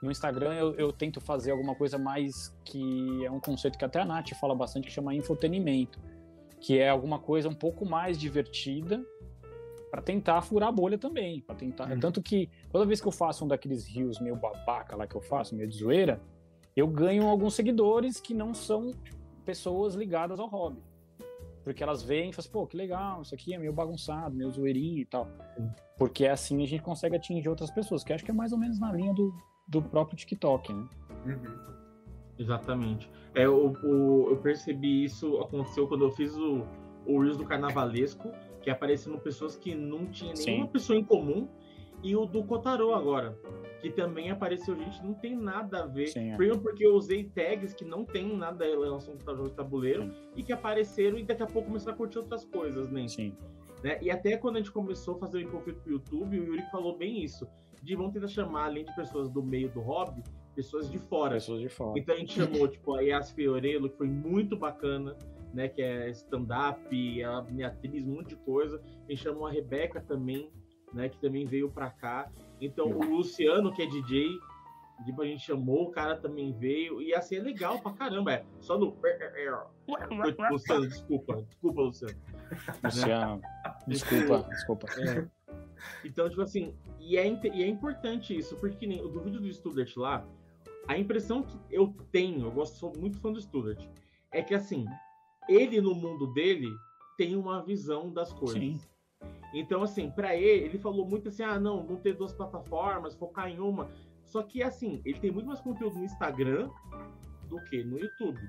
No Instagram eu, eu, tento fazer alguma coisa mais que é um conceito que até a Nath fala bastante, que chama infotenimento que é alguma coisa um pouco mais divertida para tentar furar a bolha também, para tentar, uhum. tanto que toda vez que eu faço um daqueles rios meio babaca lá que eu faço, meio de zoeira, eu ganho alguns seguidores que não são pessoas ligadas ao hobby. Porque elas veem e falam assim, pô, que legal, isso aqui é meio bagunçado, meio zoeirinho e tal. Uhum. Porque assim a gente consegue atingir outras pessoas, que acho que é mais ou menos na linha do, do próprio TikTok, né? Uhum. Exatamente. É, o, eu percebi isso aconteceu quando eu fiz o, o Reels do Carnavalesco, que apareceram pessoas que não tinha nenhuma Sim. pessoa em comum, e o do Kotaro agora, que também apareceu gente não tem nada a ver. Sim, é. Primeiro porque eu usei tags que não tem nada em relação com o jogo de tabuleiro, Sim. e que apareceram e daqui a pouco começaram a curtir outras coisas, né? Sim. Né? E até quando a gente começou a fazer o conflito pro YouTube, o Yuri falou bem isso. De vamos tentar chamar, além de pessoas do meio do hobby, pessoas de fora. Pessoas de fora. Então a gente chamou, tipo, a Yas Fiorello, que foi muito bacana, né? Que é stand-up, ela é atriz, um monte de coisa. A gente chamou a Rebeca também, né? Que também veio pra cá. Então o Luciano, que é DJ, tipo, a gente chamou, o cara também veio. E assim, é legal pra caramba. É só no. Luciano, desculpa. Desculpa, Luciano. Luciano, desculpa, desculpa. É. Então, tipo assim, e é, e é importante isso, porque nem o do vídeo do Student lá, a impressão que eu tenho, eu gosto, sou muito fã do Student, é que assim, ele no mundo dele tem uma visão das coisas. Sim. Então, assim, para ele, ele falou muito assim: ah, não, não ter duas plataformas, focar em uma. Só que, assim, ele tem muito mais conteúdo no Instagram do que no YouTube.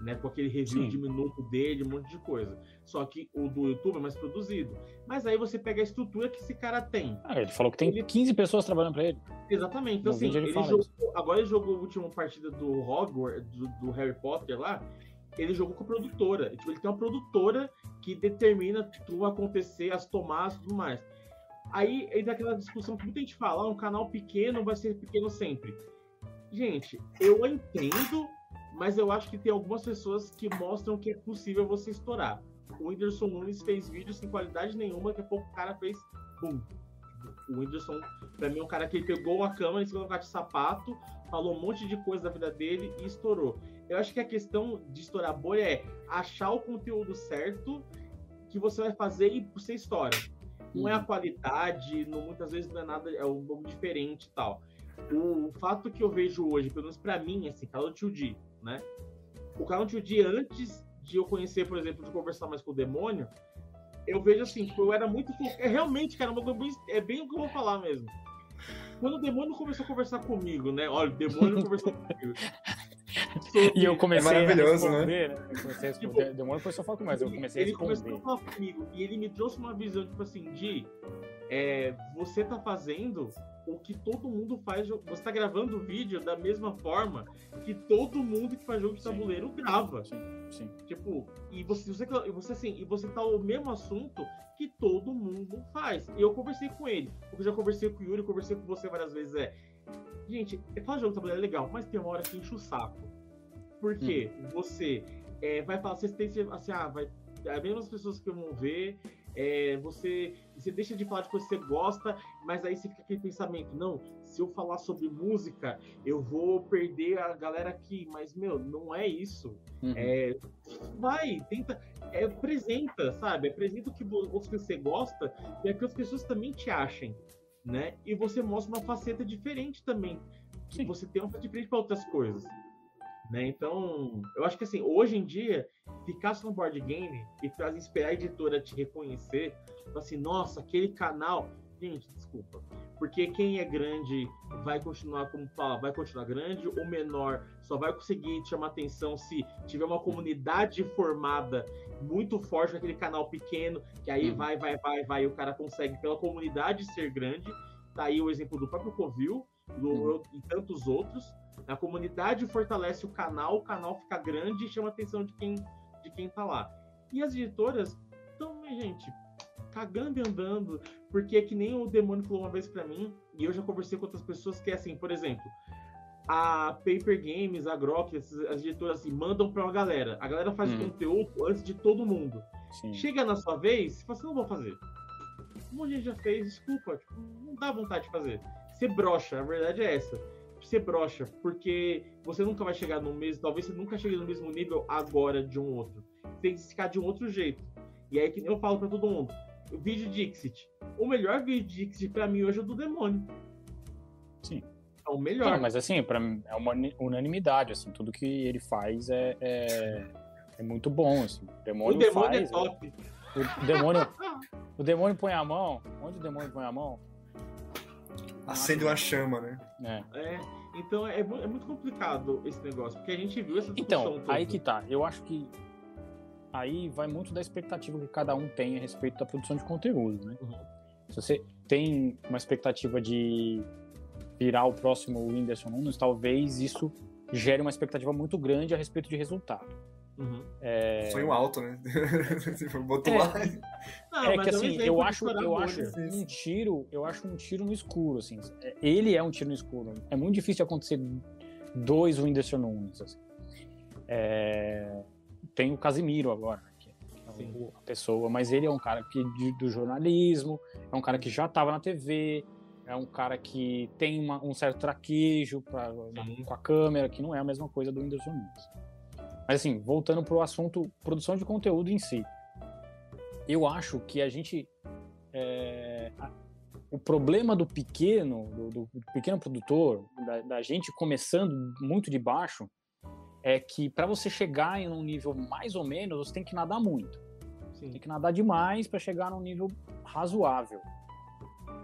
Né? Com aquele review Sim. de minuto dele, um monte de coisa. Só que o do YouTube é mais produzido. Mas aí você pega a estrutura que esse cara tem. Ah, ele falou que tem ele... 15 pessoas trabalhando para ele. Exatamente. Então, no assim, ele, ele jogou, agora ele jogou a última partida do Hogwarts, do, do, Harry Potter lá. Ele jogou com a produtora. Tipo, ele tem uma produtora que determina tudo acontecer, as tomadas e tudo mais. Aí entra aquela discussão que muita gente fala, ah, um canal pequeno vai ser pequeno sempre. Gente, eu entendo mas eu acho que tem algumas pessoas que mostram que é possível você estourar. O Whindersson Nunes fez vídeos sem qualidade nenhuma, daqui a pouco o cara fez bum. O Whindersson, pra mim, é um cara que pegou a câmera em cima do de sapato, falou um monte de coisa da vida dele e estourou. Eu acho que a questão de estourar bolha é achar o conteúdo certo que você vai fazer e você estoura. Não é a uhum. qualidade, não, muitas vezes não é nada, é um pouco diferente e tal. O, o fato que eu vejo hoje, pelo menos pra mim, assim, Call of Duty, né? O Count o dia antes de eu conhecer, por exemplo, de conversar mais com o demônio, eu vejo assim, tipo, eu era muito. É, realmente, cara, é bem o que eu vou falar mesmo. Quando o demônio começou a conversar comigo, né? Olha, o demônio conversou comigo. Sobre... E eu comecei é maravilhoso, a responder, né? né? Eu comecei a responder. Tipo, demônio foi só falar comigo, mas eu comecei a responder. Ele começou a falar comigo e ele me trouxe uma visão, tipo assim, de é, você tá fazendo o que todo mundo faz. Você está gravando o vídeo da mesma forma que todo mundo que faz jogo de tabuleiro sim. grava. Sim, sim. Tipo, e você, você, você assim, e você tá o mesmo assunto que todo mundo faz. E eu conversei com ele, porque eu já conversei com o Yuri, conversei com você várias vezes. É, gente, fazer jogo de tabuleiro é legal, mas tem uma hora que enche o saco. Porque hum. você é, vai falar, você tem assim, ah, vai. As mesmas pessoas que vão ver, é, você, você deixa de falar de coisa que você gosta, mas aí você fica aquele pensamento, não, se eu falar sobre música, eu vou perder a galera aqui, mas, meu, não é isso. Uhum. É, vai, tenta, é, apresenta, sabe? Apresenta o que você gosta e é que as pessoas também te achem, né? E você mostra uma faceta diferente também, que você tem uma faceta diferente para outras coisas. Né? Então, eu acho que assim, hoje em dia, ficar só no board game e fazer esperar a editora te reconhecer, assim, nossa, aquele canal. Gente, desculpa. Porque quem é grande vai continuar, como fala, vai continuar grande, o menor só vai conseguir te chamar atenção se tiver uma comunidade formada muito forte naquele canal pequeno, que aí uhum. vai, vai, vai, vai, e o cara consegue, pela comunidade, ser grande. Tá aí o exemplo do próprio Covil do, uhum. e tantos outros. A comunidade fortalece o canal, o canal fica grande e chama a atenção de quem, de quem tá lá. E as editoras estão, gente, cagando e andando, porque é que nem o demônio falou uma vez para mim, e eu já conversei com outras pessoas que é assim, por exemplo, a Paper Games, a Grok, as, as editoras assim, mandam pra uma galera. A galera faz hum. conteúdo antes de todo mundo. Sim. Chega na sua vez, você fala assim, não vou fazer. Um monte de gente já fez, desculpa, tipo, não dá vontade de fazer. Você brocha, a verdade é essa ser brocha, porque você nunca vai chegar no mesmo, talvez você nunca chegue no mesmo nível agora de um outro. Você tem que ficar de um outro jeito. E aí que eu falo para todo mundo, o vídeo de Dixit. O melhor vídeo de Dixit para mim hoje é o do demônio. Sim. É o melhor. Não, mas assim, para é uma unanimidade, assim, tudo que ele faz é, é, é muito bom, assim. O demônio, o demônio faz, é top. O demônio, o demônio põe a mão. Onde o demônio põe a mão? Acende uma chama, né? É. é. Então é, é, muito complicado esse negócio, porque a gente viu essa discussão Então, toda. aí que tá. Eu acho que aí vai muito da expectativa que cada um tem a respeito da produção de conteúdo, né? Uhum. Se você tem uma expectativa de virar o próximo Whindersson Nunes, talvez isso gere uma expectativa muito grande a respeito de resultado. Uhum. É... Sonho alto, né? Botou é, lá. Não, é que assim, eu acho, eu acho um tiro, eu acho um tiro no escuro, assim. É, ele é um tiro no escuro. É muito difícil acontecer dois Whindersson Nunes, assim. É... Tem o Casimiro agora, que é a pessoa, mas ele é um cara que do jornalismo, é um cara que já estava na TV, é um cara que tem uma, um certo traquejo pra, com a câmera, que não é a mesma coisa do Whindersson Nunes. Mas assim, voltando para o assunto produção de conteúdo em si. Eu acho que a gente. É, o problema do pequeno, do, do pequeno produtor, da, da, gente começando muito de baixo, é que para você chegar em um nível mais ou menos, você tem que nadar muito. Sim. Tem que nadar demais para chegar num nível razoável.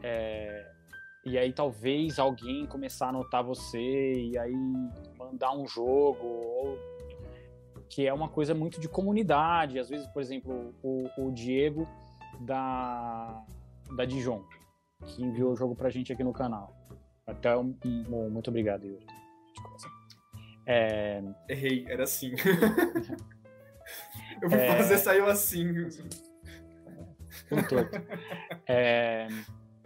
É, e aí talvez alguém começar a notar você e aí mandar um jogo ou que é uma coisa muito de comunidade. Às vezes, por exemplo, o, o Diego da, da Dijon, que enviou o jogo pra gente aqui no canal. Até um, um, muito obrigado, Yuri. É... Errei, era assim. Eu vou é... fazer, saiu assim. Um. É...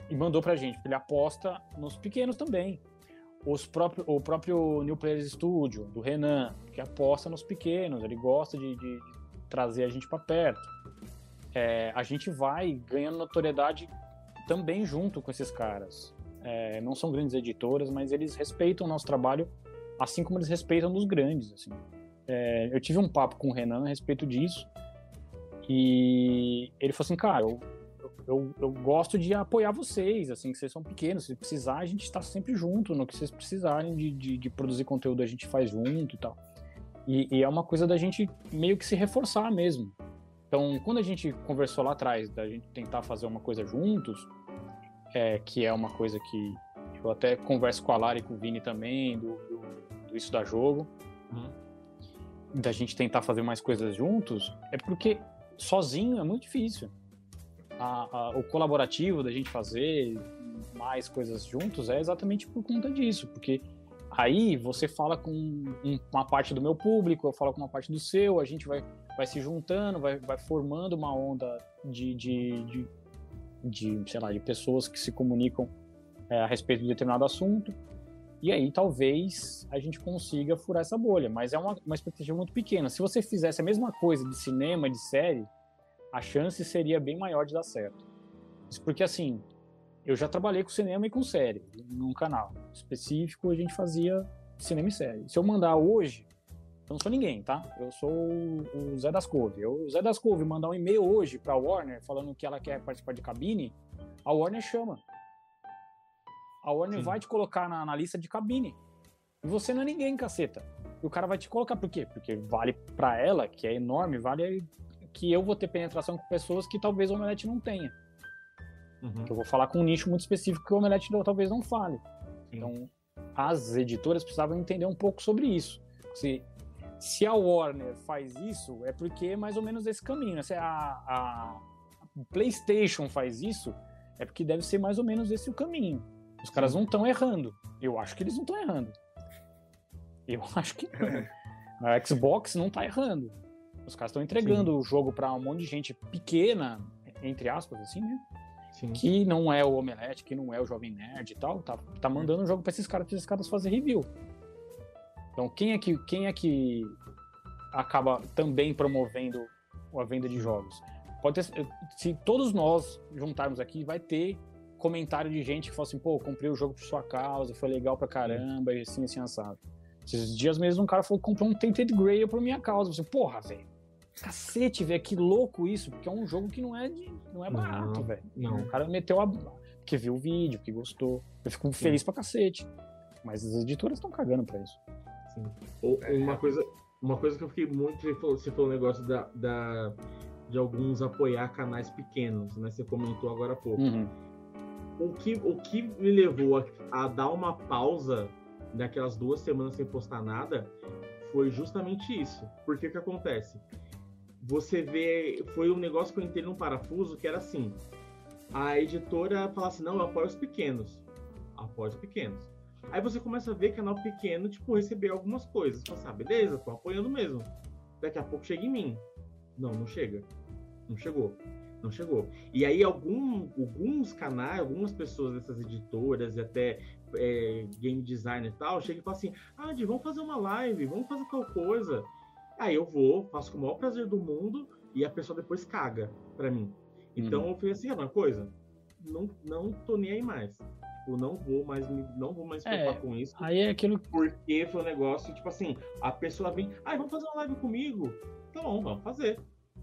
E mandou pra gente, porque ele aposta nos pequenos também. Os próprio, o próprio New Players Studio, do Renan, que aposta nos pequenos, ele gosta de, de trazer a gente para perto. É, a gente vai ganhando notoriedade também junto com esses caras. É, não são grandes editoras, mas eles respeitam o nosso trabalho assim como eles respeitam dos grandes. Assim. É, eu tive um papo com o Renan a respeito disso e ele falou assim, cara, eu, eu, eu gosto de apoiar vocês, assim, que vocês são pequenos, se precisar a gente está sempre junto, no que vocês precisarem de, de, de produzir conteúdo a gente faz junto e tal. E, e, é uma coisa da gente meio que se reforçar mesmo. Então, quando a gente conversou lá atrás, da gente tentar fazer uma coisa juntos, é, que é uma coisa que eu até converso com a Lara e com o Vini também, do, do, do Isso da Jogo, uhum. da gente tentar fazer mais coisas juntos, é porque sozinho é muito difícil. A, a, o colaborativo da gente fazer mais coisas juntos é exatamente por conta disso, porque aí você fala com uma parte do meu público, eu falo com uma parte do seu, a gente vai, vai se juntando, vai, vai formando uma onda de, de, de, de, sei lá, de pessoas que se comunicam é, a respeito de determinado assunto. E aí talvez a gente consiga furar essa bolha, mas é uma, uma expectativa muito pequena. Se você fizesse a mesma coisa de cinema, de série, a chance seria bem maior de dar certo. Isso porque assim, eu já trabalhei com cinema e com série, num canal específico a gente fazia cinema e série. Se eu mandar hoje, eu não sou ninguém, tá? Eu sou o Zé das Couve. Eu, o Zé das Couve mandar um e-mail hoje pra Warner falando que ela quer participar de cabine, a Warner chama a Warner Sim. vai te colocar na, na, lista de cabine. E você não é ninguém, caceta. E o cara vai te colocar por quê? Porque vale para ela, que é enorme, vale que eu vou ter penetração com pessoas que talvez o Omelete não tenha. Uhum. Eu vou falar com um nicho muito específico que o Omelete talvez não fale. Sim. Então, as editoras precisavam entender um pouco sobre isso. Se, se a Warner faz isso, é porque é mais ou menos esse caminho. Né? Se a, a, a PlayStation faz isso, é porque deve ser mais ou menos esse o caminho. Os caras não estão errando. Eu acho que eles não estão errando. Eu acho que não. A Xbox não está errando. Os caras estão entregando Sim. o jogo para um monte de gente pequena, entre aspas, assim, né? Sim. Que não é o Omelete, que não é o Jovem Nerd e tal. Tá, tá mandando o jogo para esses caras, pra esses caras fazer review. Então, quem é que, quem é que acaba também promovendo a venda de jogos? Pode ter, se todos nós juntarmos aqui, vai ter comentário de gente que fala assim, pô, comprei o jogo por sua causa, foi legal pra caramba, e assim, assim, assado. Esses dias mesmo um cara falou que comprou um Tainted Grail por minha causa. Você, porra, velho. Cacete, velho, que louco isso, porque é um jogo que não é, de, não é barato, velho. O cara meteu a. Porque viu o vídeo, que gostou. Eu fico feliz Sim. pra cacete. Mas as editoras estão cagando pra isso. Sim. Uma coisa, uma coisa que eu fiquei muito. Você falou, você falou o negócio da, da, de alguns apoiar canais pequenos, né? Você comentou agora há pouco. Uhum o que, o que me levou a, a dar uma pausa naquelas duas semanas sem postar nada foi justamente isso. Porque o que acontece? Você vê, foi um negócio que eu entrei num parafuso que era assim: a editora fala assim, não, eu apoio os pequenos. Apoio os pequenos. Aí você começa a ver canal pequeno, tipo, receber algumas coisas. Você fala assim, ah, beleza, tô apoiando mesmo. Daqui a pouco chega em mim. Não, não chega. Não chegou não chegou. E aí algum, alguns canais, algumas pessoas dessas editoras e até é, game designer e tal, chegam e falam assim, ah, Di, vamos fazer uma live, vamos fazer tal coisa. Aí eu vou, faço com o maior prazer do mundo e a pessoa depois caga pra mim. Então uhum. eu falei assim, ah, uma coisa, não, não tô nem aí mais. Tipo, não vou mais não vou mais preocupar é, com isso. Aí é aquilo. Porque foi um negócio, tipo assim, a pessoa vem, ah, vamos fazer uma live comigo? Tá bom, vamos fazer.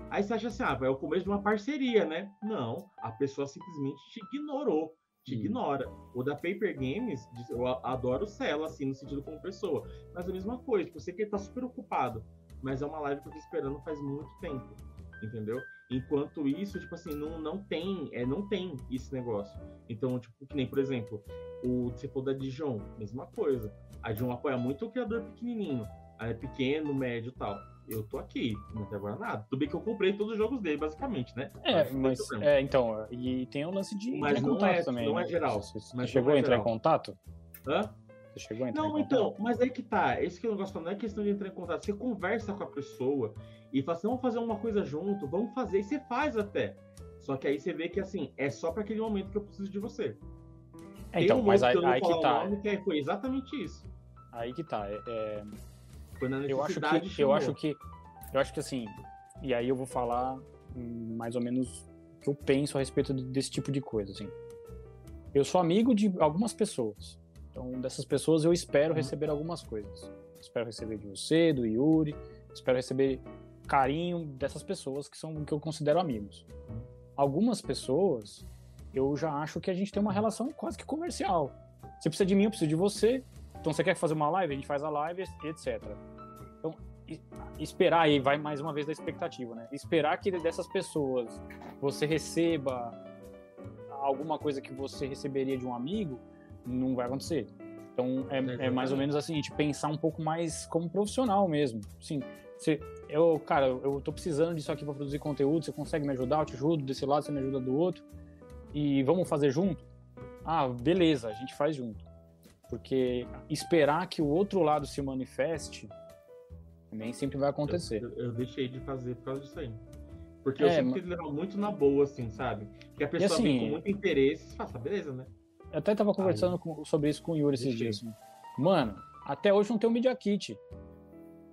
Aí você acha assim, ah, é o começo de uma parceria, né? Não, a pessoa simplesmente te ignorou, te hum. ignora. O da Paper Games, eu adoro o Cela, assim, no sentido como pessoa. Mas é a mesma coisa, tipo, sei que tá super ocupado, mas é uma live que eu tô esperando faz muito tempo, entendeu? Enquanto isso, tipo assim, não, não tem, é, não tem esse negócio. Então, tipo, que nem, por exemplo, o você falou da Dijon, mesma coisa. A Dijon apoia muito o criador pequenininho, é pequeno, médio e tal eu tô aqui, não tem agora nada. Tudo bem que eu comprei todos os jogos dele, basicamente, né? É, mas, é, então, e tem o lance de mas entrar em não contato é, também. não né? é geral. Você, você Mas chegou não é a entrar geral. em contato? Hã? Você chegou a entrar Não, então, mas aí que tá. Esse que eu não gosto não é questão de entrar em contato. Você conversa com a pessoa e fala assim, vamos fazer uma coisa junto, vamos fazer, e você faz até. Só que aí você vê que assim, é só pra aquele momento que eu preciso de você. É, então, um mas aí, que eu não aí que tá. nome, que é- foi exatamente isso. Aí que tá. é- é, Foi na eu acho que eu acho que eu acho que assim e aí eu vou falar mais ou menos o que eu penso a respeito de- desse tipo de coisa assim eu sou amigo de algumas pessoas então dessas pessoas eu espero Uhum. receber algumas coisas. Espero receber de você do Yuri. Espero receber carinho dessas pessoas que são que eu considero amigos. Uhum. algumas pessoas eu já acho que a gente tem uma relação quase que comercial. Você precisa de mim eu preciso de você. Então você quer fazer uma live? A gente faz a live etc então, esperar aí, vai mais uma vez da expectativa, né? Esperar que dessas pessoas você receba alguma coisa que você receberia de um amigo, não vai acontecer. Então, é, é mais ou menos assim, a gente pensar um pouco mais como profissional mesmo. Sim, você, eu, cara, eu tô precisando disso aqui para produzir conteúdo, você consegue me ajudar? Eu te ajudo desse lado, você me ajuda do outro. E vamos fazer junto? Ah, beleza, a gente faz junto. Porque esperar que o outro lado se manifeste nem sempre vai acontecer. Eu, eu deixei de fazer por causa disso aí. Porque É, eu sempre ma- quis levar muito na boa, assim, sabe? Que a pessoa assim, vem com muito interesse e "Ah, beleza, né? Eu até tava conversando com- sobre isso com o Yuri esses dias. assim. Mano, até hoje não tem um Media Kit.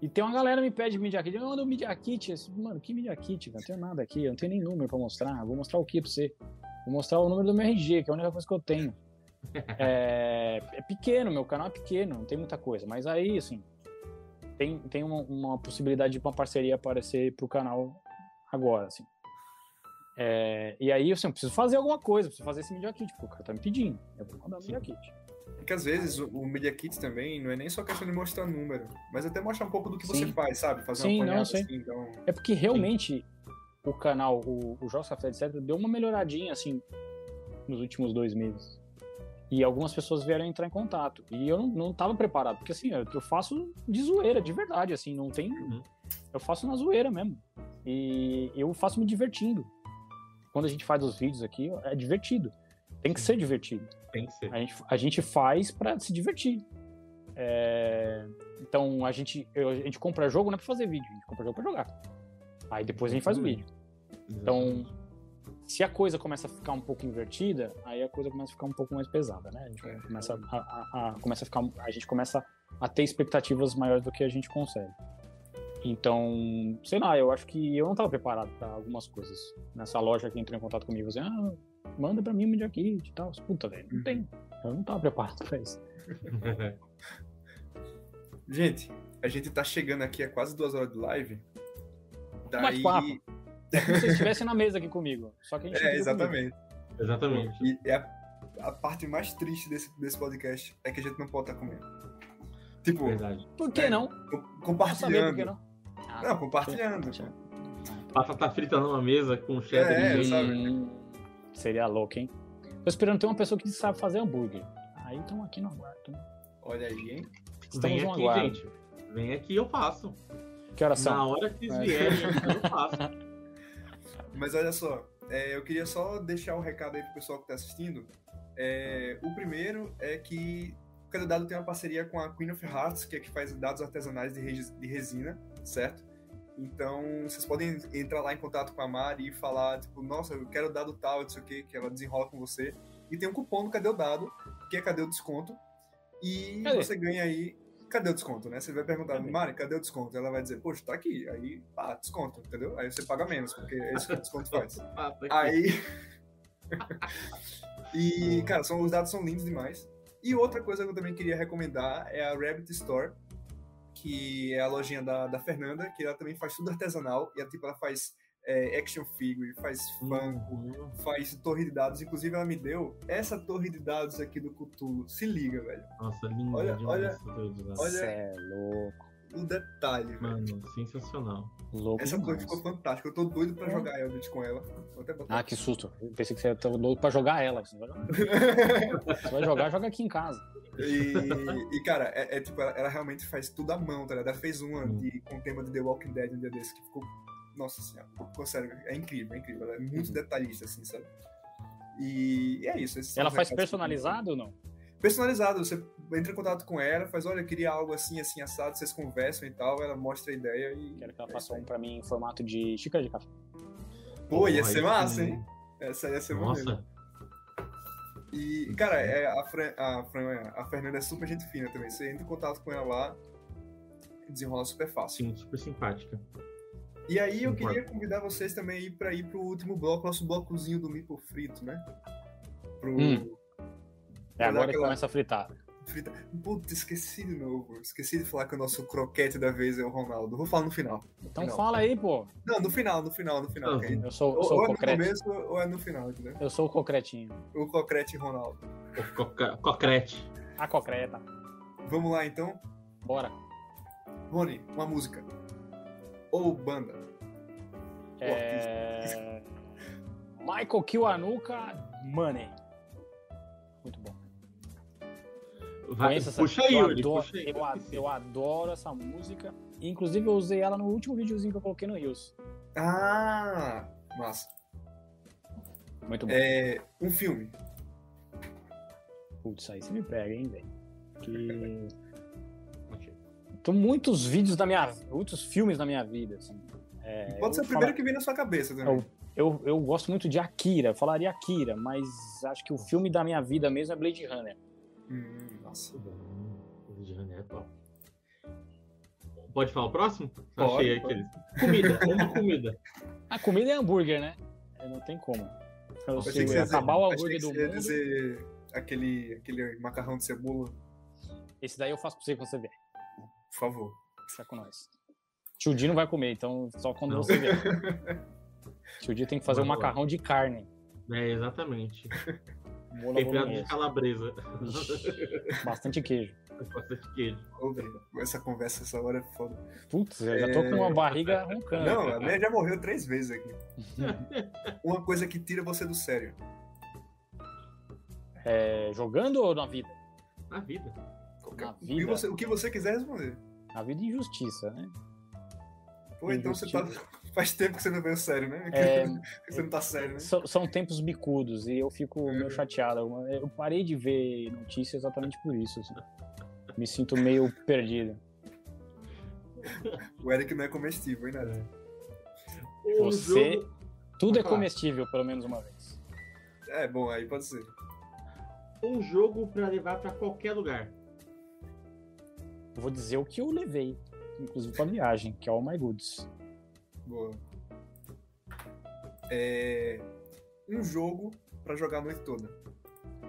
E tem uma galera que me pede Media Kit. Eu mando um Media Kit. Mano, que Media Kit? Não tenho nada aqui. Eu não tenho nem número pra mostrar. Vou mostrar o que pra você? Vou mostrar o número do meu RG, que é a única coisa que eu tenho. É, é pequeno, meu canal é pequeno, não tem muita coisa. Mas aí, assim, tem, tem uma, uma possibilidade de uma parceria aparecer pro canal agora, assim. É, e aí, assim, eu preciso fazer alguma coisa, preciso fazer esse Media Kit, porque o cara tá me pedindo. Eu vou mandar o Media Kit. Porque às vezes o, o Media Kit também não é nem só questão de mostrar número, mas até mostrar um pouco do que você Sim. faz, sabe? Fazer Sim, uma não, assim, então. É porque realmente o canal, o, o Jogos Café, etc., deu uma melhoradinha, assim, nos últimos dois meses. E algumas pessoas vieram entrar em contato. E eu não, não tava preparado, porque assim, eu, eu faço de zoeira, de verdade, assim, não tem. Uhum. Eu faço na zoeira mesmo. E eu faço me divertindo. Quando a gente faz os vídeos aqui, é divertido. Tem que ser divertido. Tem que ser. A gente, a gente faz pra se divertir. É, Então a gente, a gente compra jogo não é pra fazer vídeo, a gente compra jogo pra jogar. Aí depois a gente faz o vídeo. Então, se a coisa começa a ficar um pouco invertida, aí a coisa começa a ficar um pouco mais pesada, né? A gente É. começa a, a- a- começa a ficar, a gente começa a ter expectativas maiores do que a gente consegue. Então, sei lá, eu acho que eu não estava preparado para algumas coisas. Nessa loja que entrou em contato comigo, assim, ah, manda para mim o Media Kit e tal. Puta, velho, não Uhum. tem. Eu não estava preparado para isso. Gente, a gente tá chegando aqui a quase duas horas de live. Daí... bate-papo. É como se você estivesse na mesa aqui comigo. Só que a gente É, viu comigo. exatamente. Exatamente. E é a, a parte mais triste desse, desse podcast é que a gente não pode estar comendo. Tipo, Verdade. Por que É, não? co- Quer saber por compartilhando. que não? Ah, Não, compartilhando. Batata frita numa mesa com cheddar É, e sabe? Seria louco, hein? Tô esperando ter uma pessoa que sabe fazer hambúrguer. Aí estamos aqui no aguardo. né? Olha aí, hein? Estamos Vem aqui, aguardo. gente. Vem aqui, eu faço. Que horas Na são? hora que vocês vierem, eu faço. Mas olha só, é, eu queria só deixar um recado aí pro pessoal que tá assistindo. É, o primeiro é que o candidato tem uma parceria com a Queen of Hearts, que é que faz dados artesanais de resina, certo? Então, vocês podem entrar lá em contato com a Mari e falar, tipo, nossa, eu quero dado tal, não sei o que, que ela desenrola com você. E tem um cupom no Cadê o Dado, que é Cadê o Desconto. E Cadê? você ganha aí. Cadê o desconto, né? Você vai perguntar, Cadê? Mari, cadê o desconto? Ela vai dizer, poxa, tá aqui. Aí, pá, desconto, entendeu? Aí você paga menos, porque é isso que o desconto faz. Aí. e, cara, são, os dados são lindos demais. E outra coisa que eu também queria recomendar é a Rabbit Store, que é a lojinha da, da Fernanda, que ela também faz tudo artesanal. E ela, tipo, ela faz é, action figure, faz Funko, Uhum. faz torre de dados. Inclusive, ela me deu essa torre de dados aqui do Cthulhu. Se liga, velho. Nossa, lindo Olha- olha- olha- Cê é louco. O detalhe, velho. Mano, sensacional. Louco Essa coisa ficou fantástica. Eu tô doido pra jogar Eldritch com ela. Ah, que susto. Eu pensei que você ia louco pra jogar ela. Você não vai jogar. Você vai jogar, joga aqui em casa. E, e, cara, é, é tipo, ela, ela realmente faz tudo à mão, tá ligado? Ela fez uma Hum. de, com o tema de The Walking Dead um dia desse que ficou. Nossa senhora, ficou sério, é incrível, é incrível. Ela é muito Uhum. detalhista, assim, sabe? E é isso. Ela faz personalizado ou não? Personalizado, você entra em contato com ela, faz, olha, eu queria algo assim, assim, assado, vocês conversam e tal, ela mostra a ideia e. Quero que ela é faça um pra mim em formato de xícara de café. Pô, ia ser massa, sim. hein? Essa ia ser maneiro. Nossa, E, cara, é, a, Fran, a, Fran, a Fernanda é super gente fina também. Você entra em contato com ela lá, desenrola super fácil. sim, super simpática. E aí eu queria convidar vocês também aí pra ir pro último bloco, nosso blocozinho do Mipo Frito, né? Pro. Hum. É agora que aquela- começa a fritar. Frita. Puta, esqueci de novo. Esqueci de falar que o nosso croquete da vez é o Ronaldo. Vou falar no final. Então Não. fala aí, pô. Não, no final, no final, no final. Aí- Eu sou, eu Ou, sou ou o é no concreto. começo ou é no final, entendeu? Eu sou o concretinho. O concrete Ronaldo. Co- co- Cocrete. A concreta. Vamos lá então. Bora. Rony, uma música. Ou banda. É... Michael Kiwanuka, Money. Muito bom. Vai, puxa aí, eu Yuri, puxa aí. eu, a- eu adoro essa música. Inclusive, eu usei ela no último videozinho que eu coloquei no Rios. Ah, massa. Muito bom. É, um filme. Putz, aí você me pega, hein, velho. Que... Tem muitos vídeos da minha... Muitos filmes na minha vida, assim. É, Pode eu ser o primeiro falar- que vem na sua cabeça também. Eu, eu gosto muito de Akira, eu falaria Akira, mas acho que o filme da minha vida mesmo é Blade Runner. Hum, nossa. Muito bom. O de Janeiro é top. Pode falar o próximo? Pode, Achei pode. aqueles. Comida, uma comida. A comida é hambúrguer, né? É, Não tem como. Eu Achei sei, que você ia acabar o dizer- hambúrguer achei do que você ia mundo. dizer aquele, aquele macarrão de cebola. Esse daí eu faço pra você quando você vier. Por favor. Fica com nós. Tio Di não vai comer, então só quando Não. você vier. Tio Di tem que fazer um Vamos lá. macarrão de carne. É, exatamente. Molho Temperado de calabresa. Bastante queijo. Bastante queijo. Ô, velho, essa conversa essa hora é foda. Putz, eu já tô com uma barriga roncando. Não, a minha já morreu três vezes aqui. Uma coisa que tira você do sério. É, jogando ou na vida? Na vida. Qualquer- Na o, que vida? você, o que você quiser responder. Na vida injustiça, né? Ou então você tá. Faz tempo que você não veio sério, né? É, Que você não tá sério, né? São, são tempos bicudos e eu fico É. meio chateado. Eu parei de ver notícia exatamente por isso. assim. Me sinto meio perdido. O Eric não é comestível, hein, nada. Um Você- jogo- Tudo é comestível, pelo menos uma vez. É, bom, aí pode ser. um jogo pra levar pra qualquer lugar. Vou dizer o que eu levei, inclusive pra viagem, que é o My Goods. Boa. É. Um jogo pra jogar a noite toda.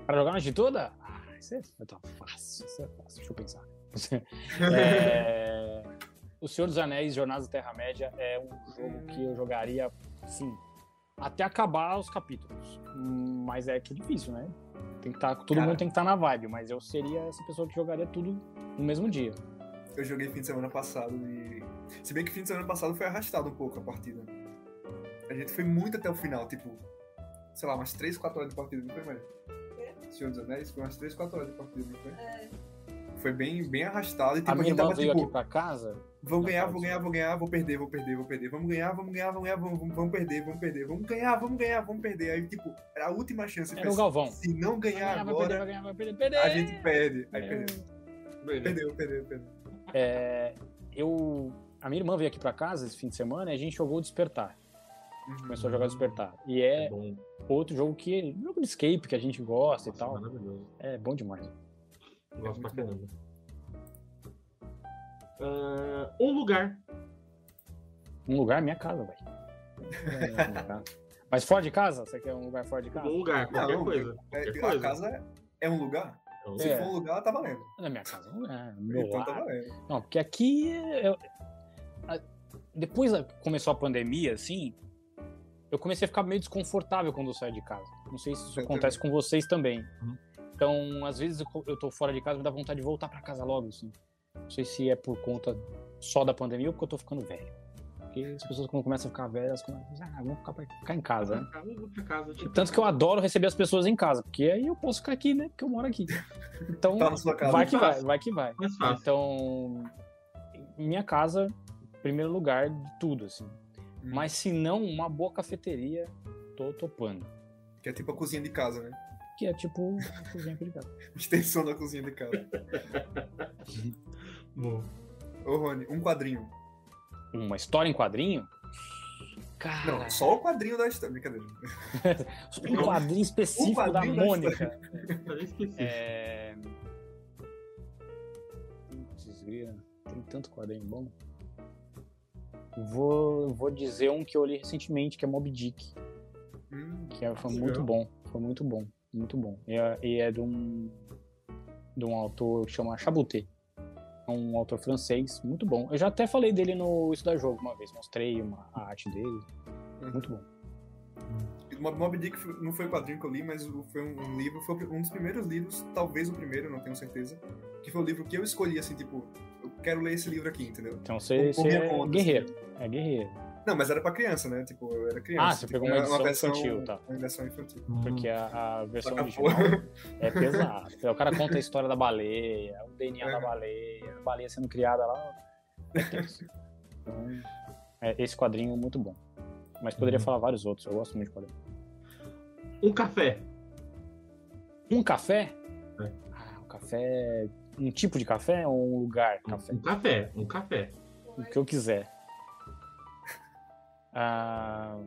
Pra jogar a noite toda? Ah, isso é tá fácil, isso é fácil. Deixa eu pensar. É, O Senhor dos Anéis, Jornadas da Terra-média, é um jogo que eu jogaria, sim, até acabar os capítulos. Mas é que é difícil, né? Tem que tá, todo Cara. mundo tem que estar na vibe, mas eu seria essa pessoa que jogaria tudo no mesmo dia. Eu joguei fim de semana passado e. Se bem que fim de semana passado foi arrastado um pouco a partida. A gente foi muito até o final, tipo. Sei lá, umas 3, 4 horas de partida, não foi mais? Senhor dos Anéis, foi umas 3, 4 horas de partida, não foi? É, Foi bem, bem arrastado e tipo, a minha irmã tava veio tipo. aqui pra casa. Vamos Não, ganhar, vou ganhar, vou ganhar, vou perder, vou perder, vou perder. Vamos ganhar, vamos ganhar, vamos ganhar, vamos, vamos, vamos perder, vamos perder. Vamos ganhar, vamos ganhar, vamos perder. Aí, tipo, era a última chance. Era o Galvão. Se não Vai ganhar ganhar, vai perder, agora, vai ganhar, vai perder, perder. a gente perde. Aí É. perdeu. Beleza. Perdeu, perdeu, perdeu. É, eu, a minha irmã veio aqui pra casa esse fim de semana e a gente jogou Despertar. Uhum. Começou a jogar Despertar. E É é outro jogo que. Jogo de escape que a gente gosta Nossa, e tal. Maravilhoso. É bom demais. Gosto pra muito bom. caramba. Ah, um lugar. Um lugar é minha casa, velho. É. Mas fora de casa? Você quer um lugar fora de casa? Um lugar, qualquer Não, coisa. É, Qualquer a coisa. casa é- é um lugar? Então, Se É. for um lugar, tá valendo. Na minha casa, não é. Meu então tá valendo. Não, porque aqui. eu- a- depois começou a pandemia, assim. Eu comecei a ficar meio desconfortável quando eu saio de casa. Não sei se isso Eu acontece com vocês também. Uhum. Então, às vezes eu, eu tô fora de casa, me dá vontade de voltar pra casa logo, assim. Não sei se é por conta, só da pandemia ou porque eu tô ficando velho. Porque as pessoas, quando começam a ficar velhas, começam a ah, vamos ficar, ficar em casa, né? Eu vou pra casa, tipo, Tanto que eu adoro receber as pessoas em casa, porque aí eu posso ficar aqui, né? Porque eu moro aqui. Então, Tá na sua casa. vai que vai, fácil. vai que vai. Então, minha casa, primeiro lugar de tudo, assim. Hum. Mas se não, uma boa cafeteria, tô topando. Que é tipo a cozinha de casa, né? Que é tipo a cozinha aqui de casa. Extensão da cozinha de casa. Bom, Ô, Rony, um quadrinho. Uma história em quadrinho? Cara, Não, só o quadrinho da história. Brincadeira. um quadrinho específico Um quadrinho da da Mônica. É... Tem tanto quadrinho bom. Vou, vou dizer um que eu li recentemente, que é Mob Dick. Hum, Que é- foi Legal. muito bom. Foi muito bom. Muito bom. E é, e é de um de um autor que chama Chabuté. É um autor francês, muito bom. Eu já até falei dele no Isso da Jogo uma vez, mostrei uma, a arte dele. Muito bom. Mob Mob Dick não foi o quadrinho que eu li, mas foi um, livro, foi um dos primeiros livros, talvez o primeiro, não tenho certeza, que foi o livro que eu escolhi, assim, tipo, eu quero ler esse livro aqui, entendeu? Então você, Por- por você é conta, guerreiro. assim. É guerreiro. Não, mas era pra criança, né? Tipo, eu era criança. Ah, você tipo, pegou uma edição versão, infantil, tá. Uma versão infantil. Porque a, a versão Taca original é pesada. O cara conta a história da baleia, o DNA da Uhum. baleia, a baleia sendo criada lá. É tenso. Então, é, esse quadrinho é muito bom. Mas poderia Uhum. falar vários outros, eu gosto muito de quadrinho. Um café. Um café? É. Ah, um café. Um tipo de café ou um lugar? Café. Um café. Um café. O que eu quiser. Ah,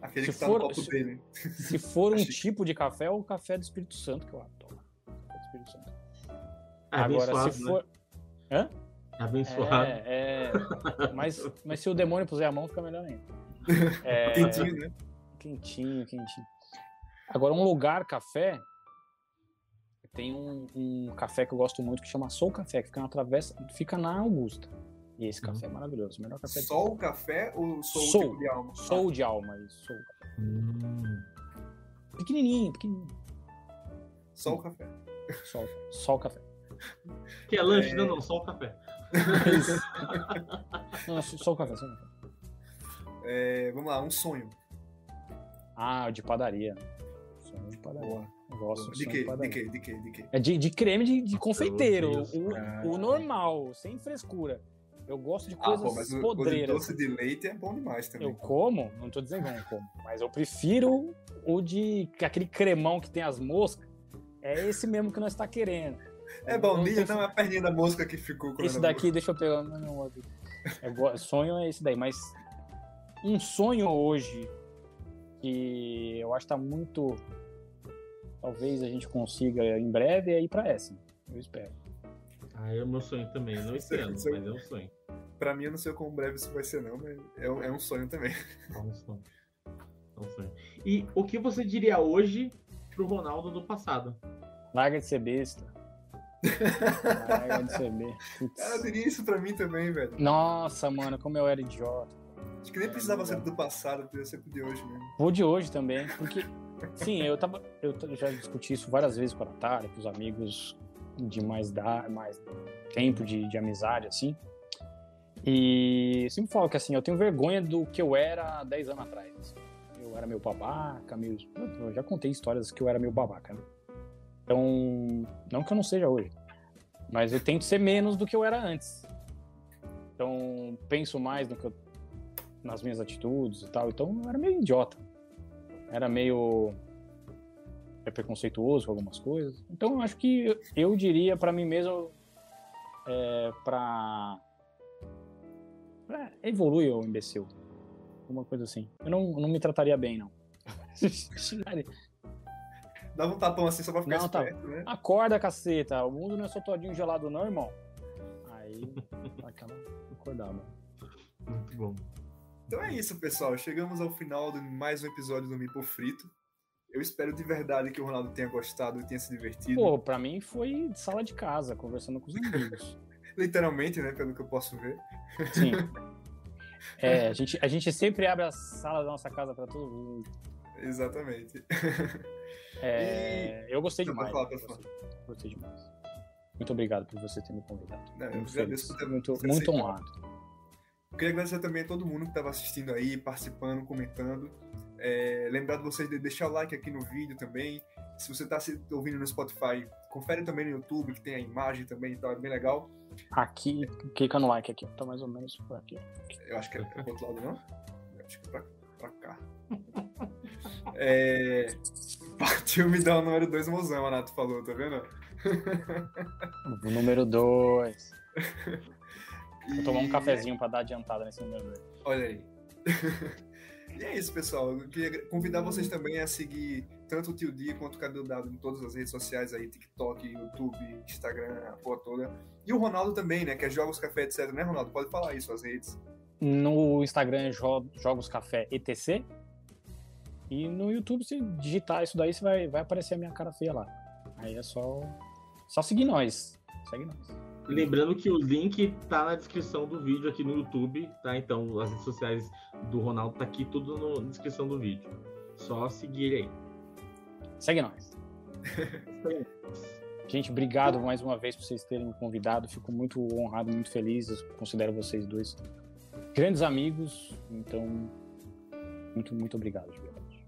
Aquele Se que tá for- no copo se- dele. se for um Achei. tipo de café, é o café do Espírito Santo, que eu adoro. Café do Espírito Santo. É Agora, se né? for. Hã? É abençoado. É, é. Mas, mas se o demônio puser a mão, fica melhor ainda. É, Quentinho, né? Quentinho, quentinho. Agora, um lugar café. Tem um, um café que eu gosto muito que chama Soul Café, que fica na travessa, fica na Augusta. E esse café é maravilhoso. O melhor café de Só o café ou só o Soul. tipo de alma? Soul de alma, isso. Soul. Hum. Pequenininho, pequenininho. Só o café. Só, só o café. Que é lanche? É. Não, não, só o café. Não, só só o café, só o café. É, vamos lá, um sonho. Ah, de padaria. Sonho de padaria. Boa. Eu gosto de quê? de quê? De quê? De quê? É de, de creme de, de confeiteiro. O, o normal, sem frescura. Eu gosto de Ah, coisas pô, mas o, o podreiras. doce de leite é bom demais também. Eu como, não tô dizendo que não como, mas eu prefiro o de aquele cremão que tem as moscas. É esse mesmo que nós está querendo. É baunilha, não é a perninha da mosca que ficou com Esse daqui, deixa eu pegar. Não, não. É sonho é esse daí, mas um sonho hoje que eu acho que tá muito. Talvez a gente consiga em breve é ir pra Essen. Eu espero. Ah, é o meu sonho também. Não esse ano, Seu- mas é um sonho. Pra mim, eu não sei quão breve isso vai ser, não, mas é, um- é um sonho também. É um sonho. É um sonho. E o que você diria hoje pro Ronaldo do passado? Larga de ser besta. Larga de ser besta. Cara, diria isso pra mim também, velho. Nossa, mano, como eu era idiota. Acho que nem precisava ser do passado, podia ser pro de hoje mesmo. Vou de hoje também, porque, sim, eu tava. Eu já discuti isso várias vezes com a Natália, com os amigos de mais, da, mais tempo de, de amizade, assim. E eu sempre falo que assim, eu tenho vergonha do que eu era há 10 anos atrás. assim. Eu era meio babaca, meio. Eu já contei histórias que eu era meio babaca, né? Então, não que eu não seja hoje, mas eu tento ser menos do que eu era antes. Então, penso mais no que eu nas minhas atitudes e tal. Então eu era meio idiota. Era meio é, preconceituoso com algumas coisas. Então eu acho que eu, eu diria pra mim mesmo é, pra, pra evoluir o imbecil. Alguma coisa assim. Eu não, não me trataria bem, não. Dava um tapão assim só pra ficar Não, tá. esperto, né? Acorda, caceta. O mundo não é só todinho gelado, não, irmão. Aí, aquela acordava. Muito bom. Então é isso, pessoal. Chegamos ao final de mais um episódio do Mipo Frito. Eu espero de verdade que o Ronaldo tenha gostado e tenha se divertido. Pô, pra mim foi de sala de casa, conversando com os amigos. Literalmente, né? Pelo que eu posso ver. Sim. É, a gente, a gente sempre abre a sala da nossa casa pra todo mundo. Exatamente. É, eu gostei demais. falar, pode gostei, gostei demais. Muito obrigado por você ter me convidado. Não, eu muito agradeço ter- muito, muito aceitado. honrado. Eu queria agradecer também a todo mundo que estava assistindo aí, participando, comentando. É, lembrar de vocês de deixar o like aqui no vídeo também. Se você está ouvindo no Spotify, confere também no YouTube, que tem a imagem também, então é bem legal. Aqui, clica no like aqui, tá mais ou menos por aqui. Eu acho que é pro outro lado, não? Eu acho que é pra, pra cá. É, partiu me dar o número 2 mozão, a Nato falou, tá vendo? O número 2. Vou tomar um cafezinho pra dar adiantada nesse número 2. Olha aí. e é isso, pessoal. Eu queria convidar vocês também a seguir tanto o Tio D quanto o Cadu Dado em todas as redes sociais aí, TikTok, YouTube, Instagram, a porra toda. E o Ronaldo também, né? Que é Jogos Café, etc, né, Ronaldo? Pode falar isso, as redes. No Instagram é Jo- Jogos Café ETC. E no YouTube, se digitar isso daí, você vai, vai aparecer a minha cara feia lá. Aí é só, só seguir nós. Segue nós. Lembrando que o link tá na descrição do vídeo aqui no YouTube, tá? Então as redes sociais do Ronaldo tá aqui tudo no- na descrição do vídeo. Só seguir aí. Segue nós. Gente, obrigado mais uma vez por vocês terem me convidado. Fico muito honrado, muito feliz. Eu considero vocês dois grandes amigos. Então, muito, muito obrigado, de verdade.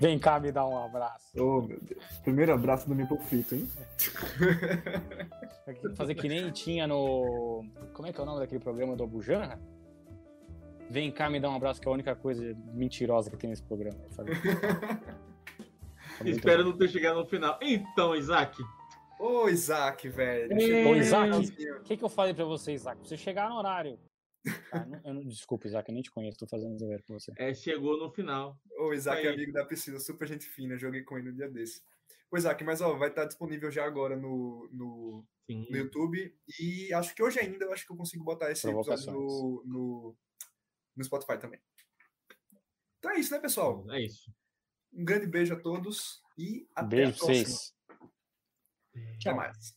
Vem cá me dar um abraço. Oh, meu Deus. Primeiro abraço do Maple Frito, hein? Fazer que nem tinha no. Como é que é o nome daquele programa do Abujanra? Vem cá me dar um abraço, que é a única coisa mentirosa que tem nesse programa. Sabe? Espero bom. não ter chegado no final. Então, Isaac, Ô, Isaac, velho. Ô, Isaac. O que, que eu falei pra você, Isaac? Você chegar no horário. Ah, não- eu não- desculpa, Isaac, eu nem te conheço, tô fazendo dever com você. é, chegou no final. Ô, Isaac é amigo da Priscila, super gente fina. Joguei com ele no dia desse. Ô, Isaac, mas ó, vai estar disponível já agora no, no, no YouTube. E acho que hoje ainda eu acho que eu consigo botar esse episódio no, no, no Spotify também. Então é isso, né, pessoal? É isso. Um grande beijo a todos e até Beijo a pra próxima. vocês. Até mais.